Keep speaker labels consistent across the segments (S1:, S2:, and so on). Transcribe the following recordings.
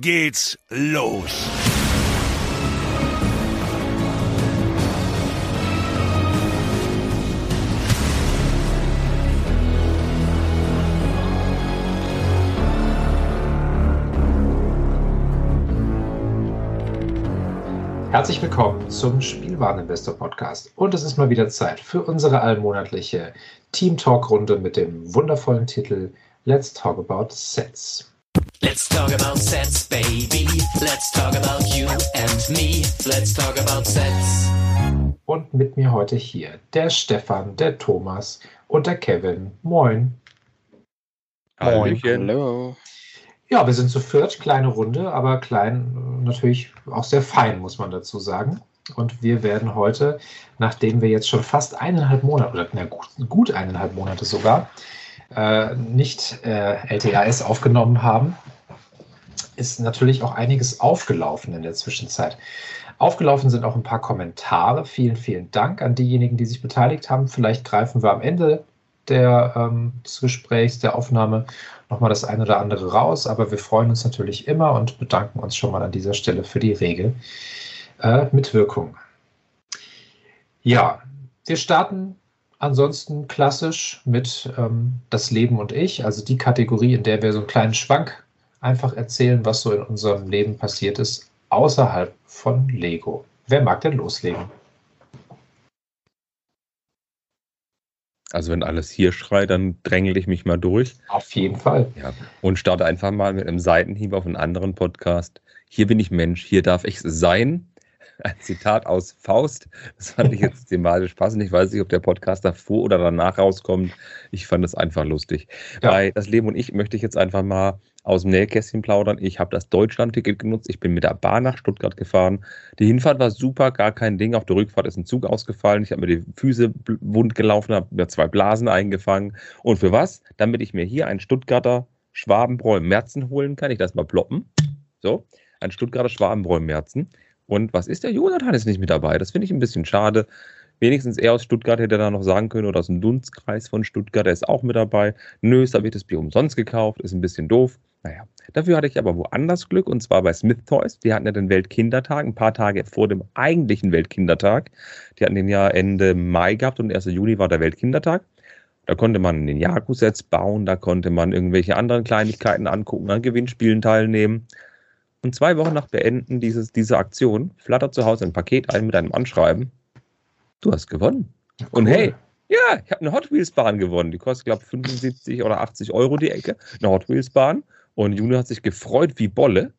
S1: geht's los.
S2: Herzlich willkommen zum Spielwareninvestor Podcast. Und es ist mal wieder Zeit für unsere allmonatliche Team Talk Runde mit dem wundervollen Titel Let's Talk About Sets. Let's talk about sets, baby. Let's talk about you and me. Let's talk about sets. Und mit mir heute hier der Stefan, der Thomas und der Kevin. Moin.
S3: Moin. Hallo.
S2: Ja, wir sind zu viert, kleine Runde, aber klein natürlich auch sehr fein, muss man dazu sagen. Und wir werden heute, nachdem wir jetzt schon fast eineinhalb Monate, oder na, gut, gut eineinhalb Monate sogar, äh, nicht äh, LTAS aufgenommen haben, ist natürlich auch einiges aufgelaufen in der Zwischenzeit. Aufgelaufen sind auch ein paar Kommentare. Vielen, vielen Dank an diejenigen, die sich beteiligt haben. Vielleicht greifen wir am Ende der, ähm, des Gesprächs, der Aufnahme nochmal das eine oder andere raus. Aber wir freuen uns natürlich immer und bedanken uns schon mal an dieser Stelle für die rege äh, Mitwirkung. Ja, wir starten ansonsten klassisch mit ähm, Das Leben und ich, also die Kategorie, in der wir so einen kleinen Schwank einfach erzählen, was so in unserem Leben passiert ist, außerhalb von Lego. Wer mag denn loslegen?
S3: Also wenn alles hier schreit, dann drängel ich mich mal durch.
S2: Auf jeden Fall.
S3: Ja. Und starte einfach mal mit einem Seitenhieb auf einen anderen Podcast. Hier bin ich Mensch, hier darf ich sein ein Zitat aus Faust. Das fand ich jetzt thematisch passend. Ich weiß nicht, ob der Podcast davor oder danach rauskommt. Ich fand es einfach lustig. Ja. Bei Das Leben und ich möchte ich jetzt einfach mal aus dem Nähkästchen plaudern. Ich habe das Deutschland-Ticket genutzt. Ich bin mit der Bahn nach Stuttgart gefahren. Die Hinfahrt war super, gar kein Ding. Auf der Rückfahrt ist ein Zug ausgefallen. Ich habe mir die Füße wund gelaufen, habe mir zwei Blasen eingefangen. Und für was? Damit ich mir hier einen Stuttgarter Schwabenbräu Merzen holen kann. Ich das mal ploppen. So, ein Stuttgarter Schwabenbräu Merzen. Und was ist der Jonathan ist nicht mit dabei? Das finde ich ein bisschen schade. Wenigstens er aus Stuttgart hätte da noch sagen können oder aus dem Dunstkreis von Stuttgart, der ist auch mit dabei. Nö, da wird das Bier umsonst gekauft, ist ein bisschen doof. Naja, dafür hatte ich aber woanders Glück und zwar bei Smith Toys. Die hatten ja den Weltkindertag, ein paar Tage vor dem eigentlichen Weltkindertag. Die hatten den ja Ende Mai gehabt und 1. Juni war der Weltkindertag. Da konnte man den Jaku-Sets bauen, da konnte man irgendwelche anderen Kleinigkeiten angucken, an Gewinnspielen teilnehmen. Und zwei Wochen nach Beenden dieses, dieser Aktion flattert zu Hause ein Paket ein mit einem Anschreiben. Du hast gewonnen. Cool. Und hey, ja, ich habe eine Hot Wheels Bahn gewonnen. Die kostet, glaube ich, 75 oder 80 Euro die Ecke. Eine Hot Wheels Bahn. Und Juni hat sich gefreut wie Bolle.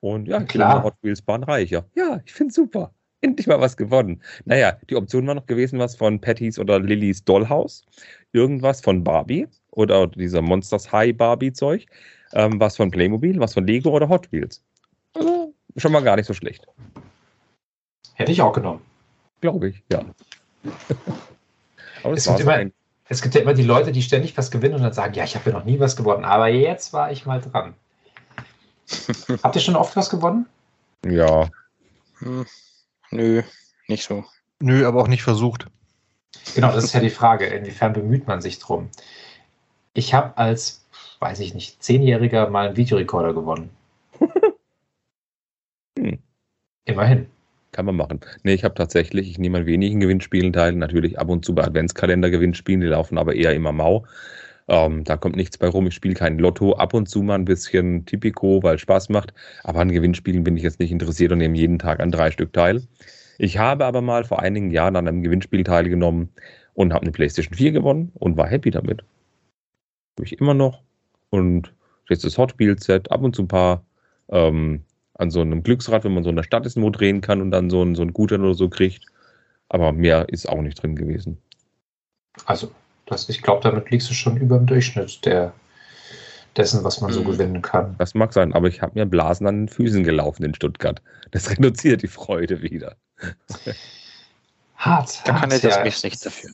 S3: Und ja, klar. Eine Hot Wheels Bahn reicher. Ja, ich finde super. Endlich mal was gewonnen. Naja, die Option war noch gewesen, was von Patty's oder Lillys Dollhouse. Irgendwas von Barbie oder dieser Monsters High Barbie Zeug. Ähm, was von Playmobil, was von Lego oder Hot Wheels. Schon mal gar nicht so schlecht.
S2: Hätte ich auch genommen.
S3: Glaube ich, ja.
S2: Aber es, gibt immer, es gibt ja immer die Leute, die ständig was gewinnen und dann sagen, ja, ich habe ja noch nie was gewonnen, aber jetzt war ich mal dran. Habt ihr schon oft was gewonnen?
S3: Ja.
S4: Hm, nö, nicht so.
S5: Nö, aber auch nicht versucht.
S2: Genau, das ist ja die Frage. Inwiefern bemüht man sich drum? Ich habe als, weiß ich nicht, Zehnjähriger mal einen Videorekorder gewonnen. Hm. Immerhin.
S3: Kann man machen. Nee, ich habe tatsächlich, ich nehme an wenigen Gewinnspielen teil, natürlich ab und zu bei Adventskalender-Gewinnspielen, die laufen aber eher immer mau. Ähm, da kommt nichts bei rum. Ich spiele kein Lotto, ab und zu mal ein bisschen Typico, weil es Spaß macht. Aber an Gewinnspielen bin ich jetzt nicht interessiert und nehme jeden Tag an drei Stück teil. Ich habe aber mal vor einigen Jahren an einem Gewinnspiel teilgenommen und habe eine PlayStation 4 gewonnen und war happy damit. Habe ich immer noch. Und jetzt das Hot Wheels Set, ab und zu ein paar ähm, an so einem Glücksrad, wenn man so in der Stadt ist, wo drehen kann und dann so ein, so ein Gutschein oder so kriegt. Aber mehr ist auch nicht drin gewesen.
S2: Also, das, ich glaube, damit liegst du schon über dem Durchschnitt der, dessen, was man so mhm. gewinnen kann.
S3: Das mag sein, aber ich habe mir Blasen an den Füßen gelaufen in Stuttgart. Das reduziert die Freude wieder.
S4: Hart. Da kann er das ja. nicht dafür.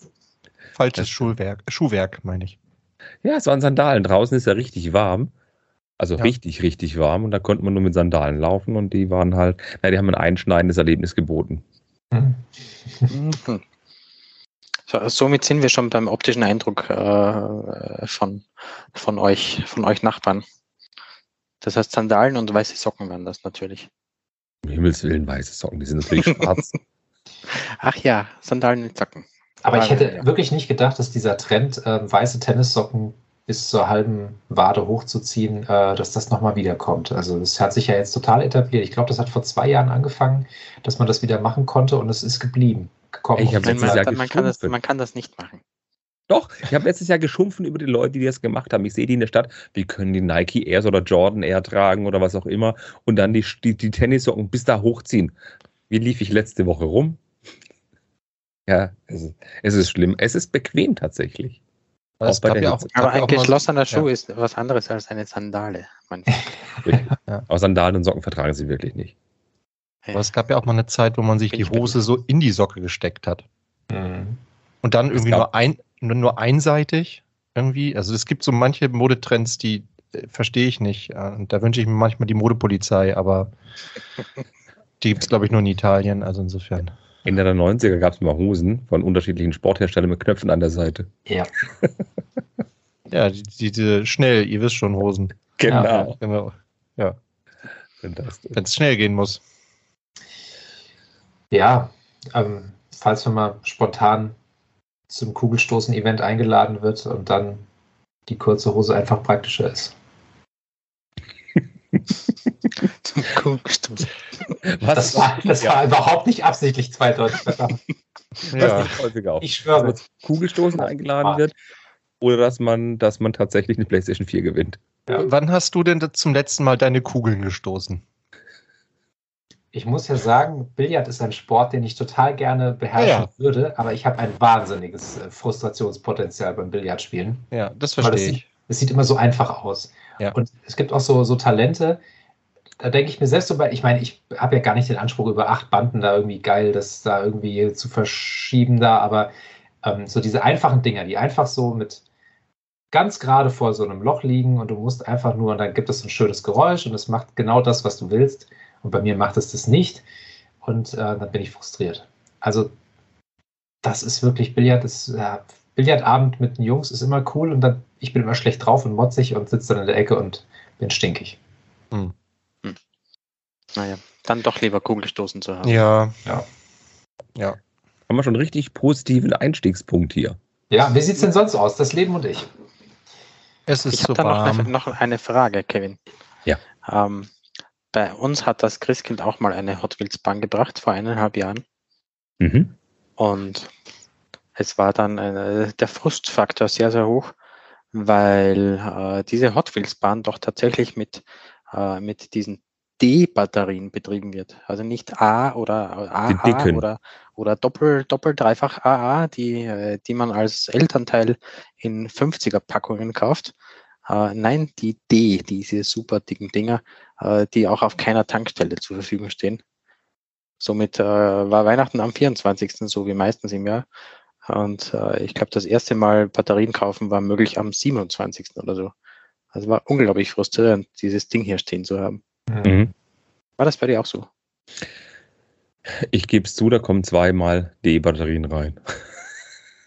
S5: Falsches Schulwerk, Schuhwerk, meine ich.
S3: Ja, es waren Sandalen. Draußen ist ja richtig warm. Also ja. richtig, richtig warm und da konnte man nur mit Sandalen laufen und die waren halt, na, die haben ein einschneidendes Erlebnis geboten. Mhm.
S4: So, somit sind wir schon beim optischen Eindruck äh, von, von euch, von euch Nachbarn. Das heißt, Sandalen und weiße Socken waren das natürlich.
S3: Um Himmels Willen, weiße Socken, die sind natürlich schwarz.
S4: Ach ja, Sandalen und Socken.
S2: Aber ich hätte wirklich nicht gedacht, dass dieser Trend, äh, weiße Tennissocken bis zur halben Wade hochzuziehen, äh, dass das nochmal wiederkommt. Also das hat sich ja jetzt total etabliert. Ich glaube, das hat vor zwei Jahren angefangen, dass man das wieder machen konnte und es ist geblieben.
S4: Gekommen. Ich man, man, man, kann das, man kann das nicht machen.
S3: Doch, ich habe letztes Jahr geschumpfen über die Leute, die das gemacht haben. Ich sehe die in der Stadt, wie können die Nike Airs oder Jordan Air tragen oder was auch immer und dann die, die, die Tennissocken bis da hochziehen. Wie lief ich letzte Woche rum? Ja, es ist, es ist schlimm. Es ist bequem tatsächlich.
S4: Aber, ja auch, aber ein geschlossener Schuh ja. ist was anderes als eine Sandale.
S3: ja. Aber Sandalen und Socken vertragen sie wirklich nicht.
S5: Aber es gab ja auch mal eine Zeit, wo man sich Bin die Hose so in die Socke gesteckt hat. Mhm. Und dann irgendwie nur, ein, nur einseitig irgendwie. Also es gibt so manche Modetrends, die äh, verstehe ich nicht. Und da wünsche ich mir manchmal die Modepolizei, aber Die gibt es, glaube ich, nur in Italien, also insofern.
S3: Ende der 90er gab es mal Hosen von unterschiedlichen Sportherstellern mit Knöpfen an der Seite.
S2: Ja.
S5: ja, die, diese schnell, ihr wisst schon, Hosen.
S3: Genau.
S5: Ja, genau. Ja. Wenn es schnell gehen muss.
S2: Ja, ähm, falls man mal spontan zum Kugelstoßen-Event eingeladen wird und dann die kurze Hose einfach praktischer ist.
S4: zum Kugelstoßen.
S2: Was? Das war, das ja. war überhaupt nicht absichtlich zweideutig, verdammt.
S3: Ja. Ich schwöre. Dass man Kugelstoßen eingeladen wird oder dass man, dass man tatsächlich eine PlayStation 4 gewinnt.
S5: Ja. Wann hast du denn zum letzten Mal deine Kugeln gestoßen?
S2: Ich muss ja sagen, Billard ist ein Sport, den ich total gerne beherrschen ja. würde, aber ich habe ein wahnsinniges äh, Frustrationspotenzial beim Billardspielen.
S5: Ja, das verstehe
S2: ich. Es sieht immer so einfach aus. Ja. Und es gibt auch so, so Talente, da denke ich mir selbst so ich meine, ich habe ja gar nicht den Anspruch, über acht Banden da irgendwie geil, das da irgendwie zu verschieben da, aber ähm, so diese einfachen Dinger, die einfach so mit ganz gerade vor so einem Loch liegen und du musst einfach nur, und dann gibt es ein schönes Geräusch und es macht genau das, was du willst. Und bei mir macht es das nicht. Und äh, dann bin ich frustriert. Also, das ist wirklich Billard. Das, ja, Billardabend mit den Jungs ist immer cool und dann, ich bin immer schlecht drauf und motzig und sitze dann in der Ecke und bin stinkig. Hm.
S4: Hm. Naja, dann doch lieber Kugelstoßen zu haben.
S5: Ja. Ja. Ja.
S3: Haben wir schon einen richtig positiven Einstiegspunkt hier.
S2: Ja, wie sieht es denn sonst aus? Das Leben und ich.
S4: Es ist ich habe da noch eine, noch eine, Frage, Kevin.
S3: Ja.
S4: Ähm, bei uns hat das Christkind auch mal eine Hot Wheels Bahn gebracht vor eineinhalb Jahren. Mhm. Und es war dann äh, der Frustfaktor sehr, sehr hoch, weil äh, diese Hot Wheels Bahn doch tatsächlich mit, äh, mit diesen D-Batterien betrieben wird. Also nicht A oder AA oder, oder Doppel, Doppel, Dreifach AA, die, äh, die man als Elternteil in 50er Packungen kauft. Äh, nein, die D, diese super dicken Dinger, äh, die auch auf keiner Tankstelle zur Verfügung stehen. Somit äh, war Weihnachten am 24. so wie meistens im Jahr. Und äh, ich glaube, das erste Mal Batterien kaufen war möglich am 27. oder so. Also war unglaublich frustrierend, dieses Ding hier stehen zu haben. Mhm. War das bei dir auch so?
S3: Ich gebe es zu, da kommen zweimal D-Batterien rein.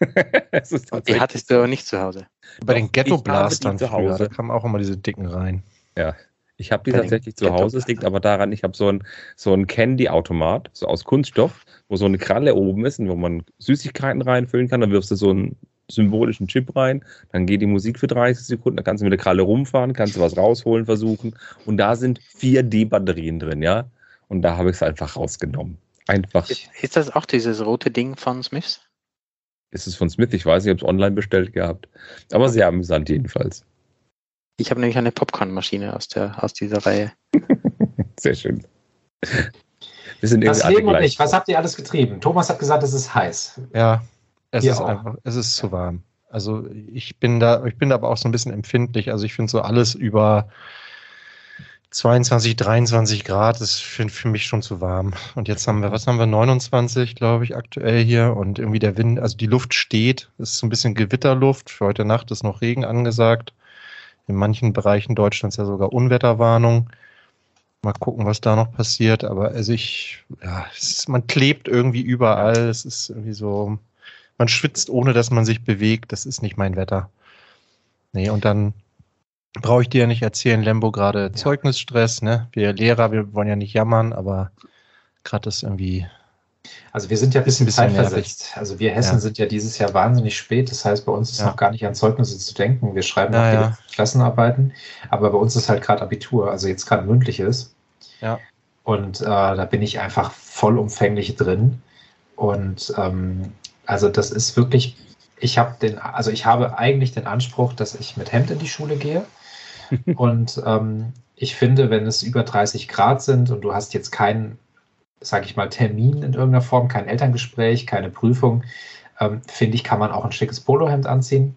S4: die hattest du aber nicht zu Hause.
S5: Bei den Ghetto-Blastern zu Hause. da kamen auch immer diese dicken rein.
S3: Ja, ich habe die bei tatsächlich zu Hause. Es liegt aber daran, ich habe so ein, so ein Candy-Automat, so aus Kunststoff, wo so eine Kralle oben ist und wo man Süßigkeiten reinfüllen kann. Dann wirfst du so einen symbolischen Chip rein, dann geht die Musik für 30 Sekunden, dann kannst du mit der Kralle rumfahren, kannst du was rausholen versuchen und da sind 4D-Batterien drin, ja. Und da habe ich es einfach rausgenommen. Einfach.
S4: Ist, ist das auch dieses rote Ding von Smiths?
S3: Ist es von Smith? Ich weiß nicht, ich habe es online bestellt gehabt. Aber sehr amüsant jedenfalls.
S4: Ich habe nämlich eine Popcornmaschine aus, der, aus dieser Reihe.
S3: sehr schön.
S2: Wir sind das Leben und ich, was habt ihr alles getrieben? Thomas hat gesagt, es ist heiß.
S5: Ja, es Hier ist auch. einfach, es ist zu warm. Also ich bin da, ich bin da aber auch so ein bisschen empfindlich. Also ich finde so alles über 22, 23 Grad ist für, für mich schon zu warm. Und jetzt haben wir, was haben wir, 29, glaube ich, aktuell hier. Und irgendwie der Wind, also die Luft steht. Es ist so ein bisschen Gewitterluft. Für heute Nacht ist noch Regen angesagt. In manchen Bereichen Deutschlands ja sogar Unwetterwarnung. Mal gucken, was da noch passiert. Aber also ich, ja, ist, man klebt irgendwie überall. Es ist irgendwie so, man schwitzt, ohne dass man sich bewegt. Das ist nicht mein Wetter. Nee, und dann brauche ich dir ja nicht erzählen, Lembo gerade ja. Zeugnisstress, ne? Wir Lehrer, wir wollen ja nicht jammern, aber gerade ist irgendwie.
S2: Also wir sind ja ein bisschen, bisschen zeitversetzt. Also wir Hessen ja. sind ja dieses Jahr wahnsinnig spät. Das heißt, bei uns ist ja. noch gar nicht an Zeugnisse zu denken. Wir schreiben noch ja, Klassenarbeiten, aber bei uns ist halt gerade Abitur, also jetzt gerade mündliches.
S5: Ja.
S2: Und äh, da bin ich einfach vollumfänglich drin. Und ähm, also das ist wirklich, ich habe den, also ich habe eigentlich den Anspruch, dass ich mit Hemd in die Schule gehe. und ähm, ich finde, wenn es über 30 Grad sind und du hast jetzt keinen, sage ich mal, Termin in irgendeiner Form, kein Elterngespräch, keine Prüfung, ähm, finde ich, kann man auch ein schickes Polohemd anziehen.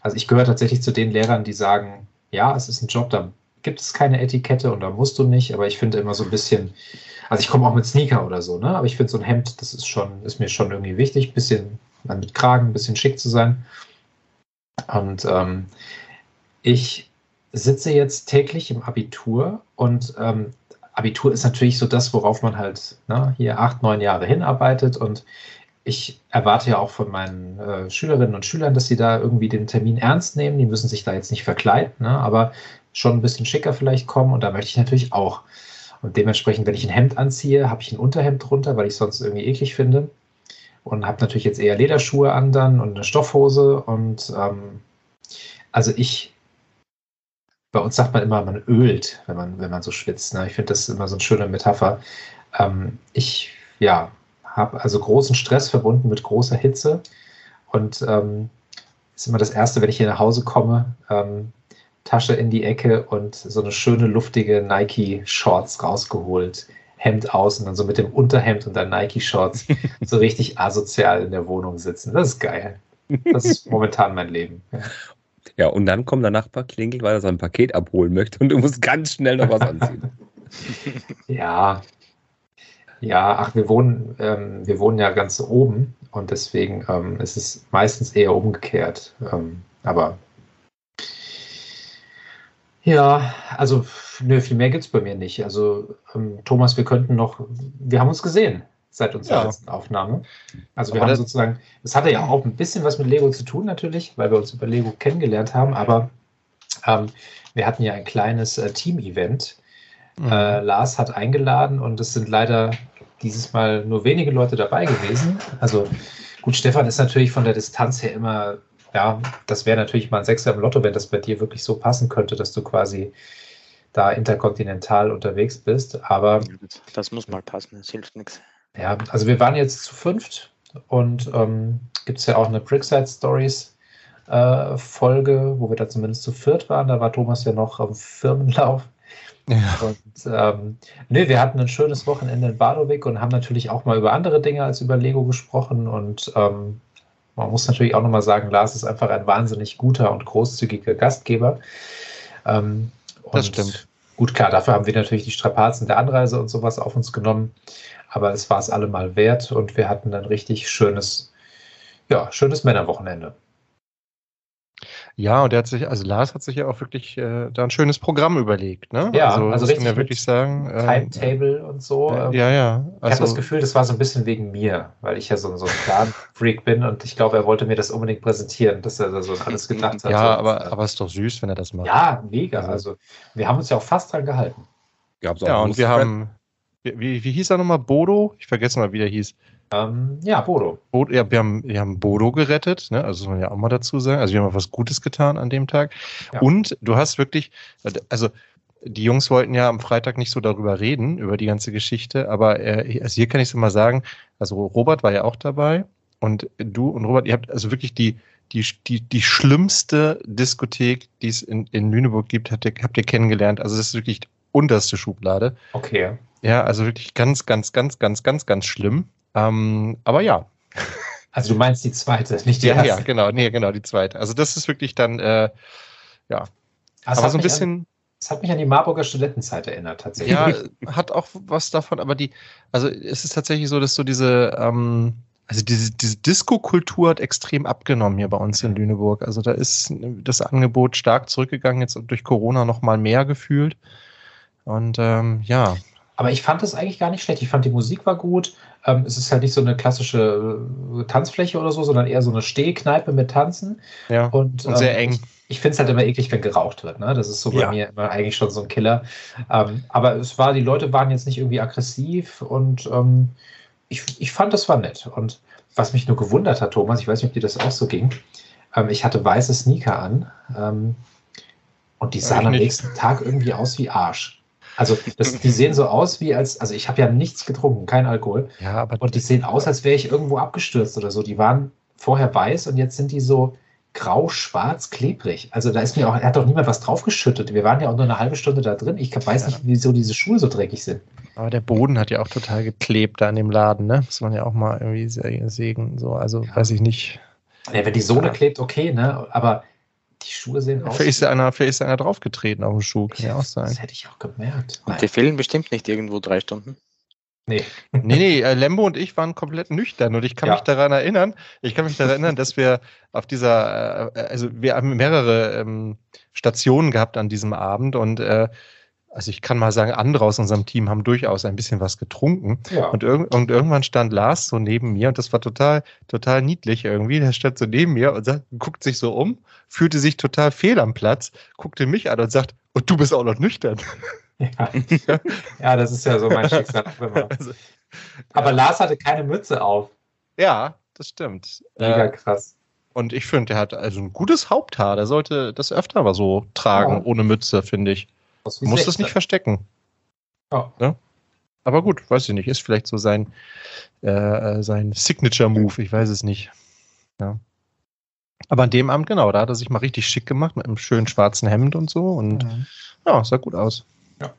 S2: Also ich gehöre tatsächlich zu den Lehrern, die sagen, ja, es ist ein Job, da gibt es keine Etikette und da musst du nicht, aber ich finde immer so ein bisschen, also ich komme auch mit Sneaker oder so, ne? Aber ich finde so ein Hemd, das ist schon, ist mir schon irgendwie wichtig, bisschen mit Kragen, ein bisschen schick zu sein. Und ähm, ich sitze jetzt täglich im Abitur und ähm, Abitur ist natürlich so das, worauf man halt ne, hier acht, neun Jahre hinarbeitet und ich erwarte ja auch von meinen äh, Schülerinnen und Schülern, dass sie da irgendwie den Termin ernst nehmen. Die müssen sich da jetzt nicht verkleiden, ne, aber schon ein bisschen schicker vielleicht kommen und da möchte ich natürlich auch. Und dementsprechend, wenn ich ein Hemd anziehe, habe ich ein Unterhemd drunter, weil ich sonst irgendwie eklig finde. Und habe natürlich jetzt eher Lederschuhe an dann und eine Stoffhose. Und ähm, also ich, bei uns sagt man immer, man ölt, wenn man, wenn man so schwitzt. Ne? Ich finde das immer so eine schöne Metapher. Ähm, ich, ja, habe also großen Stress verbunden mit großer Hitze. Und ähm, ist immer das Erste, wenn ich hier nach Hause komme, ähm, Tasche in die Ecke und so eine schöne luftige Nike-Shorts rausgeholt. Hemd aus und dann so mit dem Unterhemd und dann Nike-Shorts so richtig asozial in der Wohnung sitzen. Das ist geil. Das ist momentan mein Leben.
S3: Ja. ja, und dann kommt der Nachbar klingelt, weil er sein Paket abholen möchte und du musst ganz schnell noch was anziehen.
S2: ja. Ja, ach, wir wohnen, ähm, wir wohnen ja ganz oben und deswegen ähm, ist es meistens eher umgekehrt. Ähm, aber ja, also nö, viel mehr gibt es bei mir nicht. Also ähm, Thomas, wir könnten noch, wir haben uns gesehen seit unserer ja. letzten Aufnahme. Also wir aber haben sozusagen, es hatte ja auch ein bisschen was mit Lego zu tun natürlich, weil wir uns über Lego kennengelernt haben, aber ähm, wir hatten ja ein kleines äh, Team-Event. Mhm. Äh, Lars hat eingeladen und es sind leider dieses Mal nur wenige Leute dabei gewesen. Also gut, Stefan ist natürlich von der Distanz her immer ja, das wäre natürlich mal ein Sechser im Lotto, wenn das bei dir wirklich so passen könnte, dass du quasi da interkontinental unterwegs bist. Aber
S4: das muss mal passen, das hilft nichts.
S2: Ja, also wir waren jetzt zu fünft und ähm, gibt es ja auch eine Brickside Stories äh, Folge, wo wir da zumindest zu viert waren. Da war Thomas ja noch am Firmenlauf. Ja. Und ähm, nee, wir hatten ein schönes Wochenende in Badowik und haben natürlich auch mal über andere Dinge als über Lego gesprochen und ähm, man muss natürlich auch nochmal sagen, Lars ist einfach ein wahnsinnig guter und großzügiger Gastgeber. Ähm,
S5: das stimmt.
S2: Gut, klar, dafür haben wir natürlich die Strapazen der Anreise und sowas auf uns genommen. Aber es war es allemal wert und wir hatten ein richtig schönes, ja, schönes Männerwochenende.
S5: Ja, und der hat sich, also Lars hat sich ja auch wirklich äh, da ein schönes Programm überlegt, ne?
S2: Ja, also, also richtig
S5: ja wirklich sagen.
S2: Äh, Timetable und so.
S5: Äh, ja, ja.
S2: Also, ich habe das Gefühl, das war so ein bisschen wegen mir, weil ich ja so, so ein Plan-Freak bin und ich glaube, er wollte mir das unbedingt präsentieren, dass er da so alles gedacht hat.
S5: Ja, aber, aber ist doch süß, wenn er das macht.
S2: Ja, mega. Also, also wir haben uns ja auch fast dran gehalten.
S5: Gab's auch ja, und wir haben, wie, wie hieß er nochmal? Bodo? Ich vergesse mal, wie der hieß.
S2: Ähm, ja, Bodo.
S5: Bodo. Ja, wir haben, wir haben Bodo gerettet, ne? also muss man ja auch mal dazu sagen. Also wir haben was Gutes getan an dem Tag. Ja. Und du hast wirklich, also die Jungs wollten ja am Freitag nicht so darüber reden, über die ganze Geschichte, aber äh, also hier kann ich es mal sagen, also Robert war ja auch dabei und du und Robert, ihr habt also wirklich die, die, die, die schlimmste Diskothek, die es in, in Lüneburg gibt, habt ihr, habt ihr kennengelernt. Also das ist wirklich unterste Schublade.
S2: Okay.
S5: Ja, also wirklich ganz, ganz, ganz, ganz, ganz, ganz schlimm. Ähm, aber ja.
S2: Also du meinst die zweite, nicht die
S5: ja,
S2: erste?
S5: Ja, genau, nee, genau, die zweite. Also das ist wirklich dann, äh, ja. Das aber so ein bisschen.
S2: An, das hat mich an die Marburger Studentenzeit erinnert, tatsächlich.
S5: Ja, hat auch was davon, aber die, also es ist tatsächlich so, dass so diese, ähm, also diese, diese Disco-Kultur hat extrem abgenommen hier bei uns in Lüneburg. Also da ist das Angebot stark zurückgegangen, jetzt durch Corona noch mal mehr gefühlt. Und ähm, ja.
S2: Aber ich fand das eigentlich gar nicht schlecht. Ich fand die Musik war gut. Ähm, es ist halt nicht so eine klassische äh, Tanzfläche oder so, sondern eher so eine Stehkneipe mit Tanzen.
S5: Ja. Und, und sehr ähm, eng.
S2: Ich, ich finde es halt immer eklig, wenn geraucht wird. Ne? Das ist so bei ja. mir immer eigentlich schon so ein Killer. Ähm, aber es war, die Leute waren jetzt nicht irgendwie aggressiv und ähm, ich, ich fand, das war nett. Und was mich nur gewundert hat, Thomas, ich weiß nicht, ob dir das auch so ging, ähm, ich hatte weiße Sneaker an ähm, und die sahen am nächsten Tag irgendwie aus wie Arsch. Also das, die sehen so aus wie als, also ich habe ja nichts getrunken, kein Alkohol.
S5: Ja, aber
S2: und die sehen aus, als wäre ich irgendwo abgestürzt oder so. Die waren vorher weiß und jetzt sind die so grau, schwarz, klebrig. Also da ist mir auch, er hat doch niemand was draufgeschüttet. Wir waren ja auch nur eine halbe Stunde da drin. Ich weiß nicht, wieso diese Schuhe so dreckig sind.
S5: Aber der Boden hat ja auch total geklebt da in dem Laden, ne? Muss man ja auch mal irgendwie sägen. So, also ja. weiß ich nicht.
S2: Ja, wenn die Sohle ja. klebt, okay, ne? Aber die Schuhe sehen aus.
S5: Vielleicht ist, einer, vielleicht ist einer draufgetreten auf dem Schuh, kann ja auch sein.
S2: Das hätte ich auch gemerkt.
S4: Und die fehlen bestimmt nicht irgendwo drei Stunden.
S5: Nee. nee, nee, äh, Lembo und ich waren komplett nüchtern und ich kann ja. mich daran erinnern, ich kann mich daran erinnern, dass wir auf dieser, äh, also wir haben mehrere ähm, Stationen gehabt an diesem Abend und äh, also ich kann mal sagen, andere aus unserem Team haben durchaus ein bisschen was getrunken. Ja. Und, irg und, irgendwann stand Lars so neben mir und das war total, total niedlich irgendwie. Der stand so neben mir und sagt, guckt sich so um, fühlte sich total fehl am Platz, guckte mich an und sagt, und du bist auch noch nüchtern.
S2: Ja, ja das ist ja so mein Schicksal. Also, Aber ja. Lars hatte keine Mütze auf.
S5: Ja, das stimmt.
S2: Mega äh, krass.
S5: Und ich finde, der hat also ein gutes Haupthaar. Der sollte das öfter mal so tragen, ja. ohne Mütze, finde ich. Muss das nicht verstecken. Ja. ja. Aber gut, weiß ich nicht. Ist vielleicht so sein, äh, sein Signature-Move. Ich weiß es nicht. Ja. Aber an dem Abend, genau, da hat er sich mal richtig schick gemacht mit einem schönen schwarzen Hemd und so. Und mhm. ja, sah gut aus. Ja.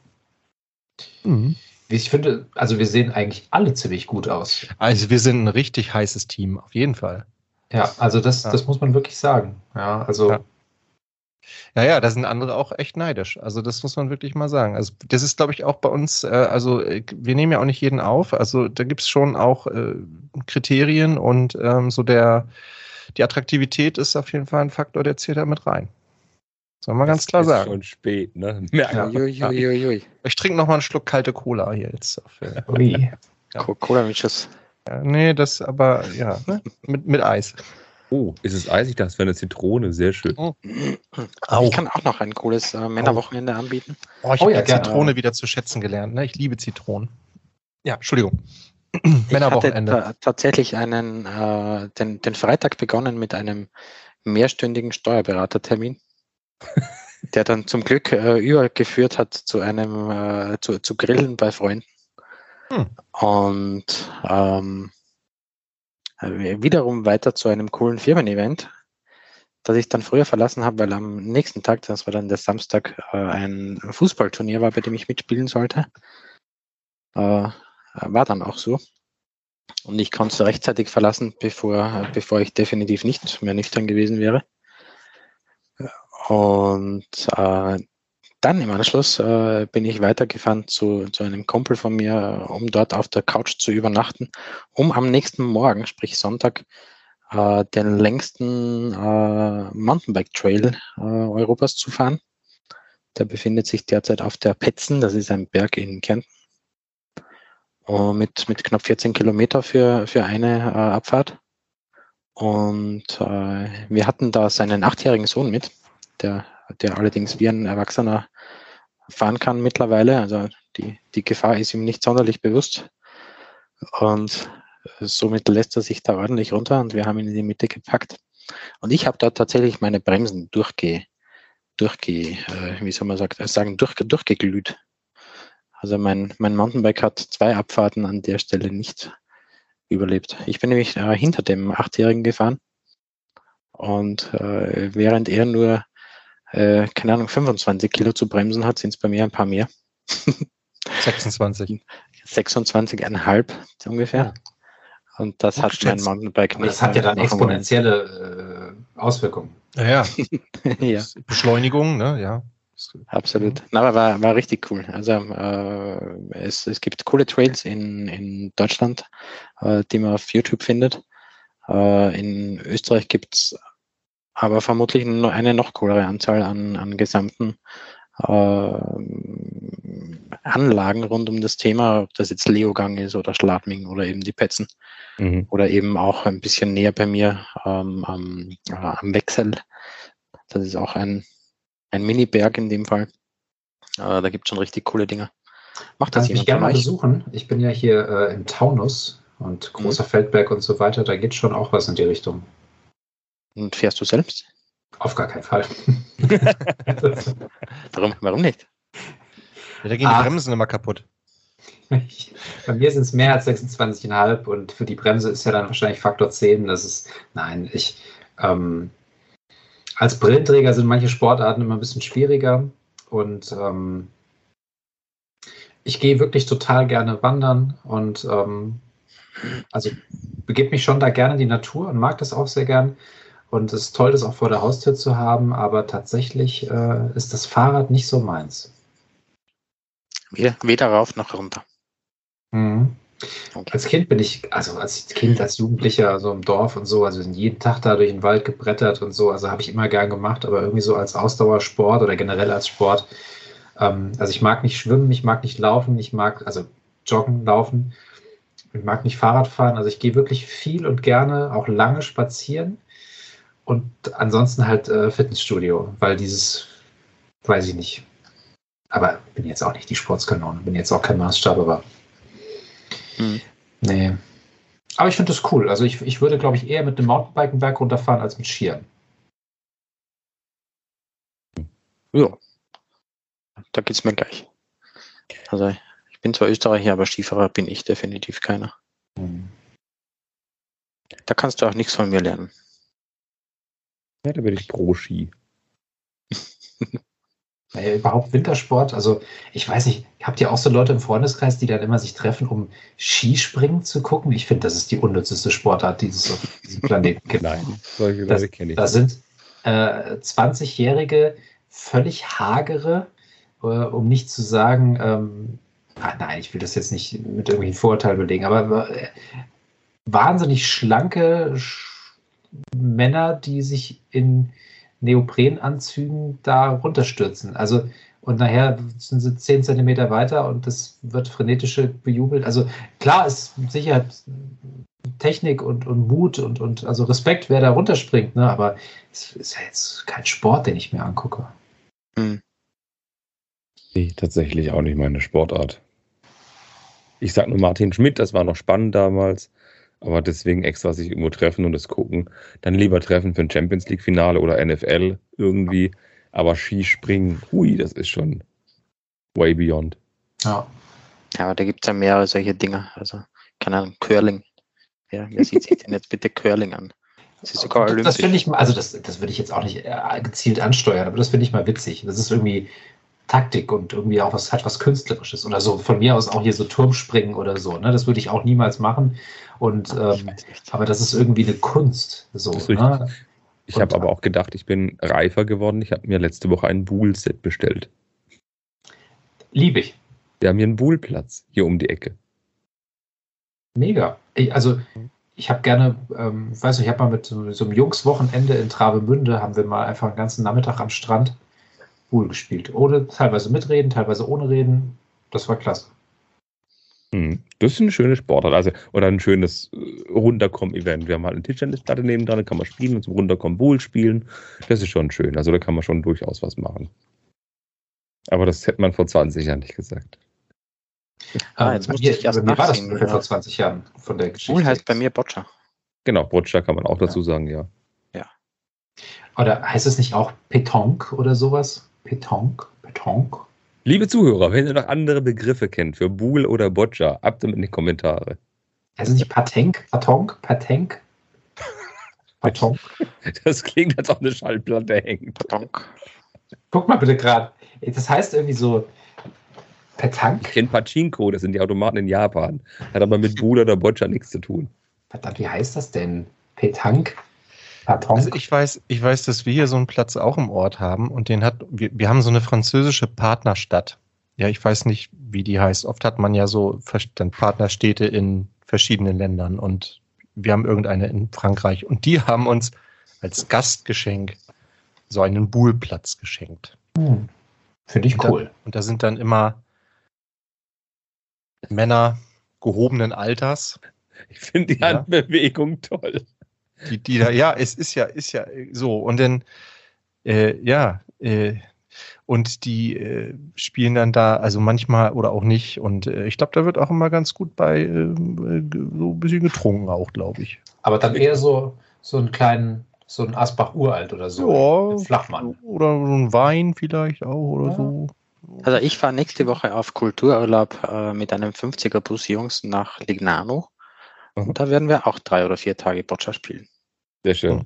S2: Mhm. Ich finde, also wir sehen eigentlich alle ziemlich gut aus.
S5: Also wir sind ein richtig heißes Team, auf jeden Fall.
S2: Ja, also das, ja. das muss man wirklich sagen. Ja, also.
S5: Ja. Ja, ja, da sind andere auch echt neidisch. Also das muss man wirklich mal sagen. Also das ist, glaube ich, auch bei uns, äh, also äh, wir nehmen ja auch nicht jeden auf. Also da gibt es schon auch äh, Kriterien und ähm, so der, die Attraktivität ist auf jeden Fall ein Faktor, der zählt da mit rein. Soll man ganz klar ist sagen.
S3: Schon spät, ne?
S5: Ja. Ui, ui, ui, ich trinke noch mal einen Schluck kalte Cola hier jetzt. Ui.
S4: Ja. Cola mit Schuss.
S5: Ja, nee, das aber, ja, ne? mit, mit Eis.
S3: Oh, ist es Eis? Ich dachte, es wäre eine Zitrone. Sehr schön. Oh.
S4: Ich kann auch noch ein cooles äh, Männerwochenende anbieten.
S5: Oh, ich oh, habe ja, Zitrone wieder zu schätzen gelernt. Ne? Ich liebe Zitronen. Ja, Entschuldigung.
S4: Männerwochenende. Ich hatte tatsächlich einen, äh, den, den Freitag begonnen mit einem mehrstündigen Steuerberatertermin, der dann zum Glück äh, übergeführt hat zu einem äh, zu, zu Grillen bei Freunden. Hm. Und ähm, äh, wiederum weiter zu einem coolen Firmen-Event, das ich dann früher verlassen habe, weil am nächsten Tag, das war dann der Samstag, äh, ein Fußballturnier war, bei dem ich mitspielen sollte. Äh, war dann auch so. Und ich konnte es rechtzeitig verlassen, bevor, bevor ich definitiv nicht mehr nüchtern gewesen wäre. Und äh, dann im Anschluss äh, bin ich weitergefahren zu, zu einem Kumpel von mir, um dort auf der Couch zu übernachten, um am nächsten Morgen, sprich Sonntag, äh, den längsten äh, Mountainbike Trail äh, Europas zu fahren. Der befindet sich derzeit auf der Petzen, das ist ein Berg in Kärnten. Mit, mit knapp 14 Kilometer für, für eine äh, Abfahrt. Und äh, wir hatten da seinen achtjährigen Sohn mit, der der allerdings wie ein Erwachsener fahren kann mittlerweile. Also die, die Gefahr ist ihm nicht sonderlich bewusst. Und somit lässt er sich da ordentlich runter und wir haben ihn in die Mitte gepackt. Und ich habe da tatsächlich meine Bremsen durchge, durchge äh, wie soll man sagen, durch, durchgeglüht. Also mein, mein Mountainbike hat zwei Abfahrten an der Stelle nicht überlebt. Ich bin nämlich äh, hinter dem Achtjährigen gefahren und äh, während er nur äh, keine Ahnung, 25 Kilo zu bremsen hat, sind es bei mir ein paar mehr.
S5: 26.
S2: 26,5
S4: ungefähr. Ja. Und das hat mein Mountainbike
S2: nicht. Das hat ja dann exponentielle äh, Auswirkungen.
S5: Ja, ja. Beschleunigung, ne? Ja.
S4: Absolut. Mhm. Na, aber war, war richtig cool. Also äh, es, es gibt coole Trails in, in Deutschland, äh, die man auf YouTube findet. Äh, in Österreich gibt es aber vermutlich nur eine noch coolere Anzahl an, an gesamten äh, Anlagen rund um das Thema, ob das jetzt Leogang ist oder Schladming oder eben die Petzen mhm. oder eben auch ein bisschen näher bei mir ähm, am, äh, am Wechsel. Das ist auch ein, ein Mini-Berg in dem Fall. Äh, da gibt es schon richtig coole Dinge.
S2: Macht das Kann ich gerne mal besuchen. Ich bin ja hier äh, im Taunus und großer mhm. Feldberg und so weiter. Da geht schon auch was in die Richtung.
S4: Und fährst du selbst?
S2: Auf gar keinen Fall.
S4: warum, warum nicht?
S5: Ja, da gehen ah. die Bremsen immer kaputt.
S2: Bei mir sind es mehr als 26,5 und für die Bremse ist ja dann wahrscheinlich Faktor 10. Das ist, nein, ich, ähm, als Brillenträger sind manche Sportarten immer ein bisschen schwieriger und ähm, ich gehe wirklich total gerne wandern und ähm, also begebe mich schon da gerne in die Natur und mag das auch sehr gern. Und es ist toll, das auch vor der Haustür zu haben, aber tatsächlich äh, ist das Fahrrad nicht so meins.
S4: Weder, weder rauf noch runter.
S2: Mhm. Okay. Als Kind bin ich, also als Kind, als Jugendlicher, so im Dorf und so, also jeden Tag da durch den Wald gebrettert und so, also habe ich immer gern gemacht, aber irgendwie so als Ausdauersport oder generell als Sport Ähm, also ich mag nicht schwimmen, ich mag nicht laufen, ich mag also joggen, laufen. Ich mag nicht Fahrrad fahren. Also ich gehe wirklich viel und gerne auch lange spazieren. Und ansonsten halt äh, Fitnessstudio, weil dieses, weiß ich nicht. Aber bin jetzt auch nicht die Sportskanone, bin jetzt auch kein Maßstab, aber. Hm. Nee. Aber ich finde das cool. Also ich, ich würde, glaube ich, eher mit einem Mountainbike einen Berg runterfahren als mit Skiern.
S4: Ja. Da geht es mir gleich. Also ich bin zwar Österreicher, aber Skifahrer bin ich definitiv keiner. Hm. Da kannst du auch nichts von mir lernen.
S3: Ja, da bin ich pro Ski.
S2: Naja, überhaupt Wintersport, also ich weiß nicht, habt ihr auch so Leute im Freundeskreis, die dann immer sich treffen, um Skispringen zu gucken? Ich finde, das ist die unnützeste Sportart, die es auf diesem Planeten gibt.
S3: Nein, solche Leute kenne ich.
S2: Da sind äh, 20-jährige, völlig hagere, äh, um nicht zu sagen, ähm, ah, nein, ich will das jetzt nicht mit irgendwelchen Vorurteilen belegen, aber äh, wahnsinnig schlanke Sch Männer, die sich in Neoprenanzügen da runterstürzen. Also, und nachher sind sie zehn Zentimeter weiter und das wird frenetische bejubelt. Also klar ist sicher Technik und, und Mut und, und also Respekt, wer da runterspringt, ne? aber es ist ja jetzt kein Sport, den ich mir angucke. Hm.
S3: Nee, tatsächlich auch nicht meine Sportart. Ich sag nur Martin Schmidt, das war noch spannend damals. Aber deswegen extra sich irgendwo treffen und das gucken. Dann lieber treffen für ein Champions League-Finale oder NFL irgendwie. Aber Skispringen, hui, das ist schon way beyond.
S4: Ja. Ja, aber da gibt es ja mehrere solche Dinge. Also, keine Ahnung, Curling. Ja, wer sieht sich denn jetzt bitte Curling an?
S2: Das ist sogar olympisch. Das finde ich, also das, das würde ich jetzt auch nicht äh, gezielt ansteuern, aber das finde ich mal witzig. Das ist irgendwie Taktik und irgendwie auch was hat was Künstlerisches oder so. Von mir aus auch hier so Turmspringen oder so. Ne? Das würde ich auch niemals machen. Und ähm, aber das ist irgendwie eine Kunst. So, ne?
S3: Ich habe aber auch gedacht, ich bin reifer geworden. Ich habe mir letzte Woche ein Buhl-Set bestellt.
S2: Liebe ich.
S3: Wir haben hier einen Buhlplatz hier um die Ecke.
S2: Mega. Ich, also ich habe gerne, ähm, weiß nicht, ich habe mal mit so, so einem Jungswochenende in Travemünde, haben wir mal einfach einen ganzen Nachmittag am Strand Buhl gespielt. Ohne, teilweise mitreden, teilweise ohne reden. Das war klasse.
S3: Hm, das ist eine schöne Sportart, also oder ein schönes äh, Runterkommen-Event. Wir haben halt eine Tischtennisplatte neben dran, da kann man spielen und zum Runterkommen Bull spielen. Das ist schon schön. Also da kann man schon durchaus was machen. Aber das hätte man vor 20 Jahren nicht gesagt.
S2: Ah, jetzt musste ich erst mir war das ungefähr vor 20 Jahren von der Geschichte.
S4: Bull heißt bei mir Boccia.
S3: Genau, Boccia kann man auch dazu ja. sagen, ja.
S4: Ja.
S2: Oder heißt es nicht auch Petonk oder sowas? Petonk? Petonk?
S3: Liebe Zuhörer, wenn ihr noch andere Begriffe kennt für Buhl oder Boccia, ab damit in die Kommentare.
S2: Also nicht Patenk, Patonk, Patenk?
S3: Patonk. Das klingt, als ob eine Schallplatte hängt.
S4: Patonk.
S2: Guck mal bitte gerade. Das heißt irgendwie so Petank.
S3: Ich kenne Pachinko, das sind die Automaten in Japan. Hat aber mit Buhl oder Boccia nichts zu tun.
S2: Verdammt, wie heißt das denn? Petank?
S5: Karton. Also ich weiß, ich weiß, dass wir hier so einen Platz auch im Ort haben und den hat, wir, wir haben so eine französische Partnerstadt. Ja, ich weiß nicht, wie die heißt. Oft hat man ja so Partnerstädte in verschiedenen Ländern und wir haben irgendeine in Frankreich und die haben uns als Gastgeschenk so einen Buhlplatz geschenkt. Hm.
S2: Finde ich cool.
S5: Und da, und da sind dann immer Männer gehobenen Alters.
S3: Ich finde die ja. Handbewegung toll
S5: die, die da, ja, es ist ja, ist ja so. Und dann, äh, ja, äh, und die äh, spielen dann da, also manchmal oder auch nicht. Und äh, ich glaube, da wird auch immer ganz gut bei äh, so ein bisschen getrunken auch, glaube ich.
S2: Aber dann eher so, so einen kleinen, so ein Asbach uralt oder so.
S5: Ja, Flachmann. Oder so ein Wein vielleicht auch oder ja. so.
S4: Also ich fahre nächste Woche auf Kultururlaub äh, mit einem 50er Bus Jungs nach Lignano. Und da werden wir auch drei oder vier Tage Boccia spielen.
S3: Sehr schön.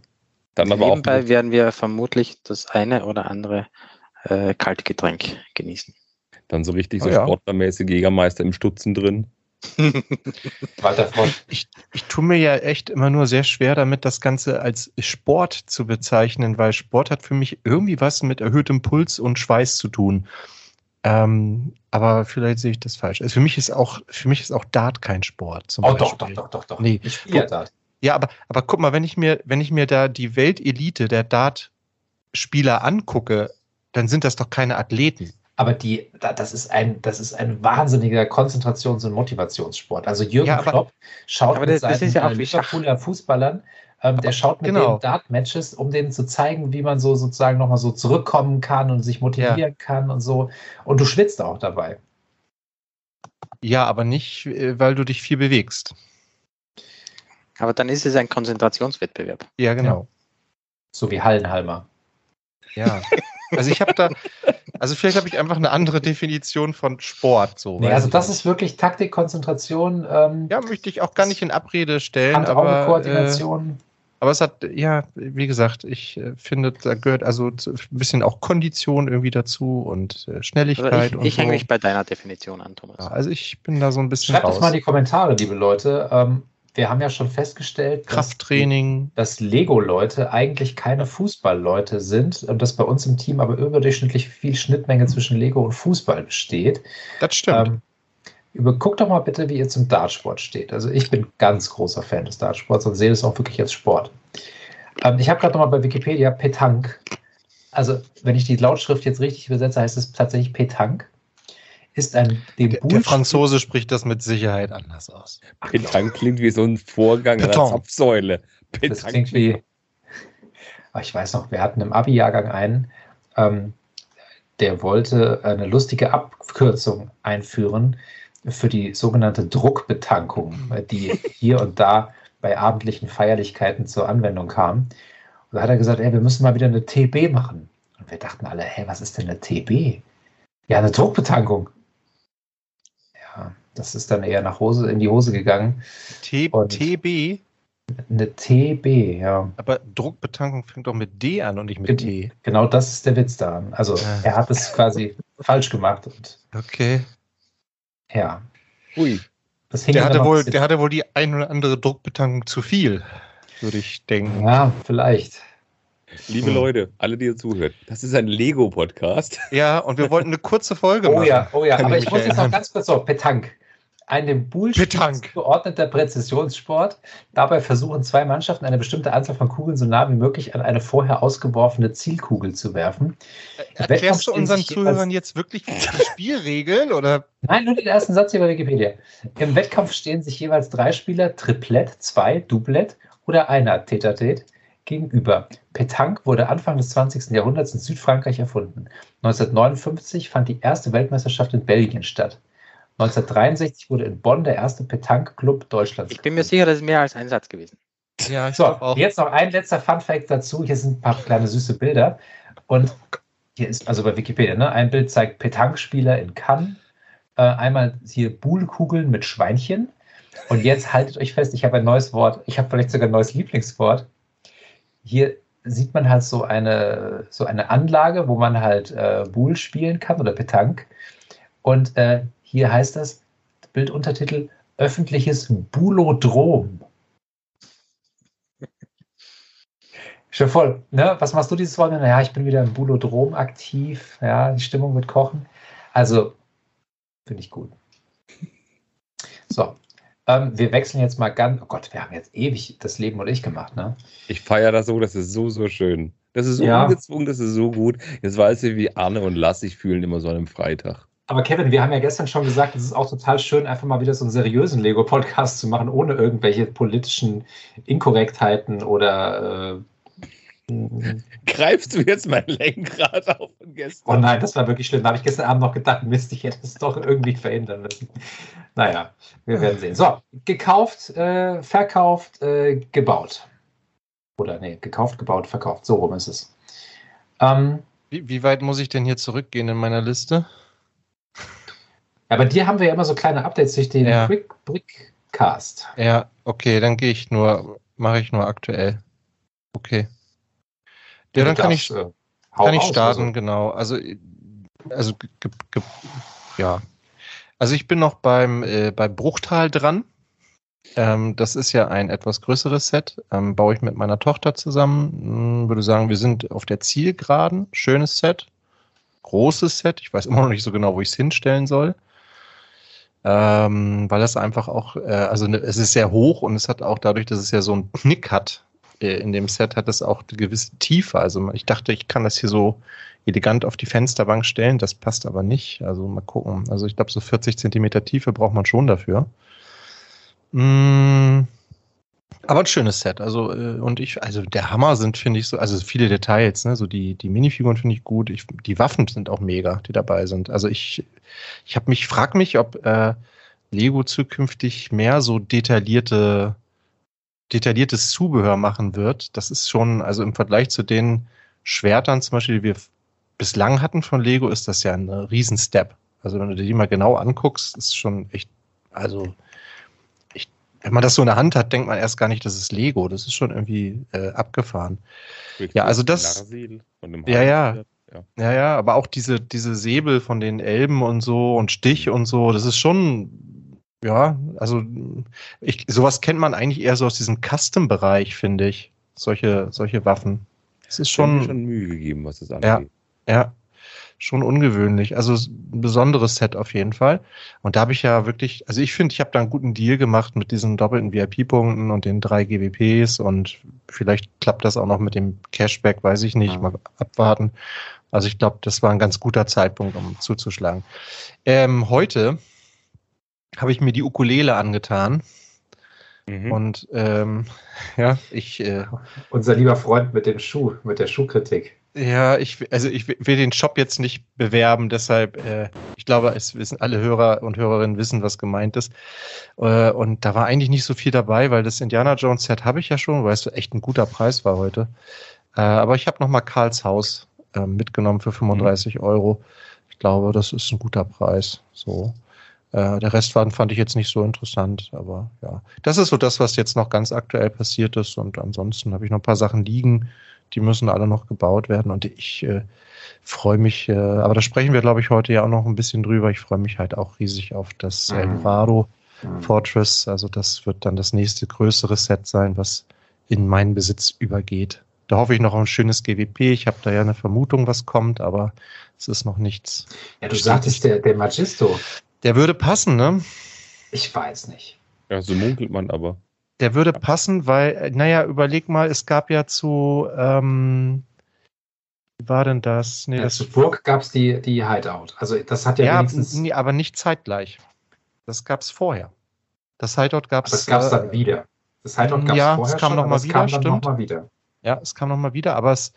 S4: Dann aber Nebenbei auch werden wir vermutlich das eine oder andere äh, Kaltgetränk genießen.
S3: Dann so richtig so oh, ja. sportlermäßig Jägermeister im Stutzen drin.
S5: ich, ich tue mir ja echt immer nur sehr schwer damit, das Ganze als Sport zu bezeichnen, weil Sport hat für mich irgendwie was mit erhöhtem Puls und Schweiß zu tun. Ähm, aber vielleicht sehe ich das falsch. Also für mich ist auch, für mich ist auch Dart kein Sport.
S2: oh, Beispiel. doch, doch, doch, doch, doch.
S5: Nee, ich spiele Dart. Ja, aber, aber guck mal, wenn ich mir, wenn ich mir da die Weltelite der Dart-Spieler angucke, dann sind das doch keine Athleten.
S2: Aber die, das ist ein, das ist ein wahnsinniger Konzentrations- und Motivationssport. Also Jürgen ja, aber, Klopp schaut
S4: aber mit das, seinen
S2: ja Liverpooler Fußballern, ähm, der schaut mit genau. den Dart-Matches, um denen zu zeigen, wie man so sozusagen nochmal so zurückkommen kann und sich motivieren ja. kann und so. Und du schwitzt auch dabei.
S5: Ja, aber nicht, äh, weil du dich viel bewegst.
S4: Aber dann ist es ein Konzentrationswettbewerb.
S5: Ja, genau. Ja.
S2: So wie Hallenhalmer.
S5: Ja. Also ich habe da, also vielleicht habe ich einfach eine andere Definition von Sport. So,
S2: nee, also das ist wirklich Taktik, Konzentration. Ähm,
S5: ja, möchte ich auch gar nicht in Abrede stellen. aber,
S2: Koordination.
S5: Äh, aber es hat, ja, wie gesagt, ich äh, finde, da gehört also ein bisschen auch Kondition irgendwie dazu und äh, Schnelligkeit. Also
S4: ich, und ich
S5: so.
S4: hänge mich bei deiner Definition an, Thomas.
S5: Ja, also ich bin da so ein bisschen
S2: Schreibt raus. doch mal in die Kommentare, liebe Leute. Ähm, wir haben ja schon festgestellt,
S5: Krafttraining.
S2: dass, dass Lego-Leute eigentlich keine Fußball-Leute sind und dass bei uns im Team aber überdurchschnittlich viel Schnittmenge zwischen Lego und Fußball besteht.
S5: Das stimmt. Ähm,
S2: Guckt doch mal bitte, wie ihr zum Dartsport steht. Also ich bin ganz großer Fan des Dartsports und sehe das auch wirklich als Sport. Ähm, ich habe gerade noch mal bei Wikipedia Petanque. Also wenn ich die Lautschrift jetzt richtig übersetze, heißt es tatsächlich Petanque. Ist ein
S5: dem der, der Franzose spricht das mit Sicherheit anders aus.
S3: Petanque klingt wie so ein Vorgang einer Zapfsäule.
S2: Petanque. Das klingt wie. Ich weiß noch, wir hatten im Abi-Jahrgang einen, ähm, der wollte eine lustige Abkürzung einführen für die sogenannte Druckbetankung, die hier und da bei abendlichen Feierlichkeiten zur Anwendung kam. Und da hat er gesagt, ey, wir müssen mal wieder eine TB machen. Und wir dachten alle, hey, was ist denn eine TB? Ja, eine Druckbetankung. Ja, das ist dann eher nach Hose, in die Hose gegangen.
S5: T und TB?
S2: Eine TB, ja.
S5: Aber Druckbetankung fängt doch mit D an und nicht mit T.
S2: Genau das ist der Witz daran. Also ah. er hat es quasi falsch gemacht. Und
S5: okay.
S2: Ja.
S5: Ui. der, hatte wohl, der hatte wohl die ein oder andere Druckbetankung zu viel, würde ich denken.
S2: Ja, vielleicht.
S3: Liebe hm. Leute, alle, die ihr zuhört, das ist ein Lego-Podcast.
S5: Ja, und wir wollten eine kurze Folge
S2: oh
S5: machen.
S2: Oh ja, oh ja, aber ich muss jetzt noch ganz kurz auf Petank ein dem Bullspiel geordneter Präzisionssport. Dabei versuchen zwei Mannschaften eine bestimmte Anzahl von Kugeln so nah wie möglich an eine vorher ausgeworfene Zielkugel zu werfen.
S5: Erklärst du unseren Zuhörern jetzt wirklich die Spielregeln oder?
S2: Nein, nur den ersten Satz hier bei Wikipedia. Im Wettkampf stehen sich jeweils drei Spieler, Triplett, zwei, Doublett oder einer Tetatet gegenüber. Petanque wurde Anfang des 20. Jahrhunderts in Südfrankreich erfunden. 1959 fand die erste Weltmeisterschaft in Belgien statt. 1963 wurde in Bonn der erste Petanque-Club Deutschlands.
S4: Ich bin mir sicher, das ist mehr als ein Satz gewesen.
S2: Ja, ich so, auch. jetzt noch ein letzter Fun-Fact dazu. Hier sind ein paar kleine süße Bilder. Und hier ist, also bei Wikipedia, ne, ein Bild zeigt Petanque-Spieler in Cannes. Äh, einmal hier Buhlkugeln mit Schweinchen. Und jetzt haltet euch fest, ich habe ein neues Wort. Ich habe vielleicht sogar ein neues Lieblingswort. Hier sieht man halt so eine, so eine Anlage, wo man halt äh, Buhl spielen kann oder Petanque. Und äh, hier heißt das, Bilduntertitel, öffentliches Bulodrom. Schon voll. Ne? Was machst du dieses Wochenende? Naja, ich bin wieder im Bulodrom aktiv. Ja, die Stimmung wird kochen. Also, finde ich gut. So, ähm, wir wechseln jetzt mal ganz. Oh Gott, wir haben jetzt ewig das Leben und ich gemacht, ne?
S3: Ich feiere das so, das ist so, so schön. Das ist so ja. ungezwungen, das ist so gut. Jetzt weiß ich, wie Arne und Lass sich fühlen immer so an einem Freitag.
S2: Aber Kevin, wir haben ja gestern schon gesagt, es ist auch total schön, einfach mal wieder so einen seriösen Lego-Podcast zu machen, ohne irgendwelche politischen Inkorrektheiten oder.
S3: Äh, Greifst du jetzt mein Lenkrad auf von
S2: gestern? Oh nein, das war wirklich schlimm. Da habe ich gestern Abend noch gedacht, Mist, ich hätte es doch irgendwie verhindern müssen. Naja, wir werden sehen. So, gekauft, äh, verkauft, äh, gebaut. Oder nee, gekauft, gebaut, verkauft. So rum ist es.
S5: Ähm, wie, wie weit muss ich denn hier zurückgehen in meiner Liste?
S2: Ja, bei dir haben wir ja immer so kleine Updates durch den ja. Quick Brickcast.
S5: Ja, okay, dann gehe ich nur, mache ich nur aktuell. Okay. Ja, dann kann ich, äh, kann ich starten, also. genau. Also, also ja. Also ich bin noch beim, äh, bei Bruchtal dran. Ähm, das ist ja ein etwas größeres Set. Ähm, baue ich mit meiner Tochter zusammen. Hm, würde sagen, wir sind auf der Zielgeraden. Schönes Set. Großes Set. Ich weiß immer noch nicht so genau, wo ich es hinstellen soll ähm, weil das einfach auch, äh, also ne, es ist sehr hoch und es hat auch dadurch, dass es ja so einen Knick hat, äh, in dem Set hat es auch eine gewisse Tiefe. Also ich dachte, ich kann das hier so elegant auf die Fensterbank stellen. Das passt aber nicht. Also mal gucken. Also ich glaube, so 40 Zentimeter Tiefe braucht man schon dafür. Mm, aber ein schönes Set. Also, äh, und ich, also der Hammer sind, finde ich, so, also viele Details, ne? So die, die Minifiguren finde ich gut. Ich, die Waffen sind auch mega, die dabei sind. Also ich, ich habe mich, frag mich, ob äh, Lego zukünftig mehr so detaillierte, detailliertes Zubehör machen wird. Das ist schon, also im Vergleich zu den Schwertern zum Beispiel, die wir bislang hatten von Lego, ist das ja ein Riesen-Step. Also wenn du dir die mal genau anguckst, ist schon echt, also wenn man das so in der Hand hat, denkt man erst gar nicht, das ist Lego. Das ist schon irgendwie äh, abgefahren. Ja, also das. Ja, ja. Ja. ja, ja, aber auch diese, diese Säbel von den Elben und so und Stich und so, das ist schon, ja, also ich, sowas kennt man eigentlich eher so aus diesem Custom-Bereich, finde ich. Solche, solche Waffen. Es ist schon.
S3: schon Mühe gegeben, was das
S5: angeht. Ja, ja schon ungewöhnlich. Also ein besonderes Set auf jeden Fall. Und da habe ich ja wirklich, also ich finde, ich habe da einen guten Deal gemacht mit diesen doppelten VIP-Punkten und den drei GWPs und vielleicht klappt das auch noch mit dem Cashback, weiß ich nicht, mal abwarten. Also ich glaube, das war ein ganz guter Zeitpunkt, um zuzuschlagen. Ähm, heute habe ich mir die Ukulele angetan. Mhm. Und ähm, ja, ich. Äh,
S2: Unser lieber Freund mit dem Schuh, mit der Schuhkritik.
S5: Ja, ich, also ich will den Shop jetzt nicht bewerben, deshalb, äh, ich glaube, es wissen alle Hörer und Hörerinnen wissen, was gemeint ist. Äh, und da war eigentlich nicht so viel dabei, weil das Indiana Jones Set habe ich ja schon, weil es echt ein guter Preis war heute. Äh, aber ich habe nochmal Karls Haus äh, mitgenommen für 35 mhm. Euro. Ich glaube, das ist ein guter Preis. So. Äh, der Rest fand, fand ich jetzt nicht so interessant, aber ja. Das ist so das, was jetzt noch ganz aktuell passiert ist. Und ansonsten habe ich noch ein paar Sachen liegen die müssen alle noch gebaut werden und ich äh, freue mich, äh, aber da sprechen wir, glaube ich, heute ja auch noch ein bisschen drüber. Ich freue mich halt auch riesig auf das mhm. Eldorado mhm. Fortress. Also das wird dann das nächste größere Set sein, was in meinen Besitz übergeht. Da hoffe ich noch auf ein schönes GWP. Ich habe da ja eine Vermutung, was kommt, aber es ist noch nichts.
S2: Ja, du sagtest, der, der Magisto.
S5: Der würde passen, ne?
S2: Ich weiß nicht.
S3: Ja, so munkelt man aber.
S5: Der würde passen, weil, äh, naja, überleg mal, es gab ja zu, ähm, wie war denn das?
S2: Nee, ja, das zu Burg gab es die, die Hideout. Also das hat ja,
S5: ja wenigstens... Nee, aber nicht zeitgleich. Das gab es vorher. Das Hideout gab es...
S2: Das gab es dann äh, wieder. Das Hideout gab es
S5: ja,
S2: vorher
S5: es kam
S2: schon,
S5: noch mal wieder, kam stimmt.
S2: Noch mal wieder.
S5: Ja, es kam nochmal wieder, aber es,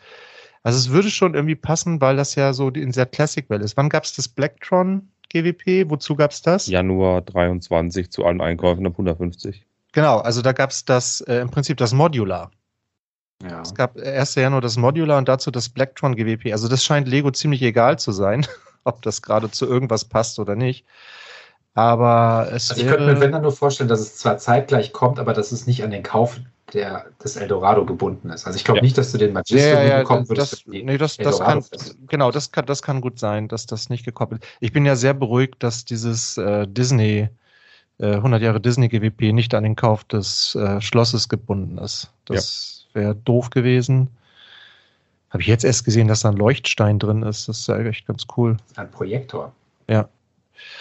S5: also es würde schon irgendwie passen, weil das ja so in der Classic-Welle ist. Wann gab es das Blacktron GWP? Wozu gab es das?
S3: Januar 23 zu allen Einkäufen ab 150.
S5: Genau, also da gab es das äh, im Prinzip das Modular. Ja. Es gab erst ja nur das Modular und dazu das Blacktron GWP. Also das scheint Lego ziemlich egal zu sein, ob das gerade zu irgendwas passt oder nicht. Aber es
S2: also ich könnte mir wenn dann nur vorstellen, dass es zwar zeitgleich kommt, aber dass es nicht an den Kauf der, des Eldorado gebunden ist. Also ich glaube ja. nicht, dass du den Magisto
S5: ja, ja, bekommen würdest. Das, nee, das, das kann, genau, das kann, das kann gut sein, dass das nicht gekoppelt ist. Ich bin ja sehr beruhigt, dass dieses äh, Disney 100 äh, Jahre Disney GWP nicht an den Kauf des äh, Schlosses gebunden ist. Das ja. wäre doof gewesen. Habe ich jetzt erst gesehen, dass da ein Leuchtstein drin ist. Das ist ja echt ganz cool.
S2: Ein Projektor.
S5: Ja.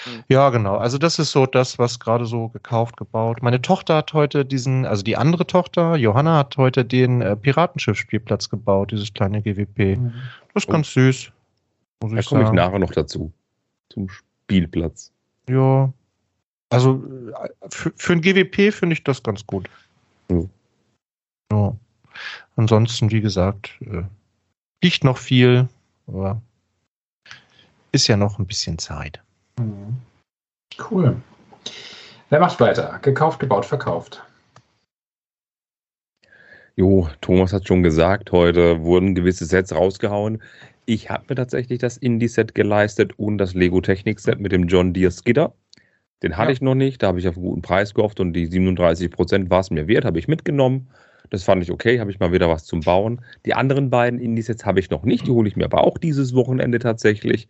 S5: Hm. Ja, genau. Also das ist so das, was gerade so gekauft, gebaut. Meine Tochter hat heute diesen, also die andere Tochter, Johanna, hat heute den äh, Piratenschiff-Spielplatz gebaut, dieses kleine GWP. Mhm. Das ist oh. ganz süß.
S3: Muss da komme ich nachher noch dazu. Zum Spielplatz.
S5: Ja, also für, für ein GWP finde ich das ganz gut. Mhm. Ja. Ansonsten, wie gesagt, äh, liegt noch viel, aber ist ja noch ein bisschen Zeit.
S2: Mhm. Cool. Wer macht weiter? Gekauft, gebaut, verkauft.
S3: Jo, Thomas hat schon gesagt, heute wurden gewisse Sets rausgehauen. Ich habe mir tatsächlich das Indie-Set geleistet und das Lego-Technik-Set mit dem John Deere Skidder. Den hatte ja. ich noch nicht, da habe ich auf einen guten Preis gehofft und die 37 Prozent war es mir wert, habe ich mitgenommen. Das fand ich okay, habe ich mal wieder was zum Bauen. Die anderen beiden Indies habe ich noch nicht, die hole ich mir aber auch dieses Wochenende tatsächlich.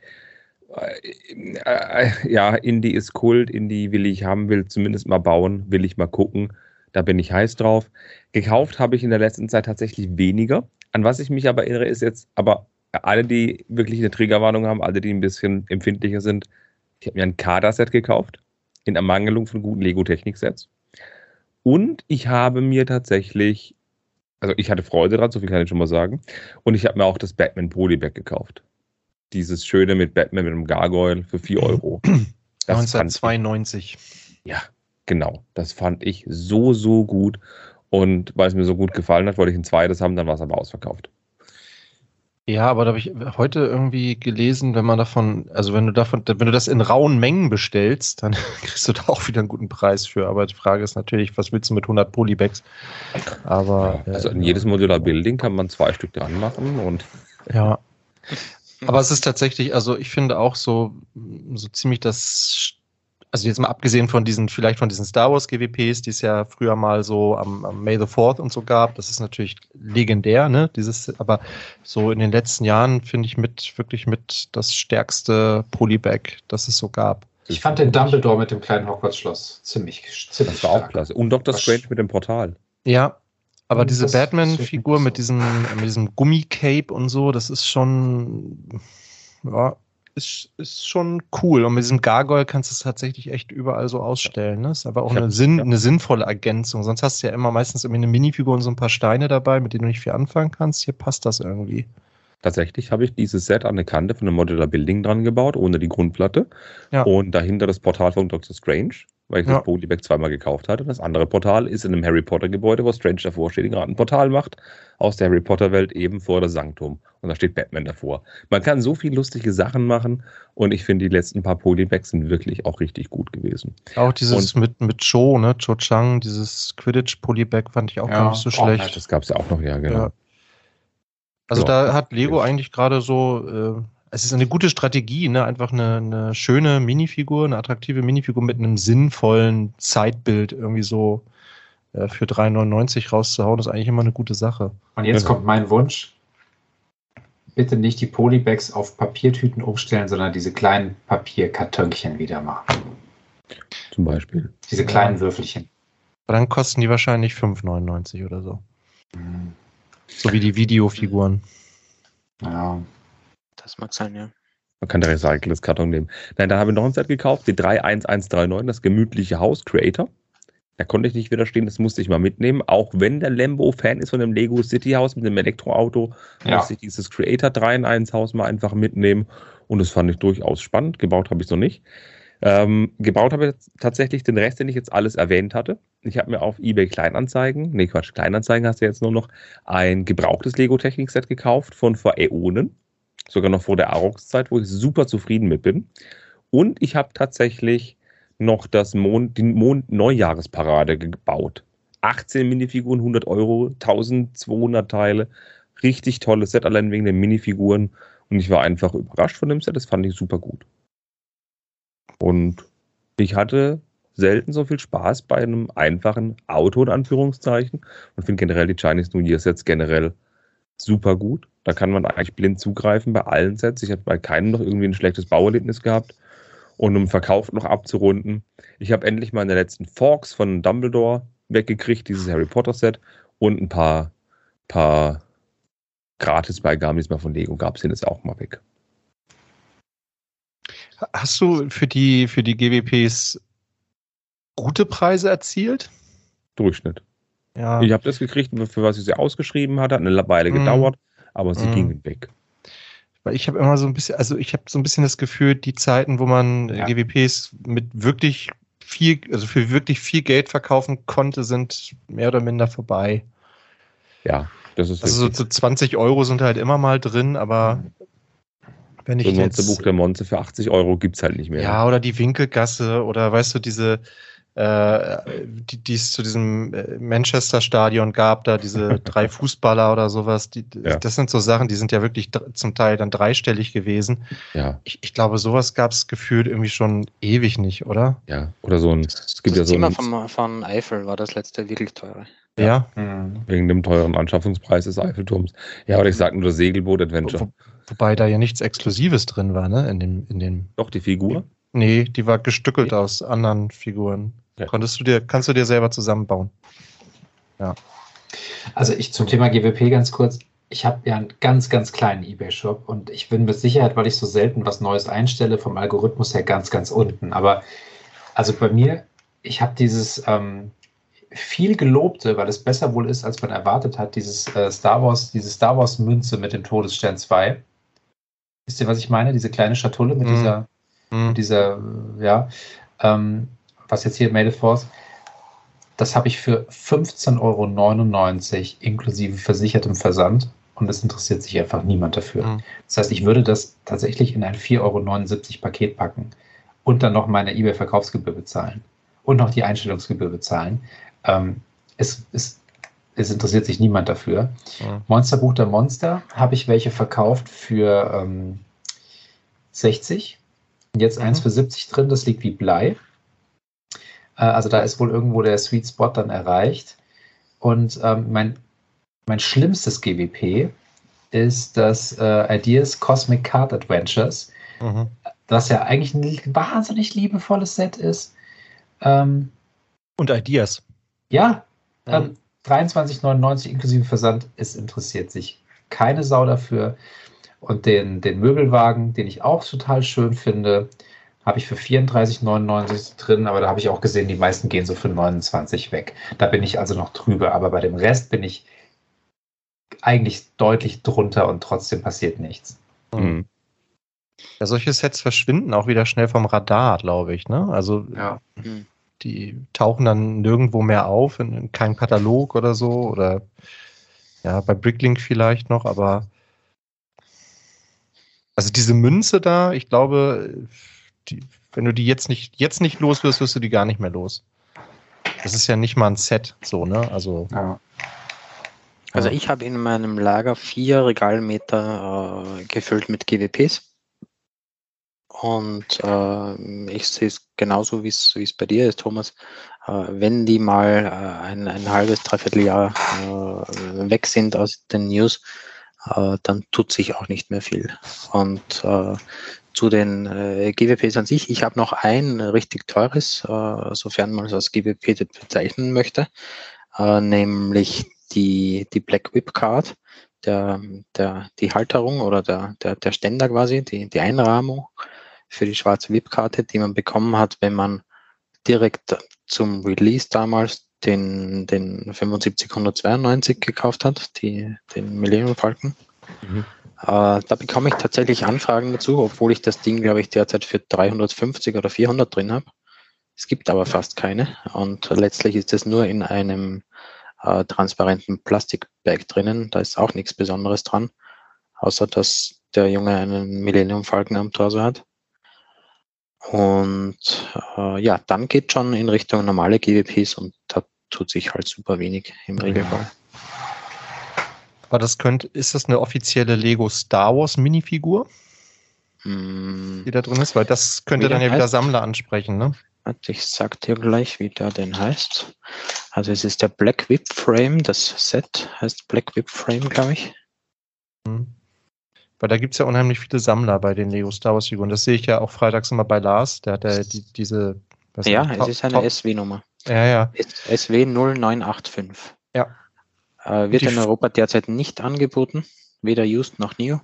S3: Äh, äh, ja, Indie ist Kult, Indie will ich haben, will zumindest mal bauen, will ich mal gucken. Da bin ich heiß drauf. Gekauft habe ich in der letzten Zeit tatsächlich weniger. An was ich mich aber erinnere, ist jetzt, aber alle, die wirklich eine Triggerwarnung haben, alle, die ein bisschen empfindlicher sind, ich habe mir ein Kader-Set gekauft in Ermangelung von guten Lego-Technik-Sets. Und ich habe mir tatsächlich Also ich hatte Freude dran, so viel kann ich schon mal sagen. Und ich habe mir auch das Batman Polybag gekauft. Dieses schöne mit Batman mit einem Gargoyle für 4 Euro.
S5: Das 1992.
S3: Ich, ja, genau. Das fand ich so, so gut. Und weil es mir so gut gefallen hat, wollte ich ein zweites haben, dann war es aber ausverkauft.
S5: Ja, aber da habe ich heute irgendwie gelesen, wenn man davon, also wenn du davon, wenn du das in rauen Mengen bestellst, dann kriegst du da auch wieder einen guten Preis für. Aber die Frage ist natürlich, was willst du mit 100 Polybags? Aber
S3: ja, also in äh, jedes Modular Building kann man zwei Stück dran machen und
S5: ja. Aber es ist tatsächlich, also ich finde auch so, so ziemlich das also jetzt mal abgesehen von diesen, vielleicht von diesen Star Wars GWPs, die es ja früher mal so am, am May the 4th und so gab, das ist natürlich legendär, ne? Dieses, aber so in den letzten Jahren finde ich mit, wirklich mit das stärkste Polybag, das es so gab.
S2: Ich fand den Dumbledore mit dem kleinen Hogwarts-Schloss ziemlich, ziemlich
S3: Das war stark. auch klasse. Und Dr. Strange mit dem Portal.
S5: Ja, aber diese Batman-Figur mit diesem, mit diesem Gummicape und so, das ist schon, ja, ist, ist schon cool. Und mit diesem Gargoyle kannst du es tatsächlich echt überall so ausstellen. Ne? Ist aber auch eine, Sinn, eine sinnvolle Ergänzung. Sonst hast du ja immer meistens irgendwie eine Minifigur und so ein paar Steine dabei, mit denen du nicht viel anfangen kannst. Hier passt das irgendwie.
S3: Tatsächlich habe ich dieses Set an eine Kante von einem Modular Building dran gebaut, ohne die Grundplatte. Ja. Und dahinter das Portal von Dr. Strange, weil ich ja. das Polybag zweimal gekauft hatte. Und das andere Portal ist in einem Harry Potter Gebäude, wo Strange davor steht, gerade ein Portal macht, aus der Harry Potter Welt eben vor das Sanktum. Und da steht Batman davor. Man kann so viel lustige Sachen machen und ich finde, die letzten paar Polybags sind wirklich auch richtig gut gewesen.
S5: Auch dieses und, mit, mit Cho, ne, Cho Chang, dieses Quidditch Polybag fand ich auch ja. gar nicht so schlecht. Oh,
S3: das gab es ja auch noch, ja, genau. Ja.
S5: Also ja, da hat Lego eigentlich gerade so, äh, es ist eine gute Strategie, ne? einfach eine, eine schöne Minifigur, eine attraktive Minifigur mit einem sinnvollen Zeitbild irgendwie so äh, für 3,99 rauszuhauen, ist eigentlich immer eine gute Sache.
S2: Und jetzt kommt mein Wunsch. Bitte nicht die Polybags auf Papiertüten umstellen, sondern diese kleinen Papierkartönchen wieder machen.
S3: Zum Beispiel.
S2: Diese kleinen ja. Würfelchen.
S5: Aber dann kosten die wahrscheinlich 5,99 oder so. Mhm. So wie die Videofiguren.
S4: Ja. Das mag sein, ja.
S3: Man kann der recyceltes Karton nehmen. Nein, da habe ich noch ein Set gekauft, die 31139, das gemütliche Haus Creator. Da konnte ich nicht widerstehen, das musste ich mal mitnehmen. Auch wenn der Lambo Fan ist von dem Lego City House mit dem Elektroauto, ja. musste ich dieses Creator 3 in 1 Haus mal einfach mitnehmen. Und das fand ich durchaus spannend. Gebaut habe ich es noch nicht. Ähm, gebaut habe ich tatsächlich den Rest, den ich jetzt alles erwähnt hatte. Ich habe mir auf eBay Kleinanzeigen, nee Quatsch, Kleinanzeigen hast du jetzt nur noch, ein gebrauchtes Lego-Technik-Set gekauft von vor Äonen. Sogar noch vor der Arox-Zeit, wo ich super zufrieden mit bin. Und ich habe tatsächlich noch das Mond, die Mond-Neujahresparade gebaut. 18 Minifiguren, 100 Euro, 1200 Teile. Richtig tolles Set, allein wegen den Minifiguren. Und ich war einfach überrascht von dem Set. Das fand ich super gut. Und ich hatte selten so viel Spaß bei einem einfachen Auto, in Anführungszeichen. Und finde generell die Chinese New Year Sets generell super gut. Da kann man eigentlich blind zugreifen bei allen Sets. Ich habe bei keinem noch irgendwie ein schlechtes Bauerlebnis gehabt. Und um Verkauf noch abzurunden, ich habe endlich meine letzten Forks von Dumbledore weggekriegt, dieses Harry Potter Set und ein paar, paar Gratis-Beigaben, die es mal von Lego gab, sind jetzt auch mal weg.
S5: Hast du für die, für die GWPs gute Preise erzielt?
S3: Durchschnitt. Ja. Ich habe das gekriegt, für was ich sie ausgeschrieben hatte, hat eine Weile mhm. gedauert, aber sie mhm. gingen weg.
S5: Weil ich habe immer so ein bisschen, also ich habe so ein bisschen das Gefühl, die Zeiten, wo man ja. GWPs mit wirklich viel, also für wirklich viel Geld verkaufen konnte, sind mehr oder minder vorbei.
S3: Ja, das ist.
S5: Also so, so 20 Euro sind halt immer mal drin, aber wenn ich
S3: so jetzt, Buch der Monze für 80 Euro gibt es halt nicht mehr.
S5: Ja, oder die Winkelgasse oder weißt du, diese, die, die es zu diesem äh, Manchester-Stadion gab, da diese drei Fußballer oder sowas, die, ja. das sind so Sachen, die sind ja wirklich zum Teil dann dreistellig gewesen.
S3: Ja.
S5: Ich, ich glaube, sowas gab es gefühlt irgendwie schon ewig nicht, oder?
S3: Ja, oder so ein,
S4: es gibt das ja so ein... Von, von Eiffel war das letzte wirklich teure.
S5: Ja.
S3: ja. Wegen dem teuren Anschaffungspreis des Eiffelturms. Ja, oder ich sag nur das Segelboot-Adventure.
S5: Wobei da ja nichts Exklusives drin war, ne? In dem, in dem.
S3: Doch, die Figur?
S5: Nee, die war gestückelt okay. aus anderen Figuren. Ja. Konntest du dir, kannst du dir selber zusammenbauen. Ja.
S2: Also ich zum Thema GWP ganz kurz. Ich habe ja einen ganz, ganz kleinen Ebay-Shop und ich bin mit Sicherheit, weil ich so selten was Neues einstelle, vom Algorithmus her ganz, ganz unten. Aber also bei mir, ich habe dieses, ähm, viel gelobte, weil es besser wohl ist, als man erwartet hat, dieses äh, Star Wars, diese Star Wars Münze mit dem Todesstern 2. Wisst ihr, was ich meine? Diese kleine Schatulle mit mm. dieser, mm. Mit dieser, ja, ähm, was jetzt hier Made Force. Das habe ich für 15,99 Euro inklusive versichertem Versand und es interessiert sich einfach niemand dafür. Mhm. Das heißt, ich würde das tatsächlich in ein 4,79 Euro Paket packen und dann noch meine eBay-Verkaufsgebühr bezahlen und noch die Einstellungsgebühr bezahlen. Ähm, es, es, es, interessiert sich niemand dafür. Mhm. Monsterbuch der Monster habe ich welche verkauft für ähm, 60. Jetzt mhm. eins für 70 drin, das liegt wie Blei. Äh, also da ist wohl irgendwo der Sweet Spot dann erreicht. Und ähm, mein, mein schlimmstes GWP ist das äh, Ideas Cosmic Card Adventures, mhm. das ja eigentlich ein wahnsinnig liebevolles Set ist. Ähm,
S5: Und Ideas.
S2: Ja, mhm. ähm, 23,99 inklusive Versand. Es interessiert sich keine Sau dafür. Und den, den Möbelwagen, den ich auch total schön finde, habe ich für 34,99 drin, aber da habe ich auch gesehen, die meisten gehen so für 29 weg. Da bin ich also noch drüber, aber bei dem Rest bin ich eigentlich deutlich drunter und trotzdem passiert nichts. Mhm.
S5: Ja, solche Sets verschwinden auch wieder schnell vom Radar, glaube ich. Ne? Also
S2: ja.
S5: die tauchen dann nirgendwo mehr auf, in, in keinem Katalog oder so. Oder ja, bei Bricklink vielleicht noch, aber also diese Münze da, ich glaube, die, wenn du die jetzt nicht, jetzt nicht los wirst, wirst du die gar nicht mehr los. Das ist ja nicht mal ein Set, so, ne? Also. Ja.
S4: Also ich habe in meinem Lager vier Regalmeter äh, gefüllt mit GWPs. Und äh, ich sehe es genauso, wie es bei dir ist, Thomas. Äh, wenn die mal äh, ein, ein halbes, dreiviertel Jahr äh, weg sind aus den News, äh, dann tut sich auch nicht mehr viel. Und äh, zu den äh, GWPs an sich, ich habe noch ein richtig teures, äh, sofern man es als GWP bezeichnen möchte, äh, nämlich die, die Black Whip Card, der, der, die Halterung oder der, der, der Ständer quasi, die, die Einrahmung für die schwarze VIP-Karte, die man bekommen hat, wenn man direkt zum Release damals den, den 7592 gekauft hat, die, den Millennium Falcon. Mhm. Äh, da bekomme ich tatsächlich Anfragen dazu, obwohl ich das Ding, glaube ich, derzeit für 350 oder 400 drin habe. Es gibt aber fast keine und letztlich ist es nur in einem äh, transparenten Plastikbag drinnen. Da ist auch nichts Besonderes dran, außer dass der Junge einen Millennium Falcon am Torso hat. Und äh, ja, dann geht schon in Richtung normale GWPs und da tut sich halt super wenig im Regelfall.
S5: Aber das könnte, ist das eine offizielle Lego Star Wars Minifigur?
S4: Hm.
S5: Die da drin ist, weil das könnte dann ja wieder Sammler ansprechen, ne?
S4: Ich sag dir gleich, wie der denn heißt. Also es ist der Black Whip Frame, das Set heißt Black Whip Frame, glaube ich.
S5: Hm. Weil da gibt es ja unheimlich viele Sammler bei den Lego Star Wars Figuren. Das sehe ich ja auch freitags immer bei Lars. Der hat ja die, diese.
S4: ja, es ist eine SW-Nummer.
S5: Ja, ja.
S4: SW 0985.
S5: Ja.
S4: Äh, wird in Europa derzeit nicht angeboten, weder used noch new.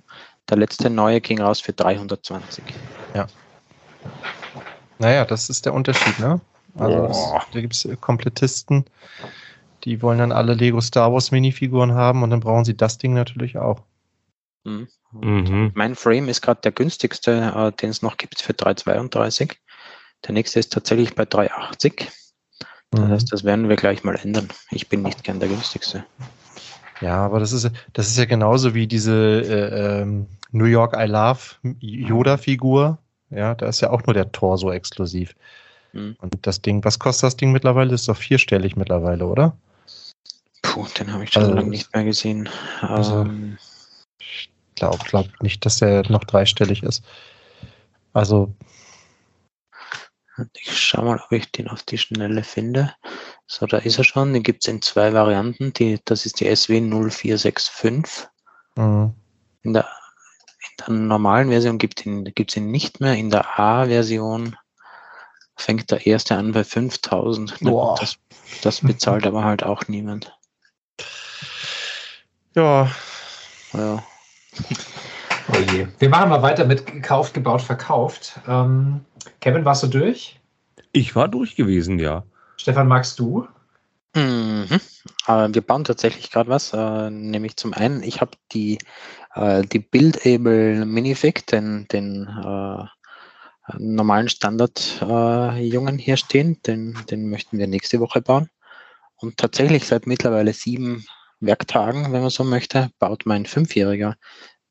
S4: Der letzte neue ging raus für 320.
S5: Ja. Naja, das ist der Unterschied, ne? Also es, da gibt es Komplettisten, die wollen dann alle Lego Star Wars Minifiguren haben und dann brauchen sie das Ding natürlich auch.
S4: Mhm. Mhm. Mein Frame ist gerade der günstigste, äh, den es noch gibt für 3,32. Der nächste ist tatsächlich bei 3,80. Das mhm. heißt, das werden wir gleich mal ändern. Ich bin nicht gern der günstigste.
S5: Ja, aber das ist, das ist ja genauso wie diese äh, ähm, New York I Love Yoda-Figur. Ja, da ist ja auch nur der Torso exklusiv. Mhm. Und das Ding, was kostet das Ding mittlerweile? Ist doch vierstellig mittlerweile, oder?
S4: Puh, den habe ich schon also, lange nicht mehr gesehen.
S5: Also, ähm, ich glaube glaub nicht, dass der noch dreistellig ist. Also.
S4: Ich schau mal, ob ich den auf die Schnelle finde. So, da ist er schon. Den gibt es in zwei Varianten. Die, das ist die SW 0465. Mhm. In der in der normalen Version gibt es ihn, ihn nicht mehr. In der A-Version fängt der erste an bei 5000. Das, das bezahlt aber halt auch niemand.
S5: Ja.
S4: Ja.
S2: Oh je. Wir machen mal weiter mit gekauft, gebaut, verkauft. Ähm, Kevin, warst du durch?
S3: Ich war durch gewesen, ja.
S2: Stefan, magst du?
S4: Mhm. Äh, wir bauen tatsächlich gerade was, äh, nämlich zum einen, ich habe die, äh, die Buildable Minifig, den, den äh, normalen Standard-Jungen hier stehen, den, den möchten wir nächste Woche bauen. Und tatsächlich seit mittlerweile sieben Werktagen, wenn man so möchte, baut mein Fünfjähriger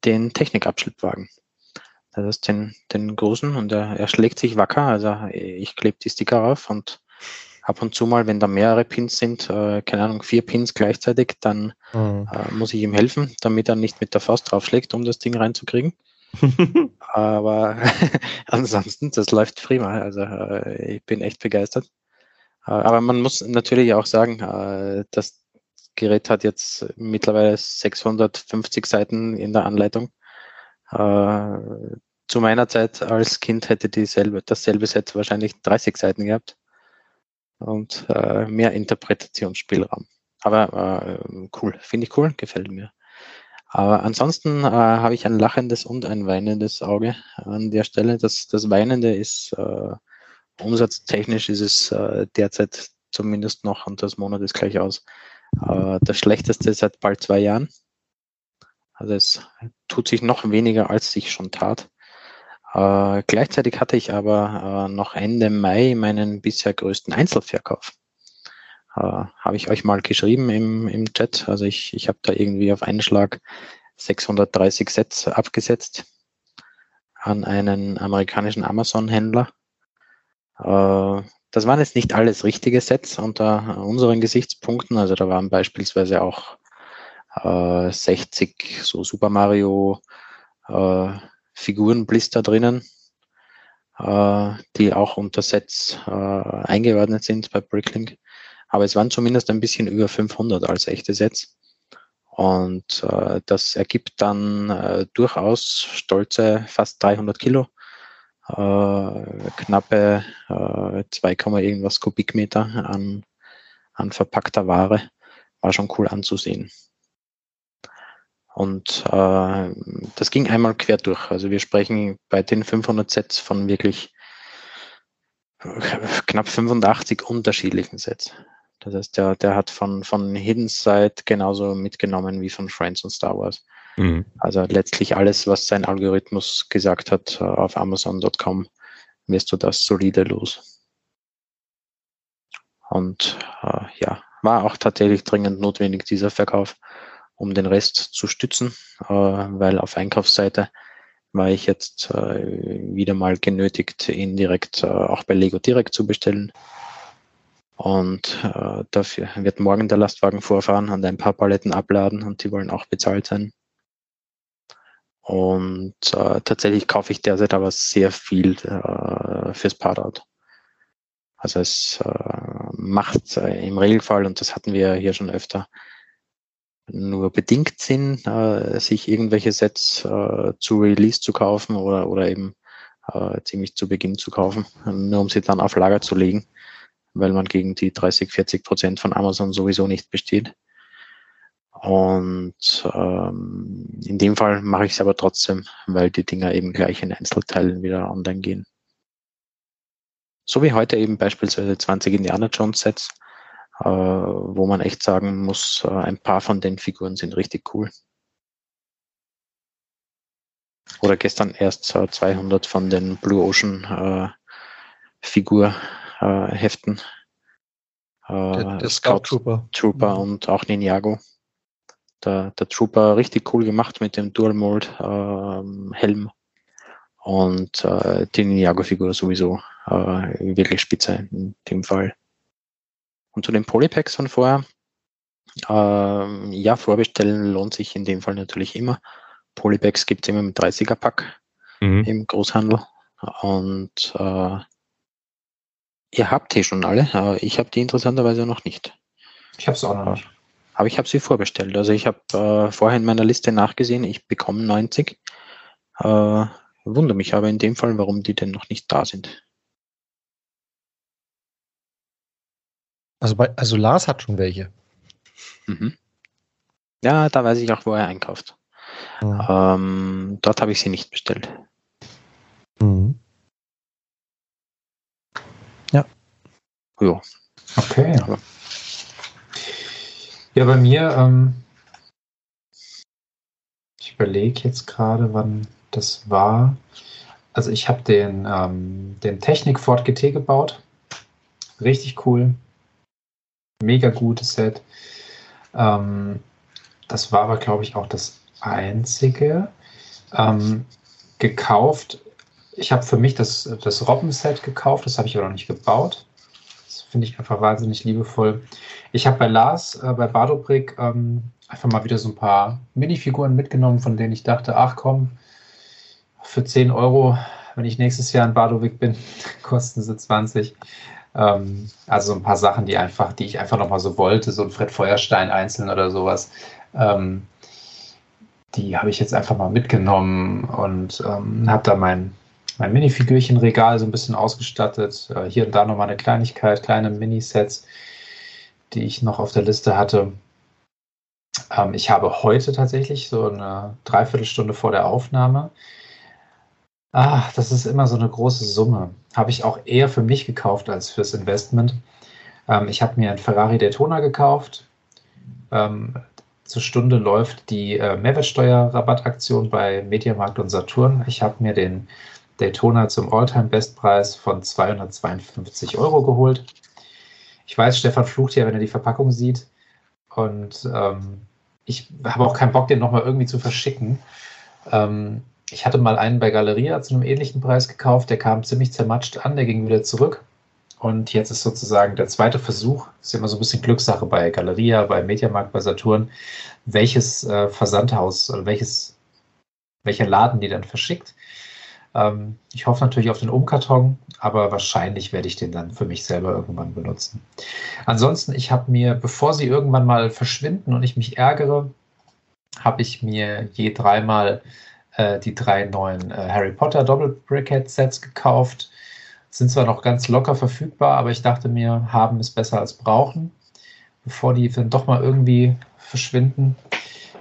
S4: den Technikabschleppwagen. Das heißt, den, den großen und er, er schlägt sich wacker. Also ich klebe die Sticker auf und ab und zu mal, wenn da mehrere Pins sind, äh, keine Ahnung, vier Pins gleichzeitig, dann mhm. äh, muss ich ihm helfen, damit er nicht mit der Faust draufschlägt, um das Ding reinzukriegen. Aber ansonsten, das läuft prima. Also äh, ich bin echt begeistert. Äh, aber man muss natürlich auch sagen, äh, das Gerät hat jetzt mittlerweile 650 Seiten in der Anleitung. Äh, zu meiner Zeit als Kind hätte dieselbe, dasselbe Set wahrscheinlich 30 Seiten gehabt und äh, mehr Interpretationsspielraum. Aber äh, cool, finde ich cool, gefällt mir. Aber ansonsten äh, habe ich ein lachendes und ein weinendes Auge an der Stelle. Das, das Weinende ist äh, umsatztechnisch ist es äh, derzeit zumindest noch und das Monat ist gleich aus. Äh, das schlechteste seit bald zwei Jahren. Also es tut sich noch weniger, als sich schon tat. Äh, gleichzeitig hatte ich aber äh, noch Ende Mai meinen bisher größten Einzelverkauf. Äh, Habe ich euch mal geschrieben im, im Chat. Also ich, ich habe da irgendwie auf einen Schlag 630 Sets abgesetzt an einen amerikanischen Amazon-Händler. Äh, das waren jetzt nicht alles richtige Sets unter unseren Gesichtspunkten. Also da waren beispielsweise auch äh, 60 so Super Mario äh, Figurenblister drinnen, äh, die auch unter Sets äh, eingeordnet sind bei Bricklink. Aber es waren zumindest ein bisschen über 500 als echte Sets. Und äh, das ergibt dann äh, durchaus stolze fast 300 Kilo, äh, knappe äh, 2, irgendwas Kubikmeter an, an verpackter Ware. War schon cool anzusehen. Und äh, das ging einmal quer durch. Also wir sprechen bei den 500 Sets von wirklich knapp 85 unterschiedlichen Sets. Das heißt, der, der hat von, von Hidden Side genauso mitgenommen wie von Friends und Star Wars. Mhm. Also letztlich alles, was sein Algorithmus gesagt hat äh, auf Amazon.com, wirst du das solide los. Und äh, ja, war auch tatsächlich dringend notwendig, dieser Verkauf um den Rest zu stützen, äh, weil auf Einkaufsseite war ich jetzt äh, wieder mal genötigt, ihn direkt äh, auch bei Lego direkt zu bestellen. Und äh, dafür wird morgen der Lastwagen vorfahren und ein paar Paletten abladen und die wollen auch bezahlt sein. Und äh, tatsächlich kaufe ich derzeit aber sehr viel äh, fürs Paarrad. Also es äh, macht äh, im Regelfall, und das hatten wir hier schon öfter, nur bedingt Sinn, äh, sich irgendwelche Sets äh, zu Release zu kaufen oder, oder eben äh, ziemlich zu Beginn zu kaufen, nur um sie dann auf Lager zu legen, weil man gegen die 30, 40 Prozent von Amazon sowieso nicht besteht. Und ähm, in dem Fall mache ich es aber trotzdem, weil die Dinger eben gleich in Einzelteilen wieder online gehen. So wie heute eben beispielsweise 20 Indiana Jones Sets äh, wo man echt sagen muss, äh, ein paar von den Figuren sind richtig cool. Oder gestern erst äh, 200 von den Blue Ocean äh, Figurheften. Äh,
S5: der, der Scout Trooper.
S4: Trooper mhm. und auch Ninjago. Der, der Trooper richtig cool gemacht mit dem Dual Mold ähm, Helm. Und äh, die Ninjago-Figur sowieso äh, wirklich spitze in dem Fall. Und zu den Polypacks von vorher, ähm, ja, vorbestellen lohnt sich in dem Fall natürlich immer. Polypacks gibt es immer mit 30er Pack mhm. im Großhandel. Und äh, ihr habt die schon alle, aber ich habe die interessanterweise noch nicht.
S2: Ich habe es auch noch nicht.
S4: Aber ich habe sie vorbestellt. Also ich habe äh, vorher in meiner Liste nachgesehen, ich bekomme 90. Äh, wundere mich aber in dem Fall, warum die denn noch nicht da sind.
S5: Also, bei, also Lars hat schon welche.
S4: Mhm. Ja, da weiß ich auch, wo er einkauft. Mhm. Ähm, dort habe ich sie nicht bestellt. Mhm.
S5: Ja.
S4: Jo.
S2: Okay.
S4: Aber
S2: Ja, bei mir, ähm, ich überlege jetzt gerade, wann das war. Also ich habe den, ähm, den Technik Ford GT gebaut. Richtig cool. Mega gutes Set. Ähm, das war aber, glaube ich, auch das einzige. Ähm, gekauft. Ich habe für mich das, das Robben-Set gekauft, das habe ich aber noch nicht gebaut. Finde ich einfach wahnsinnig liebevoll. Ich habe bei Lars, äh, bei Badobrick, ähm, einfach mal wieder so ein paar Minifiguren mitgenommen, von denen ich dachte, ach komm, für 10 Euro, wenn ich nächstes Jahr in Badowik bin, kosten sie 20. Ähm, also ein paar Sachen, die einfach, die ich einfach nochmal so wollte, so ein Fred Feuerstein einzeln oder sowas. Ähm, die habe ich jetzt einfach mal mitgenommen und ähm, habe da mein, mein Minifigürchenregal so ein bisschen ausgestattet. Äh, hier und da nochmal eine Kleinigkeit, kleine Minisets, die ich noch auf der Liste hatte. Ähm, ich habe heute tatsächlich so eine Dreiviertelstunde vor der Aufnahme. Ah, das ist immer so eine große Summe. Habe ich auch eher für mich gekauft als fürs Investment. Ähm, ich habe mir ein Ferrari Daytona gekauft. Ähm, zur Stunde läuft die äh, Mehrwertsteuerrabattaktion bei Mediamarkt und Saturn. Ich habe mir den Daytona zum Alltime-Bestpreis von 252 Euro geholt. Ich weiß, Stefan flucht ja, wenn er die Verpackung sieht. Und ähm, ich habe auch keinen Bock, den nochmal irgendwie zu verschicken. Ähm, ich hatte mal einen bei Galeria zu einem ähnlichen Preis gekauft. Der kam ziemlich zermatscht an, der ging wieder zurück. Und jetzt ist sozusagen der zweite Versuch, ist immer so ein bisschen Glückssache bei Galeria, bei Mediamarkt, bei Saturn, welches äh, Versandhaus oder welches, welcher Laden die dann verschickt. Ähm, ich hoffe natürlich auf den Umkarton, aber wahrscheinlich werde ich den dann für mich selber irgendwann benutzen. Ansonsten, ich habe mir, bevor sie irgendwann mal verschwinden und ich mich ärgere, habe ich mir je dreimal äh, die drei neuen äh, Harry Potter Double Brickhead Sets gekauft sind zwar noch ganz locker verfügbar, aber ich dachte mir, haben ist besser als brauchen, bevor die dann doch mal irgendwie verschwinden.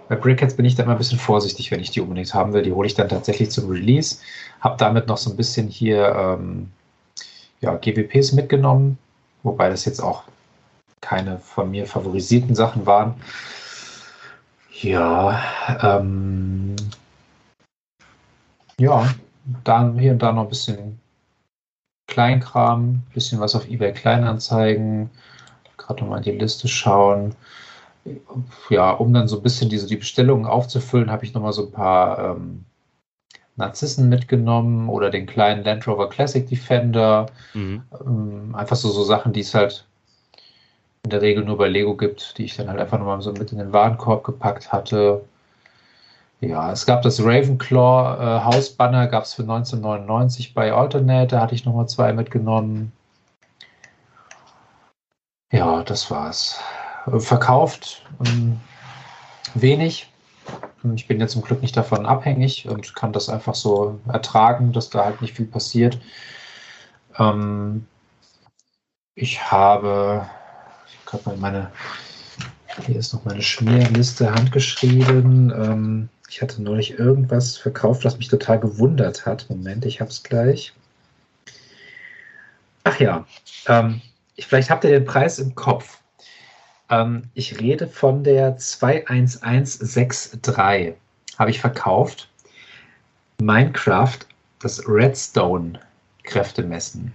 S2: Bei Brickheads bin ich da immer ein bisschen vorsichtig, wenn ich die unbedingt haben will. Die hole ich dann tatsächlich zum Release. Habe damit noch so ein bisschen hier ähm, ja, GWPs mitgenommen, wobei das jetzt auch keine von mir favorisierten Sachen waren. Ja, ähm, ja, dann hier und da noch ein bisschen Kleinkram, bisschen was auf eBay Kleinanzeigen, gerade nochmal in die Liste schauen. Ja, um dann so ein bisschen diese, die Bestellungen aufzufüllen, habe ich nochmal so ein paar ähm, Narzissen mitgenommen oder den kleinen Land Rover Classic Defender. Mhm. Ähm, einfach so, so Sachen, die es halt in der Regel nur bei Lego gibt, die ich dann halt einfach nochmal so mit in den Warenkorb gepackt hatte. Ja, es gab das Ravenclaw äh, Hausbanner, gab es für 1999 bei Alternate, da hatte ich nochmal zwei mitgenommen. Ja, das war's. Verkauft ähm, wenig. Ich bin jetzt zum Glück nicht davon abhängig und kann das einfach so ertragen, dass da halt nicht viel passiert. Ähm, ich habe, ich habe mal meine, hier ist noch meine Schmierliste handgeschrieben. Ähm, ich hatte neulich irgendwas verkauft, was mich total gewundert hat. Moment, ich habe es gleich. Ach ja, ähm, ich, vielleicht habt ihr den Preis im Kopf. Ähm, ich rede von der 21163. Habe ich verkauft. Minecraft, das Redstone Kräftemessen.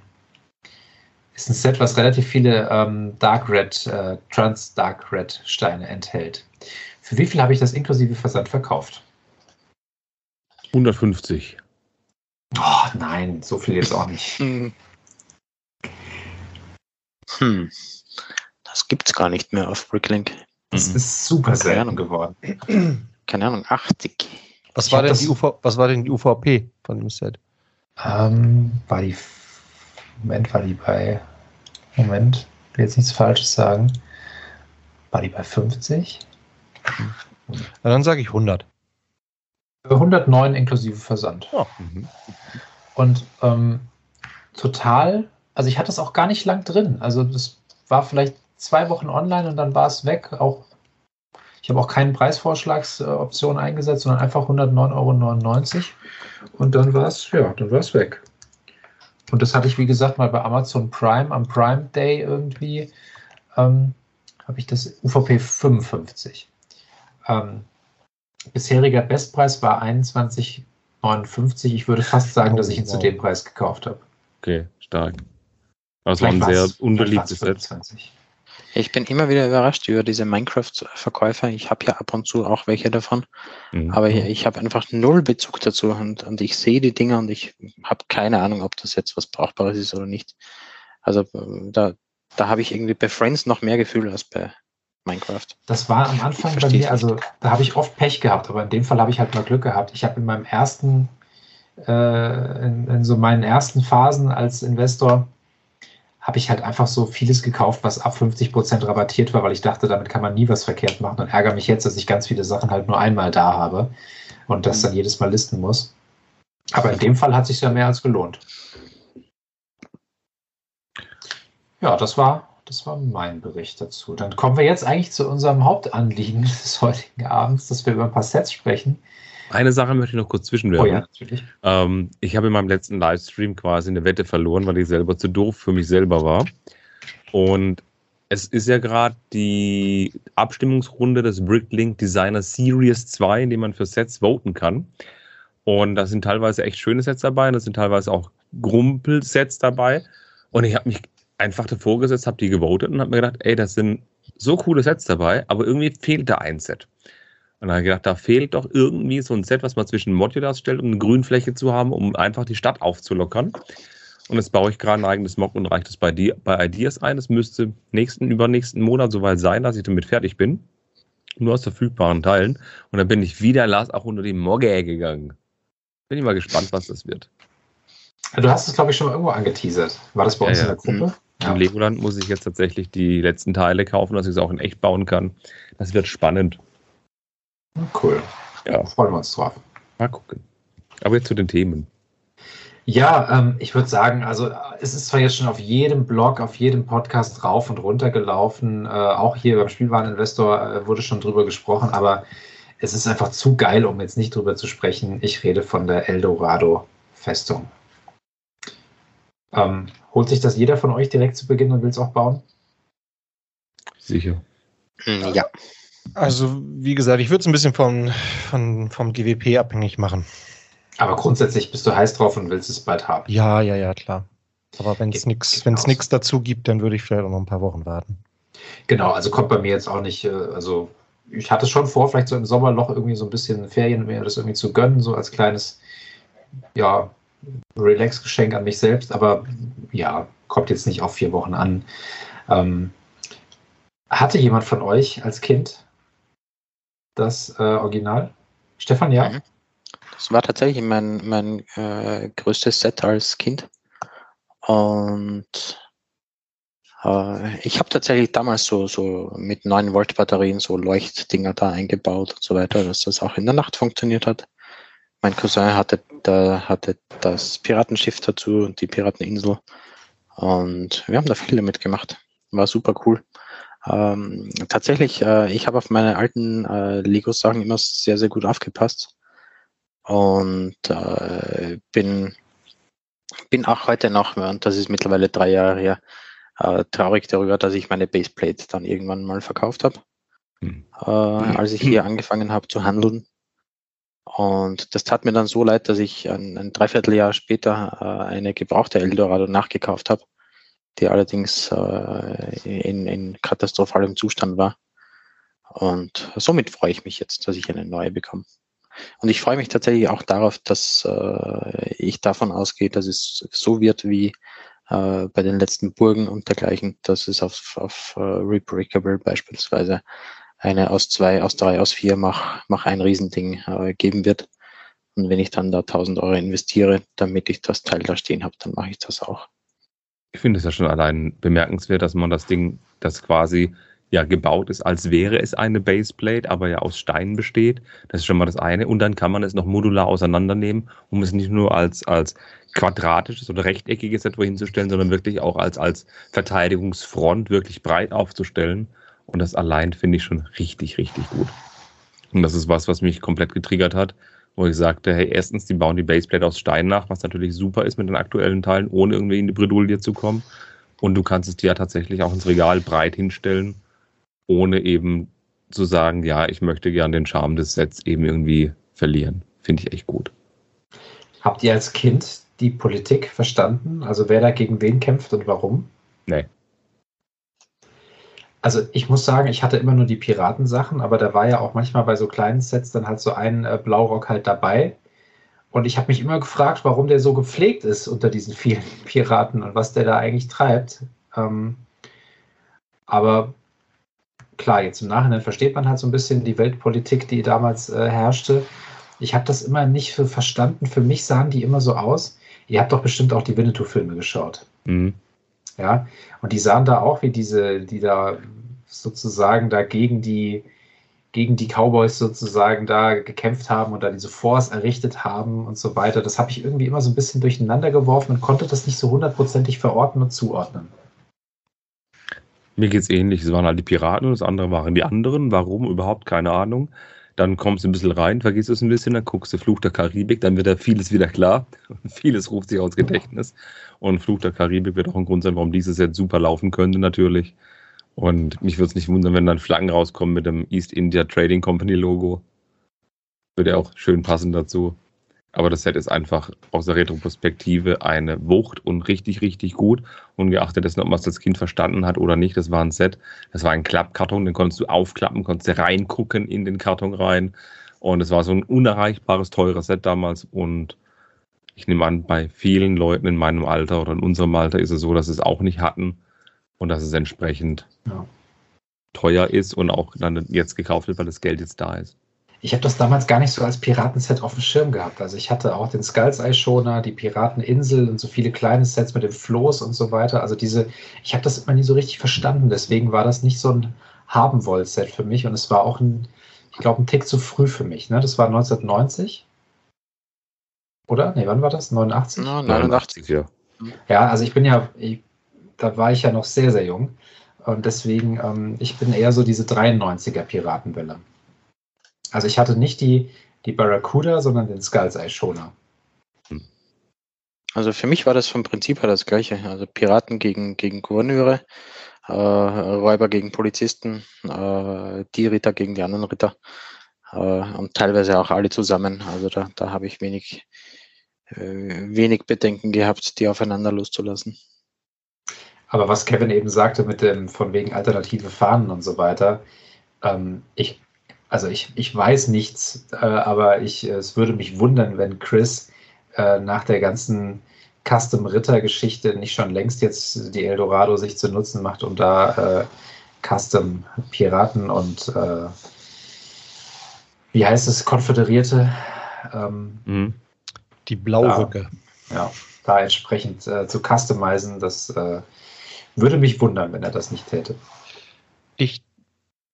S2: Ist ein Set, was relativ viele ähm, Dark Red, äh, Trans Dark Red Steine enthält. Für wie viel habe ich das inklusive Versand verkauft?
S3: 150.
S2: Oh, nein, so viel jetzt auch nicht.
S4: Hm. Das gibt's gar nicht mehr auf Bricklink.
S2: Das mhm. ist super selten geworden.
S4: Keine Ahnung, 80.
S5: Was war, denn die UV, was war denn die UVP von dem Set?
S2: Ähm, war die. Moment, war die bei. Moment, ich will jetzt nichts Falsches sagen. War die bei 50?
S5: Na, dann sage ich 100.
S2: 109 inklusive Versand.
S5: Oh. Mhm.
S2: Und ähm, total, also ich hatte es auch gar nicht lang drin. Also das war vielleicht zwei Wochen online und dann war es weg. Auch ich habe auch keine Preisvorschlagsoption eingesetzt, sondern einfach 109,99 Euro. Und dann war es, ja, dann war es weg. Und das hatte ich, wie gesagt, mal bei Amazon Prime am Prime Day irgendwie. Ähm, habe ich das UVP 55. Ähm, bisheriger Bestpreis war 21,59. Ich würde fast sagen, oh, dass ich ihn wow. zu dem Preis gekauft habe.
S3: Okay, stark. Das war ein sehr unbeliebtes Set.
S4: Ich bin immer wieder überrascht über diese Minecraft-Verkäufer. Ich habe ja ab und zu auch welche davon. Mhm. Aber ich, ich habe einfach null Bezug dazu und, und ich sehe die Dinger und ich habe keine Ahnung, ob das jetzt was Brauchbares ist oder nicht. Also da, da habe ich irgendwie bei Friends noch mehr Gefühl als bei Minecraft.
S2: Das war am Anfang bei mir, also da habe ich oft Pech gehabt, aber in dem Fall habe ich halt mal Glück gehabt. Ich habe in meinem ersten, äh, in, in so meinen ersten Phasen als Investor, habe ich halt einfach so vieles gekauft, was ab 50 Prozent rabattiert war, weil ich dachte, damit kann man nie was verkehrt machen und ärgere mich jetzt, dass ich ganz viele Sachen halt nur einmal da habe und das dann jedes Mal listen muss. Aber in dem Fall hat sich ja mehr als gelohnt. Ja, das war, das war mein Bericht dazu. Dann kommen wir jetzt eigentlich zu unserem Hauptanliegen des heutigen Abends, dass wir über ein paar Sets sprechen.
S3: Eine Sache möchte ich noch kurz zwischenwerfen. Oh ja, natürlich. Ähm, ich habe in meinem letzten Livestream quasi eine Wette verloren, weil ich selber zu doof für mich selber war. Und es ist ja gerade die Abstimmungsrunde des Bricklink Designer Series 2, in dem man für Sets voten kann. Und da sind teilweise echt schöne Sets dabei, da sind teilweise auch Grumpelsets dabei. Und ich habe mich einfach davor gesetzt, habe die gewotet und habe mir gedacht, ey, das sind so coole Sets dabei, aber irgendwie fehlt da ein Set. Und dann habe ich gedacht, da fehlt doch irgendwie so ein Set, was man zwischen Modulars stellt, um eine Grünfläche zu haben, um einfach die Stadt aufzulockern. Und jetzt baue ich gerade ein eigenes Mock und reiche das bei, die, bei Ideas ein. Es müsste nächsten, übernächsten Monat soweit sein, dass ich damit fertig bin. Nur aus verfügbaren Teilen. Und dann bin ich wieder Lars auch unter die Mogge gegangen. Bin ich mal gespannt, was das wird.
S2: Du hast es, glaube ich, schon mal irgendwo angeteasert. War das bei uns ja, ja. in der Gruppe?
S3: Ja. Im Legoland muss ich jetzt tatsächlich die letzten Teile kaufen, dass ich es auch in echt bauen kann. Das wird spannend.
S2: Cool. Ja. Freuen wir uns drauf.
S3: Mal gucken. Aber jetzt zu den Themen.
S2: Ja, ähm, ich würde sagen, also es ist zwar jetzt schon auf jedem Blog, auf jedem Podcast rauf und runter gelaufen, äh, auch hier beim Spielwareninvestor äh, wurde schon drüber gesprochen, aber es ist einfach zu geil, um jetzt nicht drüber zu sprechen. Ich rede von der Eldorado-Festung. Ähm, holt sich das jeder von euch direkt zu Beginn und will es auch bauen?
S3: Sicher.
S5: Hm, ja. Also, wie gesagt, ich würde es ein bisschen vom, von, vom GWP abhängig machen.
S2: Aber grundsätzlich bist du heiß drauf und willst es bald haben.
S5: Ja, ja, ja, klar. Aber wenn es nichts nichts dazu gibt, dann würde ich vielleicht auch noch ein paar Wochen warten.
S2: Genau, also kommt bei mir jetzt auch nicht, äh, also ich hatte schon vor, vielleicht so im Sommerloch irgendwie so ein bisschen Ferien mir das irgendwie zu gönnen, so als kleines, ja, Relax-Geschenk an mich selbst, aber ja, kommt jetzt nicht auf vier Wochen an. Ähm, hatte jemand von euch als Kind das äh, Original? Stefan, ja? Mhm.
S4: Das war tatsächlich mein, mein äh, größtes Set als Kind. Und äh, ich habe tatsächlich damals so, so mit 9 Volt Batterien so Leuchtdinger da eingebaut und so weiter, dass das auch in der Nacht funktioniert hat. Mein Cousin hatte, da, hatte das Piratenschiff dazu und die Pirateninsel. Und wir haben da viel damit gemacht. War super cool. Ähm, tatsächlich, äh, ich habe auf meine alten äh, Lego-Sachen immer sehr, sehr gut aufgepasst und äh, bin, bin auch heute noch, und das ist mittlerweile drei Jahre her, äh, traurig darüber, dass ich meine Baseplate dann irgendwann mal verkauft habe, hm. äh, als ich hier angefangen habe zu handeln. Und das tat mir dann so leid, dass ich ein, ein Dreivierteljahr später äh, eine gebrauchte Eldorado nachgekauft habe die allerdings äh, in, in katastrophalem Zustand war. Und somit freue ich mich jetzt, dass ich eine neue bekomme. Und ich freue mich tatsächlich auch darauf, dass äh, ich davon ausgehe, dass es so wird wie äh, bei den letzten Burgen und dergleichen, dass es auf, auf uh, Rebreakable beispielsweise eine aus zwei, aus drei, aus vier mach, mach ein Riesending äh, geben wird. Und wenn ich dann da 1000 Euro investiere, damit ich das Teil da stehen habe, dann mache ich das auch.
S3: Ich finde es ja schon allein bemerkenswert, dass man das Ding, das quasi ja gebaut ist, als wäre es eine Baseplate, aber ja aus Steinen besteht. Das ist schon mal das eine. Und dann kann man es noch modular auseinandernehmen, um es nicht nur als, als quadratisches oder rechteckiges etwa hinzustellen, sondern wirklich auch als, als Verteidigungsfront wirklich breit aufzustellen. Und das allein finde ich schon richtig, richtig gut. Und das ist was, was mich komplett getriggert hat, wo ich sagte, hey, erstens, die bauen die Baseplate aus Stein nach, was natürlich super ist mit den aktuellen Teilen, ohne irgendwie in die Bredouille zu kommen. Und du kannst es dir ja tatsächlich auch ins Regal breit hinstellen ohne eben zu sagen, ja, ich möchte gern den Charme des Sets eben irgendwie verlieren. Finde ich echt gut.
S2: Habt ihr als Kind die Politik verstanden? Also wer da gegen wen kämpft und warum?
S3: Nee.
S2: Also ich muss sagen, ich hatte immer nur die Piratensachen, aber da war ja auch manchmal bei so kleinen Sets dann halt so ein äh, Blaurock halt dabei. Und ich habe mich immer gefragt, warum der so gepflegt ist unter diesen vielen Piraten und was der da eigentlich treibt. Ähm, aber klar, jetzt im Nachhinein versteht man halt so ein bisschen die Weltpolitik, die damals äh, herrschte. Ich habe das immer nicht für verstanden. Für mich sahen die immer so aus. Ihr habt doch bestimmt auch die Winnetou-Filme geschaut. Mhm. Ja, und die sahen da auch wie diese, die da sozusagen da gegen die, gegen die Cowboys sozusagen da gekämpft haben und da diese Force errichtet haben und so weiter. Das habe ich irgendwie immer so ein bisschen durcheinander geworfen und konnte das nicht so hundertprozentig verorten und zuordnen.
S3: Mir geht es ähnlich. Es waren halt die Piraten und das andere waren die anderen. Warum? Überhaupt keine Ahnung. Dann kommst du ein bisschen rein, vergisst es ein bisschen, dann guckst du Fluch der Karibik, dann wird da vieles wieder klar. vieles ruft sich aus Gedächtnis. Und Fluch der Karibik wird auch ein Grund sein, warum dieses jetzt super laufen könnte, natürlich. Und mich würde es nicht wundern, wenn dann Flaggen rauskommen mit dem East India Trading Company Logo. Würde auch schön passen dazu. Aber das Set ist einfach aus der Retroperspektive eine Wucht und richtig, richtig gut. Ungeachtet dessen, ob man es als Kind verstanden hat oder nicht, das war ein Set. Das war ein Klappkarton, den konntest du aufklappen, konntest du reingucken in den Karton rein. Und es war so ein unerreichbares, teures Set damals. Und ich nehme an, bei vielen Leuten in meinem Alter oder in unserem Alter ist es so, dass sie es auch nicht hatten und dass es entsprechend ja. teuer ist und auch dann jetzt gekauft wird, weil das Geld jetzt da ist.
S2: Ich habe das damals gar nicht so als Piratenset auf dem Schirm gehabt. Also ich hatte auch den Skulls Eye Schoner, die Pirateninsel und so viele kleine Sets mit dem Floß und so weiter. Also diese, ich habe das immer nie so richtig verstanden. Deswegen war das nicht so ein haben wollt Set für mich und es war auch ein, ich glaube, ein Tick zu früh für mich. Ne? Das war 1990. Oder? Nee, wann war das? 89?
S4: No, 89,
S2: ja. Ja, also ich bin ja, ich, da war ich ja noch sehr, sehr jung. Und deswegen, ähm, ich bin eher so diese 93er Piratenwelle. Also ich hatte nicht die, die Barracuda, sondern den Skulls Eye Schoner.
S4: Also für mich war das vom Prinzip her das gleiche. Also Piraten gegen, gegen Gouverneure, äh, Räuber gegen Polizisten, äh, die Ritter gegen die anderen Ritter äh, und teilweise auch alle zusammen. Also da, da habe ich wenig, äh, wenig Bedenken gehabt, die aufeinander loszulassen.
S2: Aber was Kevin eben sagte mit dem von wegen alternative Fahnen und so weiter, ähm, ich also ich, ich weiß nichts, äh, aber ich, es würde mich wundern, wenn Chris äh, nach der ganzen Custom-Ritter-Geschichte nicht schon längst jetzt die Eldorado sich zu nutzen macht, um da äh, Custom-Piraten und äh, wie heißt es, Konföderierte
S5: ähm, mhm. die Blaurücke.
S2: Da, ja, da entsprechend äh, zu customizen, das äh, würde mich wundern, wenn er das nicht täte.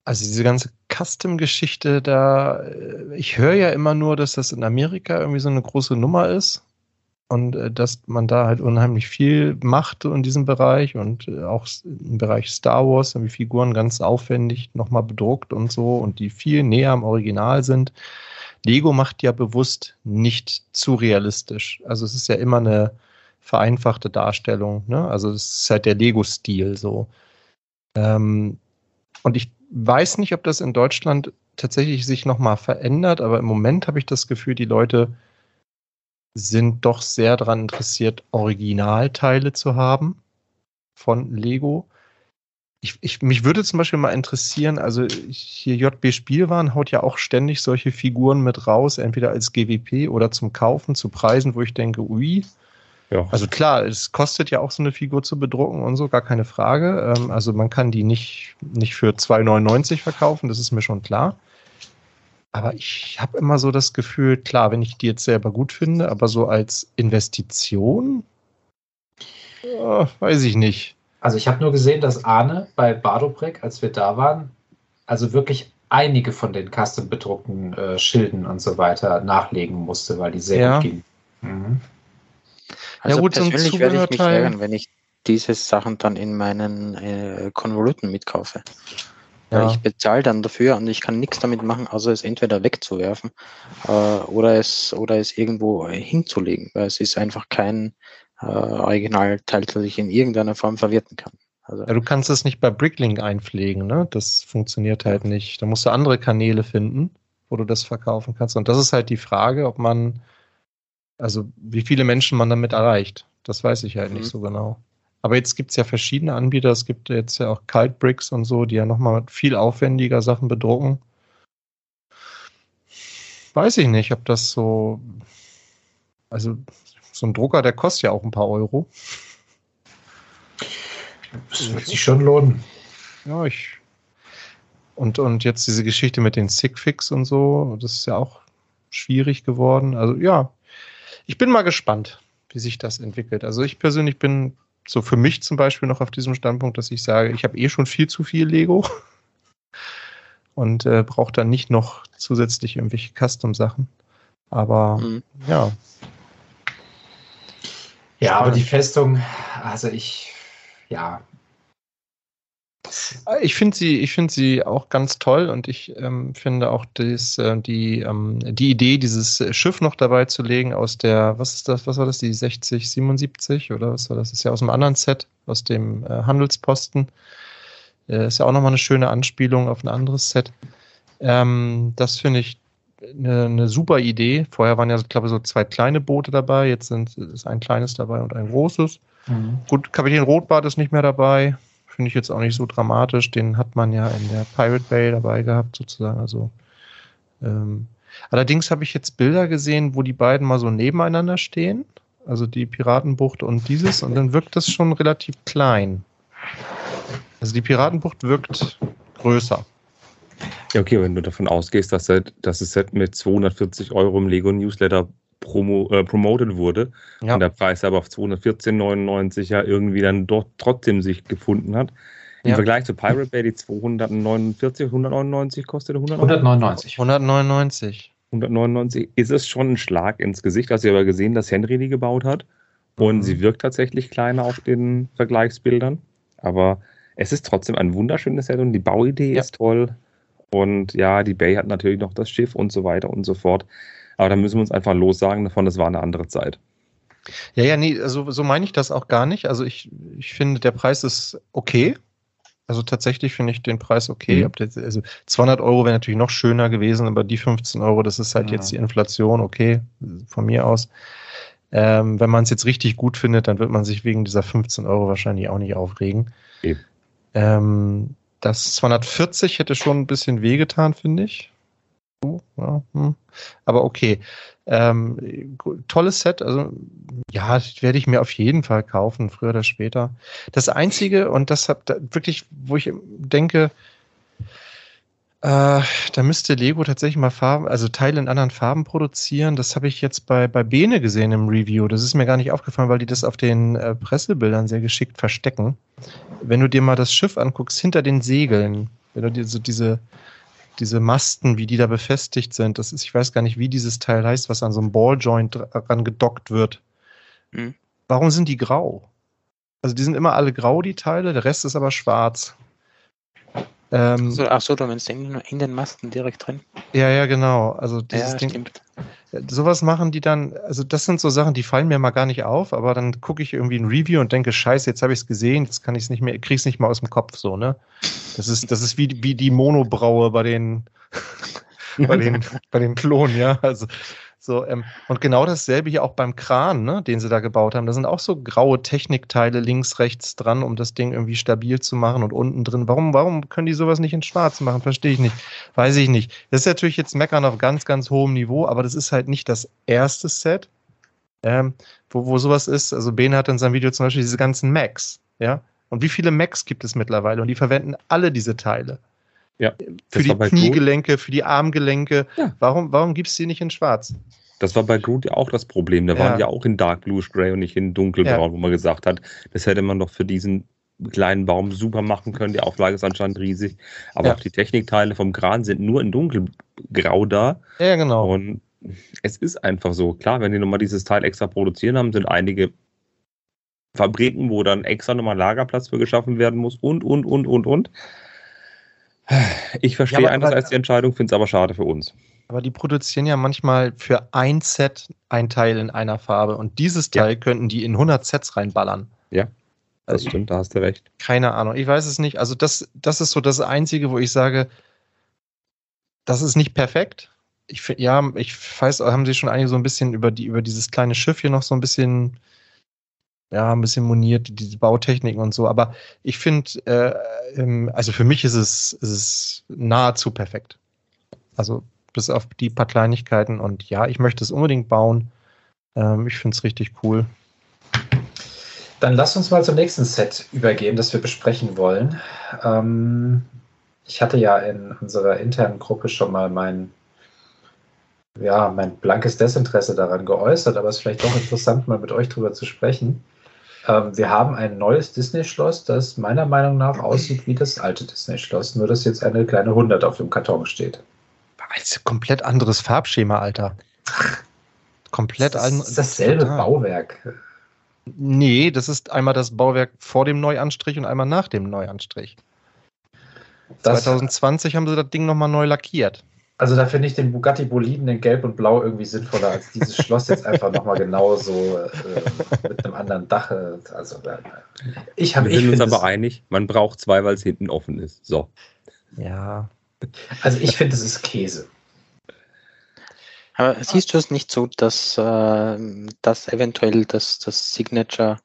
S5: Also diese ganze Custom-Geschichte, da, äh, ich höre ja immer nur, dass das in Amerika irgendwie so eine große Nummer ist und äh, dass man da halt unheimlich viel macht in diesem Bereich und äh, auch im Bereich Star Wars, die Figuren ganz aufwendig nochmal bedruckt und so und die viel näher am Original sind. Lego macht ja bewusst nicht zu realistisch. Also es ist ja immer eine vereinfachte Darstellung. Ne? Also es ist halt der Lego-Stil so. Ähm, und ich weiß nicht, ob das in Deutschland tatsächlich sich nochmal verändert, aber im Moment habe ich das Gefühl, die Leute sind doch sehr daran interessiert, Originalteile zu haben von Lego. Ich, ich, mich würde zum Beispiel mal interessieren, also hier JB Spielwaren haut ja auch ständig solche Figuren mit raus, entweder als GWP oder zum Kaufen zu Preisen, wo ich denke, ui, ja. Also klar, es kostet ja auch so eine Figur zu bedrucken und so, gar keine Frage. Ähm, also man kann die nicht, nicht für 2,99 verkaufen, das ist mir schon klar. Aber ich habe immer so das Gefühl, klar, wenn ich die jetzt selber gut finde, aber so als Investition, äh, weiß ich nicht.
S2: Also ich habe nur gesehen, dass Arne bei Bardobrek, als wir da waren, also wirklich einige von den custom bedruckten äh, Schilden und so weiter nachlegen musste, weil die sehr ja. gut gingen. Mhm.
S4: Also ja, gut, persönlich werde ich mich ärgern, wenn ich diese Sachen dann in meinen äh, Konvoluten mitkaufe. Ja. Ich bezahle dann dafür und ich kann nichts damit machen, außer es entweder wegzuwerfen äh, oder, es, oder es irgendwo hinzulegen, weil es ist einfach kein äh, Originalteil, das ich in irgendeiner Form verwerten kann.
S5: Also ja, du kannst es nicht bei Bricklink einpflegen, ne? Das funktioniert halt nicht. Da musst du andere Kanäle finden, wo du das verkaufen kannst. Und das ist halt die Frage, ob man, also wie viele Menschen man damit erreicht. Das weiß ich halt mhm. nicht so genau. Aber jetzt gibt es ja verschiedene Anbieter. Es gibt jetzt ja auch Kaltbricks und so, die ja nochmal viel aufwendiger Sachen bedrucken. Weiß ich nicht, ob das so. Also, so ein Drucker, der kostet ja auch ein paar Euro.
S2: Das wird sich schon lohnen.
S5: Ja, ich. Und, und jetzt diese Geschichte mit den Sigfix und so, das ist ja auch schwierig geworden. Also ja, ich bin mal gespannt, wie sich das entwickelt. Also ich persönlich bin so für mich zum Beispiel noch auf diesem Standpunkt, dass ich sage, ich habe eh schon viel zu viel Lego und äh, brauche dann nicht noch zusätzlich irgendwelche Custom-Sachen. Aber mhm. ja.
S2: Ja, aber die Festung, also ich, ja.
S5: Ich finde sie, ich finde sie auch ganz toll und ich ähm, finde auch das, äh, die, ähm, die Idee, dieses Schiff noch dabei zu legen aus der, was ist das, was war das, die 60, 77 oder was war das? Das ist ja aus einem anderen Set, aus dem äh, Handelsposten. Äh, ist ja auch nochmal eine schöne Anspielung auf ein anderes Set. Ähm, das finde ich eine, eine, super Idee. Vorher waren ja, ich glaube, so zwei kleine Boote dabei. Jetzt sind, ist ein kleines dabei und ein großes. Mhm. Gut, Kapitän Rotbart ist nicht mehr dabei. Finde ich jetzt auch nicht so dramatisch. Den hat man ja in der Pirate Bay dabei gehabt, sozusagen. Also, ähm, allerdings habe ich jetzt Bilder gesehen, wo die beiden mal so nebeneinander stehen. Also die Piratenbucht und dieses. Und dann wirkt das schon relativ klein. Also die Piratenbucht wirkt größer.
S3: Ja, okay, wenn du davon ausgehst, dass, das Set mit 240 Euro im Lego Newsletter promo, äh, promoted wurde ja. und der Preis aber auf 214,99 ja irgendwie dann dort trotzdem sich gefunden hat. Im ja. Vergleich zu Pirate Bay, die 249, 199 kostet
S5: 199. 199.
S3: 199 ist es schon ein Schlag ins Gesicht. Hast du aber gesehen, dass Henry die gebaut hat. Und mhm. sie wirkt tatsächlich kleiner auf den Vergleichsbildern. Aber es ist trotzdem ein wunderschönes Set und die Bauidee ja. ist toll. Und ja, die Bay hat natürlich noch das Schiff und so weiter und so fort. Aber da müssen wir uns einfach lossagen davon, das war eine andere Zeit.
S5: Ja, ja, nee, also so meine ich das auch gar nicht. Also ich, ich finde, der Preis ist okay. Also tatsächlich finde ich den Preis okay. Mhm. Also 200 Euro wäre natürlich noch schöner gewesen, aber die 15 Euro, das ist halt ja. jetzt die Inflation, okay, von mir aus. Ähm, wenn man es jetzt richtig gut findet, dann wird man sich wegen dieser 15 Euro wahrscheinlich auch nicht aufregen. Ähm, das 240 hätte schon ein bisschen wehgetan, finde ich. Oh, ja, hm. Aber okay. Ähm, tolles Set. Also, ja, werde ich mir auf jeden Fall kaufen, früher oder später. Das Einzige, und das hat wirklich, wo ich denke, äh, da müsste Lego tatsächlich mal Farben, also Teile in anderen Farben produzieren. Das habe ich jetzt bei, bei Bene gesehen im Review. Das ist mir gar nicht aufgefallen, weil die das auf den äh, Pressebildern sehr geschickt verstecken. Wenn du dir mal das Schiff anguckst, hinter den Segeln, wenn du dir so diese, diese Masten, wie die da befestigt sind, das ist, ich weiß gar nicht, wie dieses Teil heißt, was an so einem Balljoint dran gedockt wird. Mhm. Warum sind die grau? Also die sind immer alle grau, die Teile, der Rest ist aber schwarz.
S4: Ähm, so, ach so, du meinst in, in den Masten direkt drin?
S5: Ja, ja, genau. Also dieses
S4: ja,
S5: Ding.
S4: Stimmt.
S5: Sowas machen die dann, also das sind so Sachen, die fallen mir mal gar nicht auf, aber dann gucke ich irgendwie ein Review und denke, scheiße, jetzt habe ich es gesehen, jetzt kann ich es nicht mehr, krieg's nicht mal aus dem Kopf so, ne? Das ist, das ist wie, wie die Monobraue bei den, bei den, bei den Klonen, ja. Also so, ähm, und genau dasselbe hier auch beim Kran, ne, den sie da gebaut haben. Da sind auch so graue Technikteile links, rechts dran, um das Ding irgendwie stabil zu machen und unten drin. Warum, warum können die sowas nicht in schwarz machen? Verstehe ich nicht. Weiß ich nicht. Das ist natürlich jetzt Meckern auf ganz, ganz hohem Niveau, aber das ist halt nicht das erste Set, ähm, wo, wo sowas ist. Also Bene hat in seinem Video zum Beispiel diese ganzen Macs, ja. Und wie viele Macs gibt es mittlerweile? Und die verwenden alle diese Teile. Ja, für die Kniegelenke, Groot. für die Armgelenke. Ja. Warum, warum gibt es die nicht in Schwarz?
S3: Das war bei Groot ja auch das Problem. Da ja. waren ja auch in Dark Bluish Gray und nicht in Dunkelbraun, ja. wo man gesagt hat, das hätte man doch für diesen kleinen Baum super machen können. Die Auflage ist anscheinend riesig. Aber auch die Technikteile vom Kran sind nur in dunkelgrau da.
S5: Ja, genau.
S3: Und es ist einfach so. Klar, wenn die nochmal dieses Teil extra produzieren haben, sind einige Fabriken, wo dann extra nochmal Lagerplatz für geschaffen werden muss und, und, und, und, und. Ich verstehe ja, einerseits die Entscheidung, finde es aber schade für uns.
S5: Aber die produzieren ja manchmal für ein Set ein Teil in einer Farbe und dieses Teil ja. könnten die in 100 Sets reinballern.
S3: Ja. Das stimmt, da hast du recht.
S5: Keine Ahnung, ich weiß es nicht. Also das, das ist so das Einzige, wo ich sage, das ist nicht perfekt. Ich ja, ich weiß, haben sie schon einige so ein bisschen über die, über dieses kleine Schiff hier noch so ein bisschen, ja, ein bisschen moniert, diese Bautechniken und so. Aber ich finde, äh, also für mich ist es, ist es nahezu perfekt. Also bis auf die paar Kleinigkeiten und ja, ich möchte es unbedingt bauen. Ähm, ich finde es richtig cool.
S2: Dann lass uns mal zum nächsten Set übergehen, das wir besprechen wollen. Ähm, ich hatte ja in unserer internen Gruppe schon mal mein, ja, mein blankes Desinteresse daran geäußert, aber es ist vielleicht doch interessant, mal mit euch drüber zu sprechen. Ähm, wir haben ein neues Disney-Schloss, das meiner Meinung nach aussieht wie das alte Disney-Schloss, nur dass jetzt eine kleine 100 auf dem Karton steht.
S5: Ein komplett anderes Farbschema, Alter.
S2: Komplett das ist dasselbe total. Bauwerk.
S5: Nee, das ist einmal das Bauwerk vor dem Neuanstrich und einmal nach dem Neuanstrich. Das 2020 haben sie das Ding nochmal neu lackiert.
S2: Also da finde ich den Bugatti Boliden in Gelb und Blau irgendwie sinnvoller als dieses Schloss jetzt einfach nochmal genauso äh, mit einem anderen Dach. Also äh,
S3: ich habe. Wir sind uns aber einig, man braucht zwei, weil es hinten offen ist. So.
S5: Ja.
S2: Also ich finde, es ist Käse.
S4: Aber siehst du es nicht so, dass, äh, dass eventuell das, das Signature,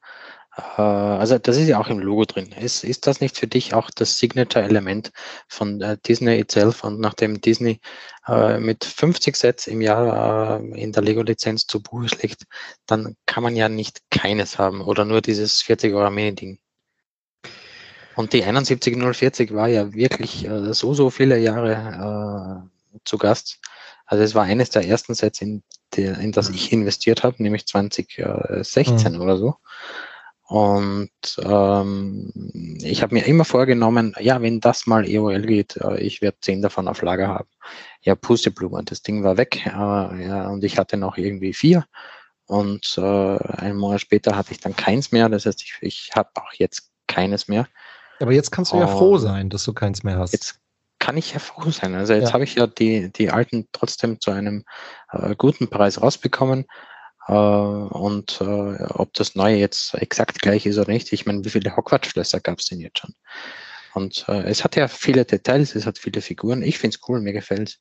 S4: äh, also das ist ja auch im Logo drin, ist, ist das nicht für dich auch das Signature-Element von äh, Disney itself und nachdem Disney äh, mit 50 Sets im Jahr äh, in der Lego-Lizenz zu Buche schlägt, dann kann man ja nicht keines haben oder nur dieses 40 Euro Mini-Ding. Und die 71040 war ja wirklich äh, so, so viele Jahre äh, zu Gast. Also es war eines der ersten Sets, in, der, in das ich investiert habe, nämlich 2016 mhm. oder so. Und ähm, ich habe mir immer vorgenommen, ja, wenn das mal EOL geht, äh, ich werde zehn davon auf Lager haben. Ja, Pusteblume, das Ding war weg äh, ja, und ich hatte noch irgendwie vier. Und äh, einen Monat später hatte ich dann keins mehr. Das heißt, ich, ich habe auch jetzt keines mehr.
S5: Aber jetzt kannst du ja froh sein, dass du keins mehr hast.
S4: Jetzt kann ich ja froh sein. Also jetzt ja. habe ich ja die, die alten trotzdem zu einem äh, guten Preis rausbekommen. Äh, und äh, ob das neue jetzt exakt gleich ist oder nicht, ich meine, wie viele Hogwarts-Schlösser gab es denn jetzt schon? Und äh, es hat ja viele Details, es hat viele Figuren. Ich finde es cool, mir gefällt es.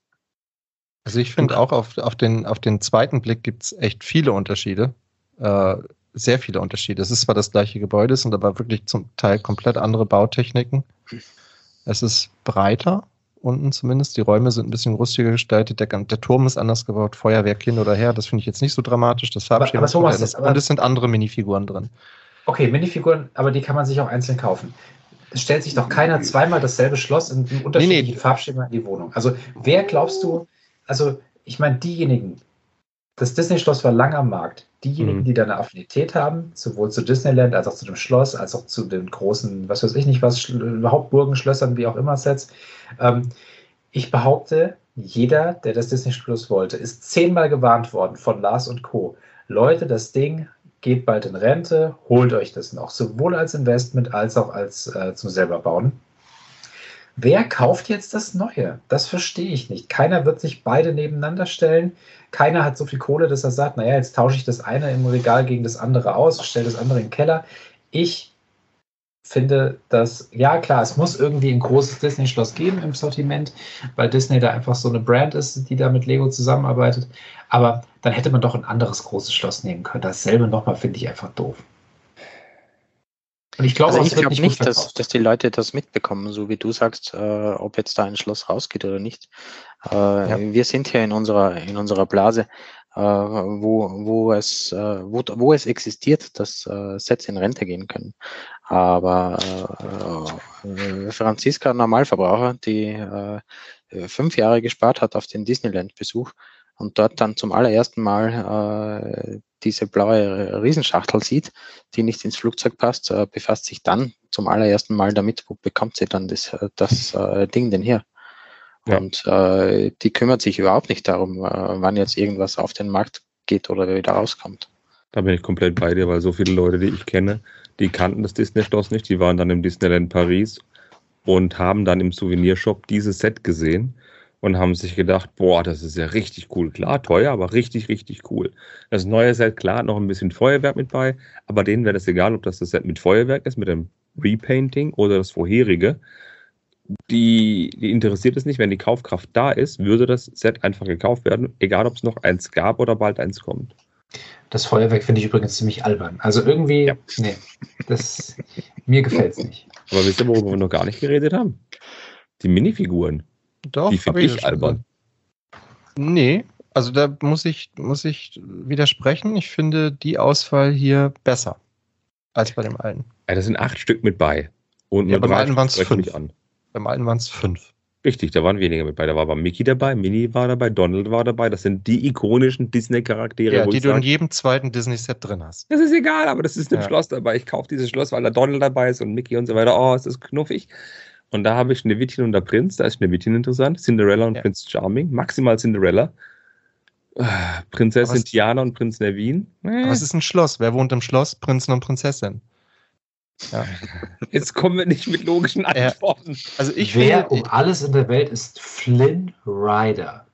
S5: Also ich finde auch auf, auf, den, auf den zweiten Blick gibt es echt viele Unterschiede. Äh, sehr viele Unterschiede. Es ist zwar das gleiche Gebäude, sind aber wirklich zum Teil komplett andere Bautechniken. Es ist breiter, unten zumindest. Die Räume sind ein bisschen rustiger gestaltet. Der, der Turm ist anders gebaut. Feuerwerk hin oder her. Das finde ich jetzt nicht so dramatisch. Das Farbschema ist Thomas, Und es sind andere Minifiguren drin.
S2: Okay, Minifiguren, aber die kann man sich auch einzeln kaufen. Es stellt sich doch keiner zweimal dasselbe Schloss in einem unterschiedlichen nee, nee. Farbschema in die Wohnung. Also wer glaubst du, also ich meine diejenigen, das Disney-Schloss war lang am Markt. Diejenigen, mhm. die da eine Affinität haben, sowohl zu Disneyland als auch zu dem Schloss, als auch zu den großen, was weiß ich nicht was, Hauptburgen, Schlössern, wie auch immer Sets. Ähm, ich behaupte, jeder, der das Disney-Schloss wollte, ist zehnmal gewarnt worden von Lars und Co. Leute, das Ding geht bald in Rente, holt euch das noch, sowohl als Investment als auch als äh, zum selber bauen. Wer kauft jetzt das Neue? Das verstehe ich nicht. Keiner wird sich beide nebeneinander stellen. Keiner hat so viel Kohle, dass er sagt, naja, jetzt tausche ich das eine im Regal gegen das andere aus, stelle das andere in den Keller. Ich finde, dass, ja klar, es muss irgendwie ein großes Disney-Schloss geben im Sortiment, weil Disney da einfach so eine Brand ist, die da mit Lego zusammenarbeitet. Aber dann hätte man doch ein anderes großes Schloss nehmen können. Dasselbe nochmal finde ich einfach doof.
S4: Und ich glaube also glaub nicht, nicht dass, dass die Leute das mitbekommen, so wie du sagst, äh, ob jetzt da ein Schloss rausgeht oder nicht. Äh, ja. Wir sind hier in unserer, in unserer Blase, äh, wo, wo, es, äh, wo, wo es existiert, dass äh, Sets in Rente gehen können. Aber äh, Franziska, Normalverbraucher, die äh, fünf Jahre gespart hat auf den Disneyland-Besuch und dort dann zum allerersten Mal äh, diese blaue Riesenschachtel sieht, die nicht ins Flugzeug passt, äh, befasst sich dann zum allerersten Mal damit, wo bekommt sie dann das, äh, das äh, Ding denn her? Ja. Und äh, die kümmert sich überhaupt nicht darum, äh, wann jetzt irgendwas auf den Markt geht oder wieder rauskommt.
S3: Da bin ich komplett bei dir, weil so viele Leute, die ich kenne, die kannten das Disney-Schloss nicht, die waren dann im Disneyland Paris und haben dann im Souvenirshop dieses Set gesehen und haben sich gedacht, boah, das ist ja richtig cool. Klar, teuer, aber richtig, richtig cool. Das neue Set, klar, noch ein bisschen Feuerwerk mit bei, aber denen wäre das egal, ob das das Set mit Feuerwerk ist, mit dem Repainting oder das vorherige. Die, die interessiert es nicht, wenn die Kaufkraft da ist, würde das Set einfach gekauft werden, egal ob es noch eins gab oder bald eins kommt.
S2: Das Feuerwerk finde ich übrigens ziemlich albern. Also irgendwie, ja. nee, das, mir gefällt es nicht.
S3: Aber wisst ihr, worüber wir noch gar nicht geredet haben? Die Minifiguren.
S5: Doch, die finde ich, albern. Nee, also da muss ich, muss ich widersprechen. Ich finde die Auswahl hier besser als bei dem alten.
S3: Ja, da sind acht Stück mit bei. Und
S5: ja, beim alten waren es fünf. An. Beim alten waren es fünf.
S3: Richtig, da waren weniger mit bei. Da war aber Mickey dabei, Minnie war dabei, Donald war dabei. Das sind die ikonischen Disney-Charaktere.
S5: Ja, die du in jedem zweiten Disney-Set drin hast.
S3: Das ist egal, aber das ist im ja. Schloss dabei. Ich kaufe dieses Schloss, weil da Donald dabei ist und Mickey und so weiter. Oh, ist das knuffig. Und da habe ich Schneewittchen und der Prinz. Da ist Schneewittchen interessant. Cinderella und ja. Prinz Charming. Maximal Cinderella. Ah, Prinzessin Tiana und Prinz Nevin.
S5: Äh. Aber es ist ein Schloss. Wer wohnt im Schloss? Prinzen und Prinzessin.
S3: Ja. Jetzt kommen wir nicht mit logischen Antworten.
S2: Also ich Wer finde, um alles in der Welt ist Flynn Rider?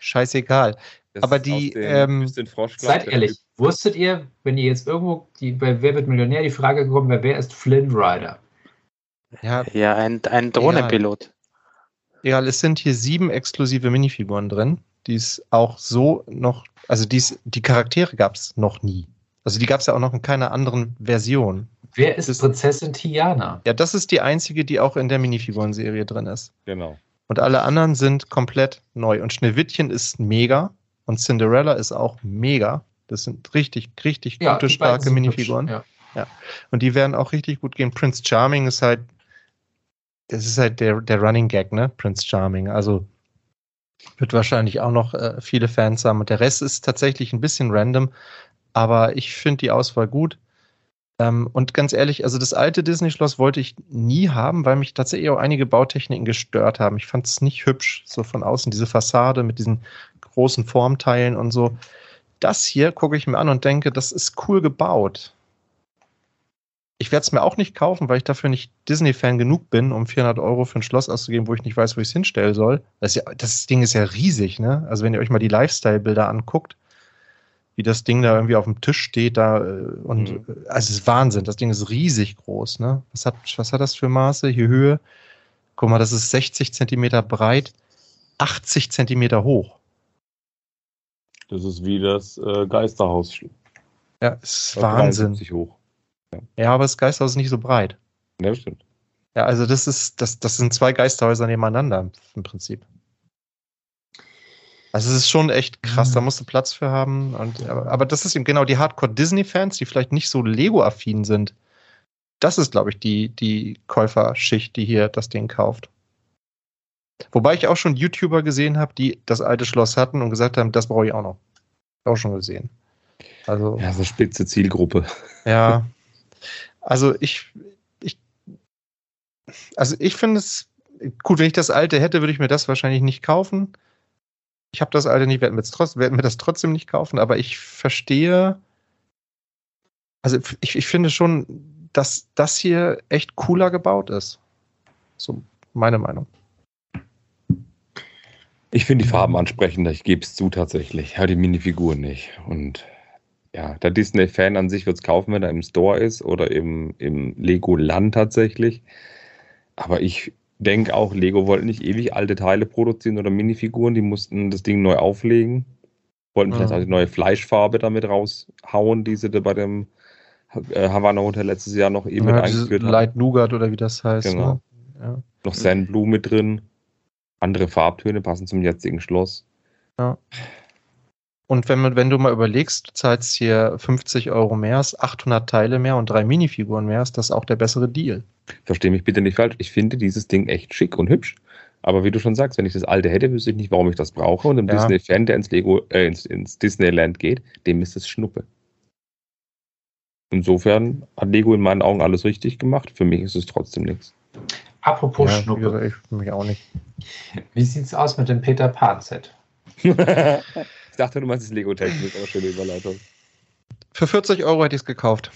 S5: Scheißegal. Das Aber die, ähm,
S2: seid ehrlich, wusstet ihr, wenn ihr jetzt irgendwo die, bei Wer wird Millionär die Frage gekommen wäre, wer ist Flynn Rider?
S4: Ja, ja ein, ein Drohnenpilot.
S5: Ja, es sind hier sieben exklusive Minifiguren drin, die es auch so noch, also dies, die Charaktere gab es noch nie. Also die gab es ja auch noch in keiner anderen Version.
S2: Wer ist das, Prinzessin Tiana?
S5: Ja, das ist die einzige, die auch in der Minifiguren-Serie drin ist.
S3: Genau.
S5: Und alle anderen sind komplett neu. Und Schneewittchen ist mega und Cinderella ist auch mega. Das sind richtig, richtig ja, gute, starke Minifiguren. ja. ja. Und die werden auch richtig gut gehen. Prince Charming ist halt, das ist halt der, der Running Gag, ne? Prince Charming. Also wird wahrscheinlich auch noch äh, viele Fans haben. Und der Rest ist tatsächlich ein bisschen random. Aber ich finde die Auswahl gut. Ähm, und ganz ehrlich, also das alte Disney-Schloss wollte ich nie haben, weil mich tatsächlich auch einige Bautechniken gestört haben. Ich fand es nicht hübsch, so von außen, diese Fassade mit diesen großen Formteilen und so. Das hier gucke ich mir an und denke, das ist cool gebaut. Ich werde es mir auch nicht kaufen, weil ich dafür nicht Disney-Fan genug bin, um 400 Euro für ein Schloss auszugeben, wo ich nicht weiß, wo ich es hinstellen soll. Das, ja, das Ding ist ja riesig, ne? Also wenn ihr euch mal die Lifestyle-Bilder anguckt, wie das Ding da irgendwie auf dem Tisch steht da äh, und mhm. also es ist Wahnsinn. Das Ding ist riesig groß, ne? Was hat, was hat das für Maße? Hier Höhe. Guck mal, das ist 60 Zentimeter breit, 80 Zentimeter hoch.
S3: Das ist wie das äh, Geisterhaus.
S5: Ja, ist Wahnsinn.
S3: Hoch.
S5: Ja. aber das Geisterhaus ist nicht so breit.
S3: Ja, stimmt.
S5: Ja, also das ist, das, das sind zwei Geisterhäuser nebeneinander im Prinzip. Also es ist schon echt krass, da mhm. musst du Platz für haben. Und, aber, aber das ist eben genau die Hardcore-Disney-Fans, die vielleicht nicht so Lego-affin sind. Das ist, glaube ich, die, die Käuferschicht, die hier das Ding kauft. Wobei ich auch schon YouTuber gesehen habe, die das alte Schloss hatten und gesagt haben, das brauche ich auch noch. Auch schon gesehen. Also,
S3: ja, so spitze Zielgruppe.
S5: Ja. Also ich, ich, also ich finde es gut, wenn ich das alte hätte, würde ich mir das wahrscheinlich nicht kaufen ich habe das alte nicht, werden wir, trotzdem, werden wir das trotzdem nicht kaufen, aber ich verstehe, also ich, ich finde schon, dass das hier echt cooler gebaut ist. So meine Meinung.
S3: Ich finde die Farben ansprechender, ich gebe es zu tatsächlich. Ja, die Minifiguren nicht. Und ja, der Disney-Fan an sich wird es kaufen, wenn er im Store ist oder im, im Lego-Land tatsächlich. Aber ich denke auch, Lego wollte nicht ewig alte Teile produzieren oder Minifiguren, die mussten das Ding neu auflegen. Wollten vielleicht mhm. auch die neue Fleischfarbe damit raushauen, die sie da bei dem äh, Havana Hotel letztes Jahr noch eben ja, mit eingeführt
S5: haben. Light Nougat oder wie das heißt.
S3: Genau. Ne? Ja. Noch Sandblue mit drin. Andere Farbtöne passen zum jetzigen Schloss.
S5: Ja. Und wenn, man, wenn du mal überlegst, du zahlst hier 50 Euro mehr, 800 Teile mehr und drei Minifiguren mehr, ist das auch der bessere Deal.
S3: Verstehe mich bitte nicht falsch. Ich finde dieses Ding echt schick und hübsch. Aber wie du schon sagst, wenn ich das alte hätte, wüsste ich nicht, warum ich das brauche. Und ein ja. Disney-Fan, der ins Lego, äh, ins, ins Disneyland geht, dem ist es Schnuppe. Insofern hat Lego in meinen Augen alles richtig gemacht. Für mich ist es trotzdem nichts.
S2: Apropos ja, Schnuppe.
S5: Ich, für mich auch nicht.
S2: Wie sieht's aus mit dem Peter Pan-Set?
S3: Ich dachte, du meinst das Lego-Technik, aber schöne Überleitung.
S5: Für 40 Euro hätte ich es gekauft.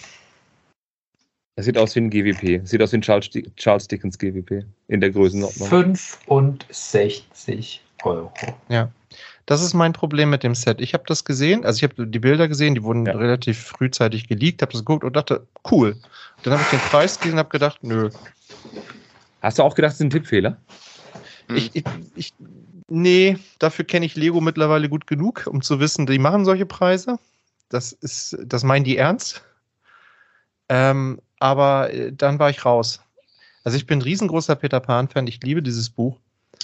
S3: Es sieht aus wie ein GWP. Es sieht aus wie ein Charles, Charles Dickens GWP in der Größenordnung.
S2: 65 Euro.
S5: Ja. Das ist mein Problem mit dem Set. Ich habe das gesehen, also ich habe die Bilder gesehen, die wurden ja. relativ frühzeitig geleakt, habe das geguckt und dachte, cool. Dann habe ich den Preis gesehen und habe gedacht, nö.
S3: Hast du auch gedacht, das ist ein Tippfehler?
S5: Ich, ich, ich, nee, dafür kenne ich Lego mittlerweile gut genug, um zu wissen, die machen solche Preise. Das ist, das meinen die ernst. Ähm, aber äh, dann war ich raus. Also ich bin ein riesengroßer Peter Pan-Fan. Ich liebe dieses Buch.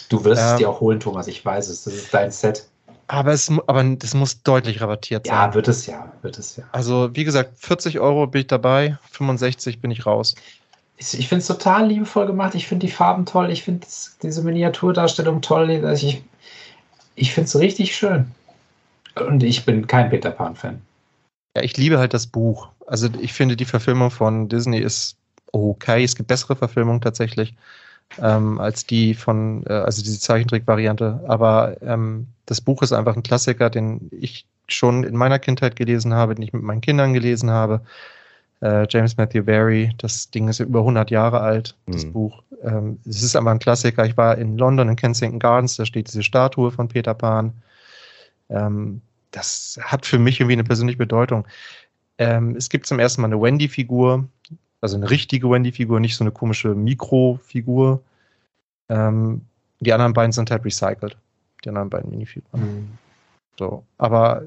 S2: Du wirst ähm, es dir auch holen, Thomas. Ich weiß es. Das ist dein Set.
S5: Aber es, aber das muss deutlich rabattiert sein.
S2: Ja, wird es ja, wird es ja.
S5: Also wie gesagt, 40 Euro bin ich dabei, 65 bin ich raus.
S2: Ich, finde es total liebevoll gemacht. Ich finde die Farben toll. Ich finde diese Miniaturdarstellung toll. Also ich ich finde es richtig schön. Und ich bin kein Peter Pan-Fan.
S5: Ja, ich liebe halt das Buch. Also ich finde, die Verfilmung von Disney ist okay. Es gibt bessere Verfilmungen tatsächlich ähm, als die von, äh, also diese Zeichentrick-Variante. Aber ähm, das Buch ist einfach ein Klassiker, den ich schon in meiner Kindheit gelesen habe, den ich mit meinen Kindern gelesen habe. Äh, James Matthew Barry, das Ding ist über 100 Jahre alt, das mhm. Buch. Ähm, es ist aber ein Klassiker. Ich war in London, in Kensington Gardens, da steht diese Statue von Peter Pan. Ähm, das hat für mich irgendwie eine persönliche Bedeutung. Ähm, es gibt zum ersten Mal eine Wendy-Figur, also eine richtige Wendy-Figur, nicht so eine komische Mikrofigur. Ähm, die anderen beiden sind halt recycelt. Die anderen beiden Minifiguren. Mhm. So, aber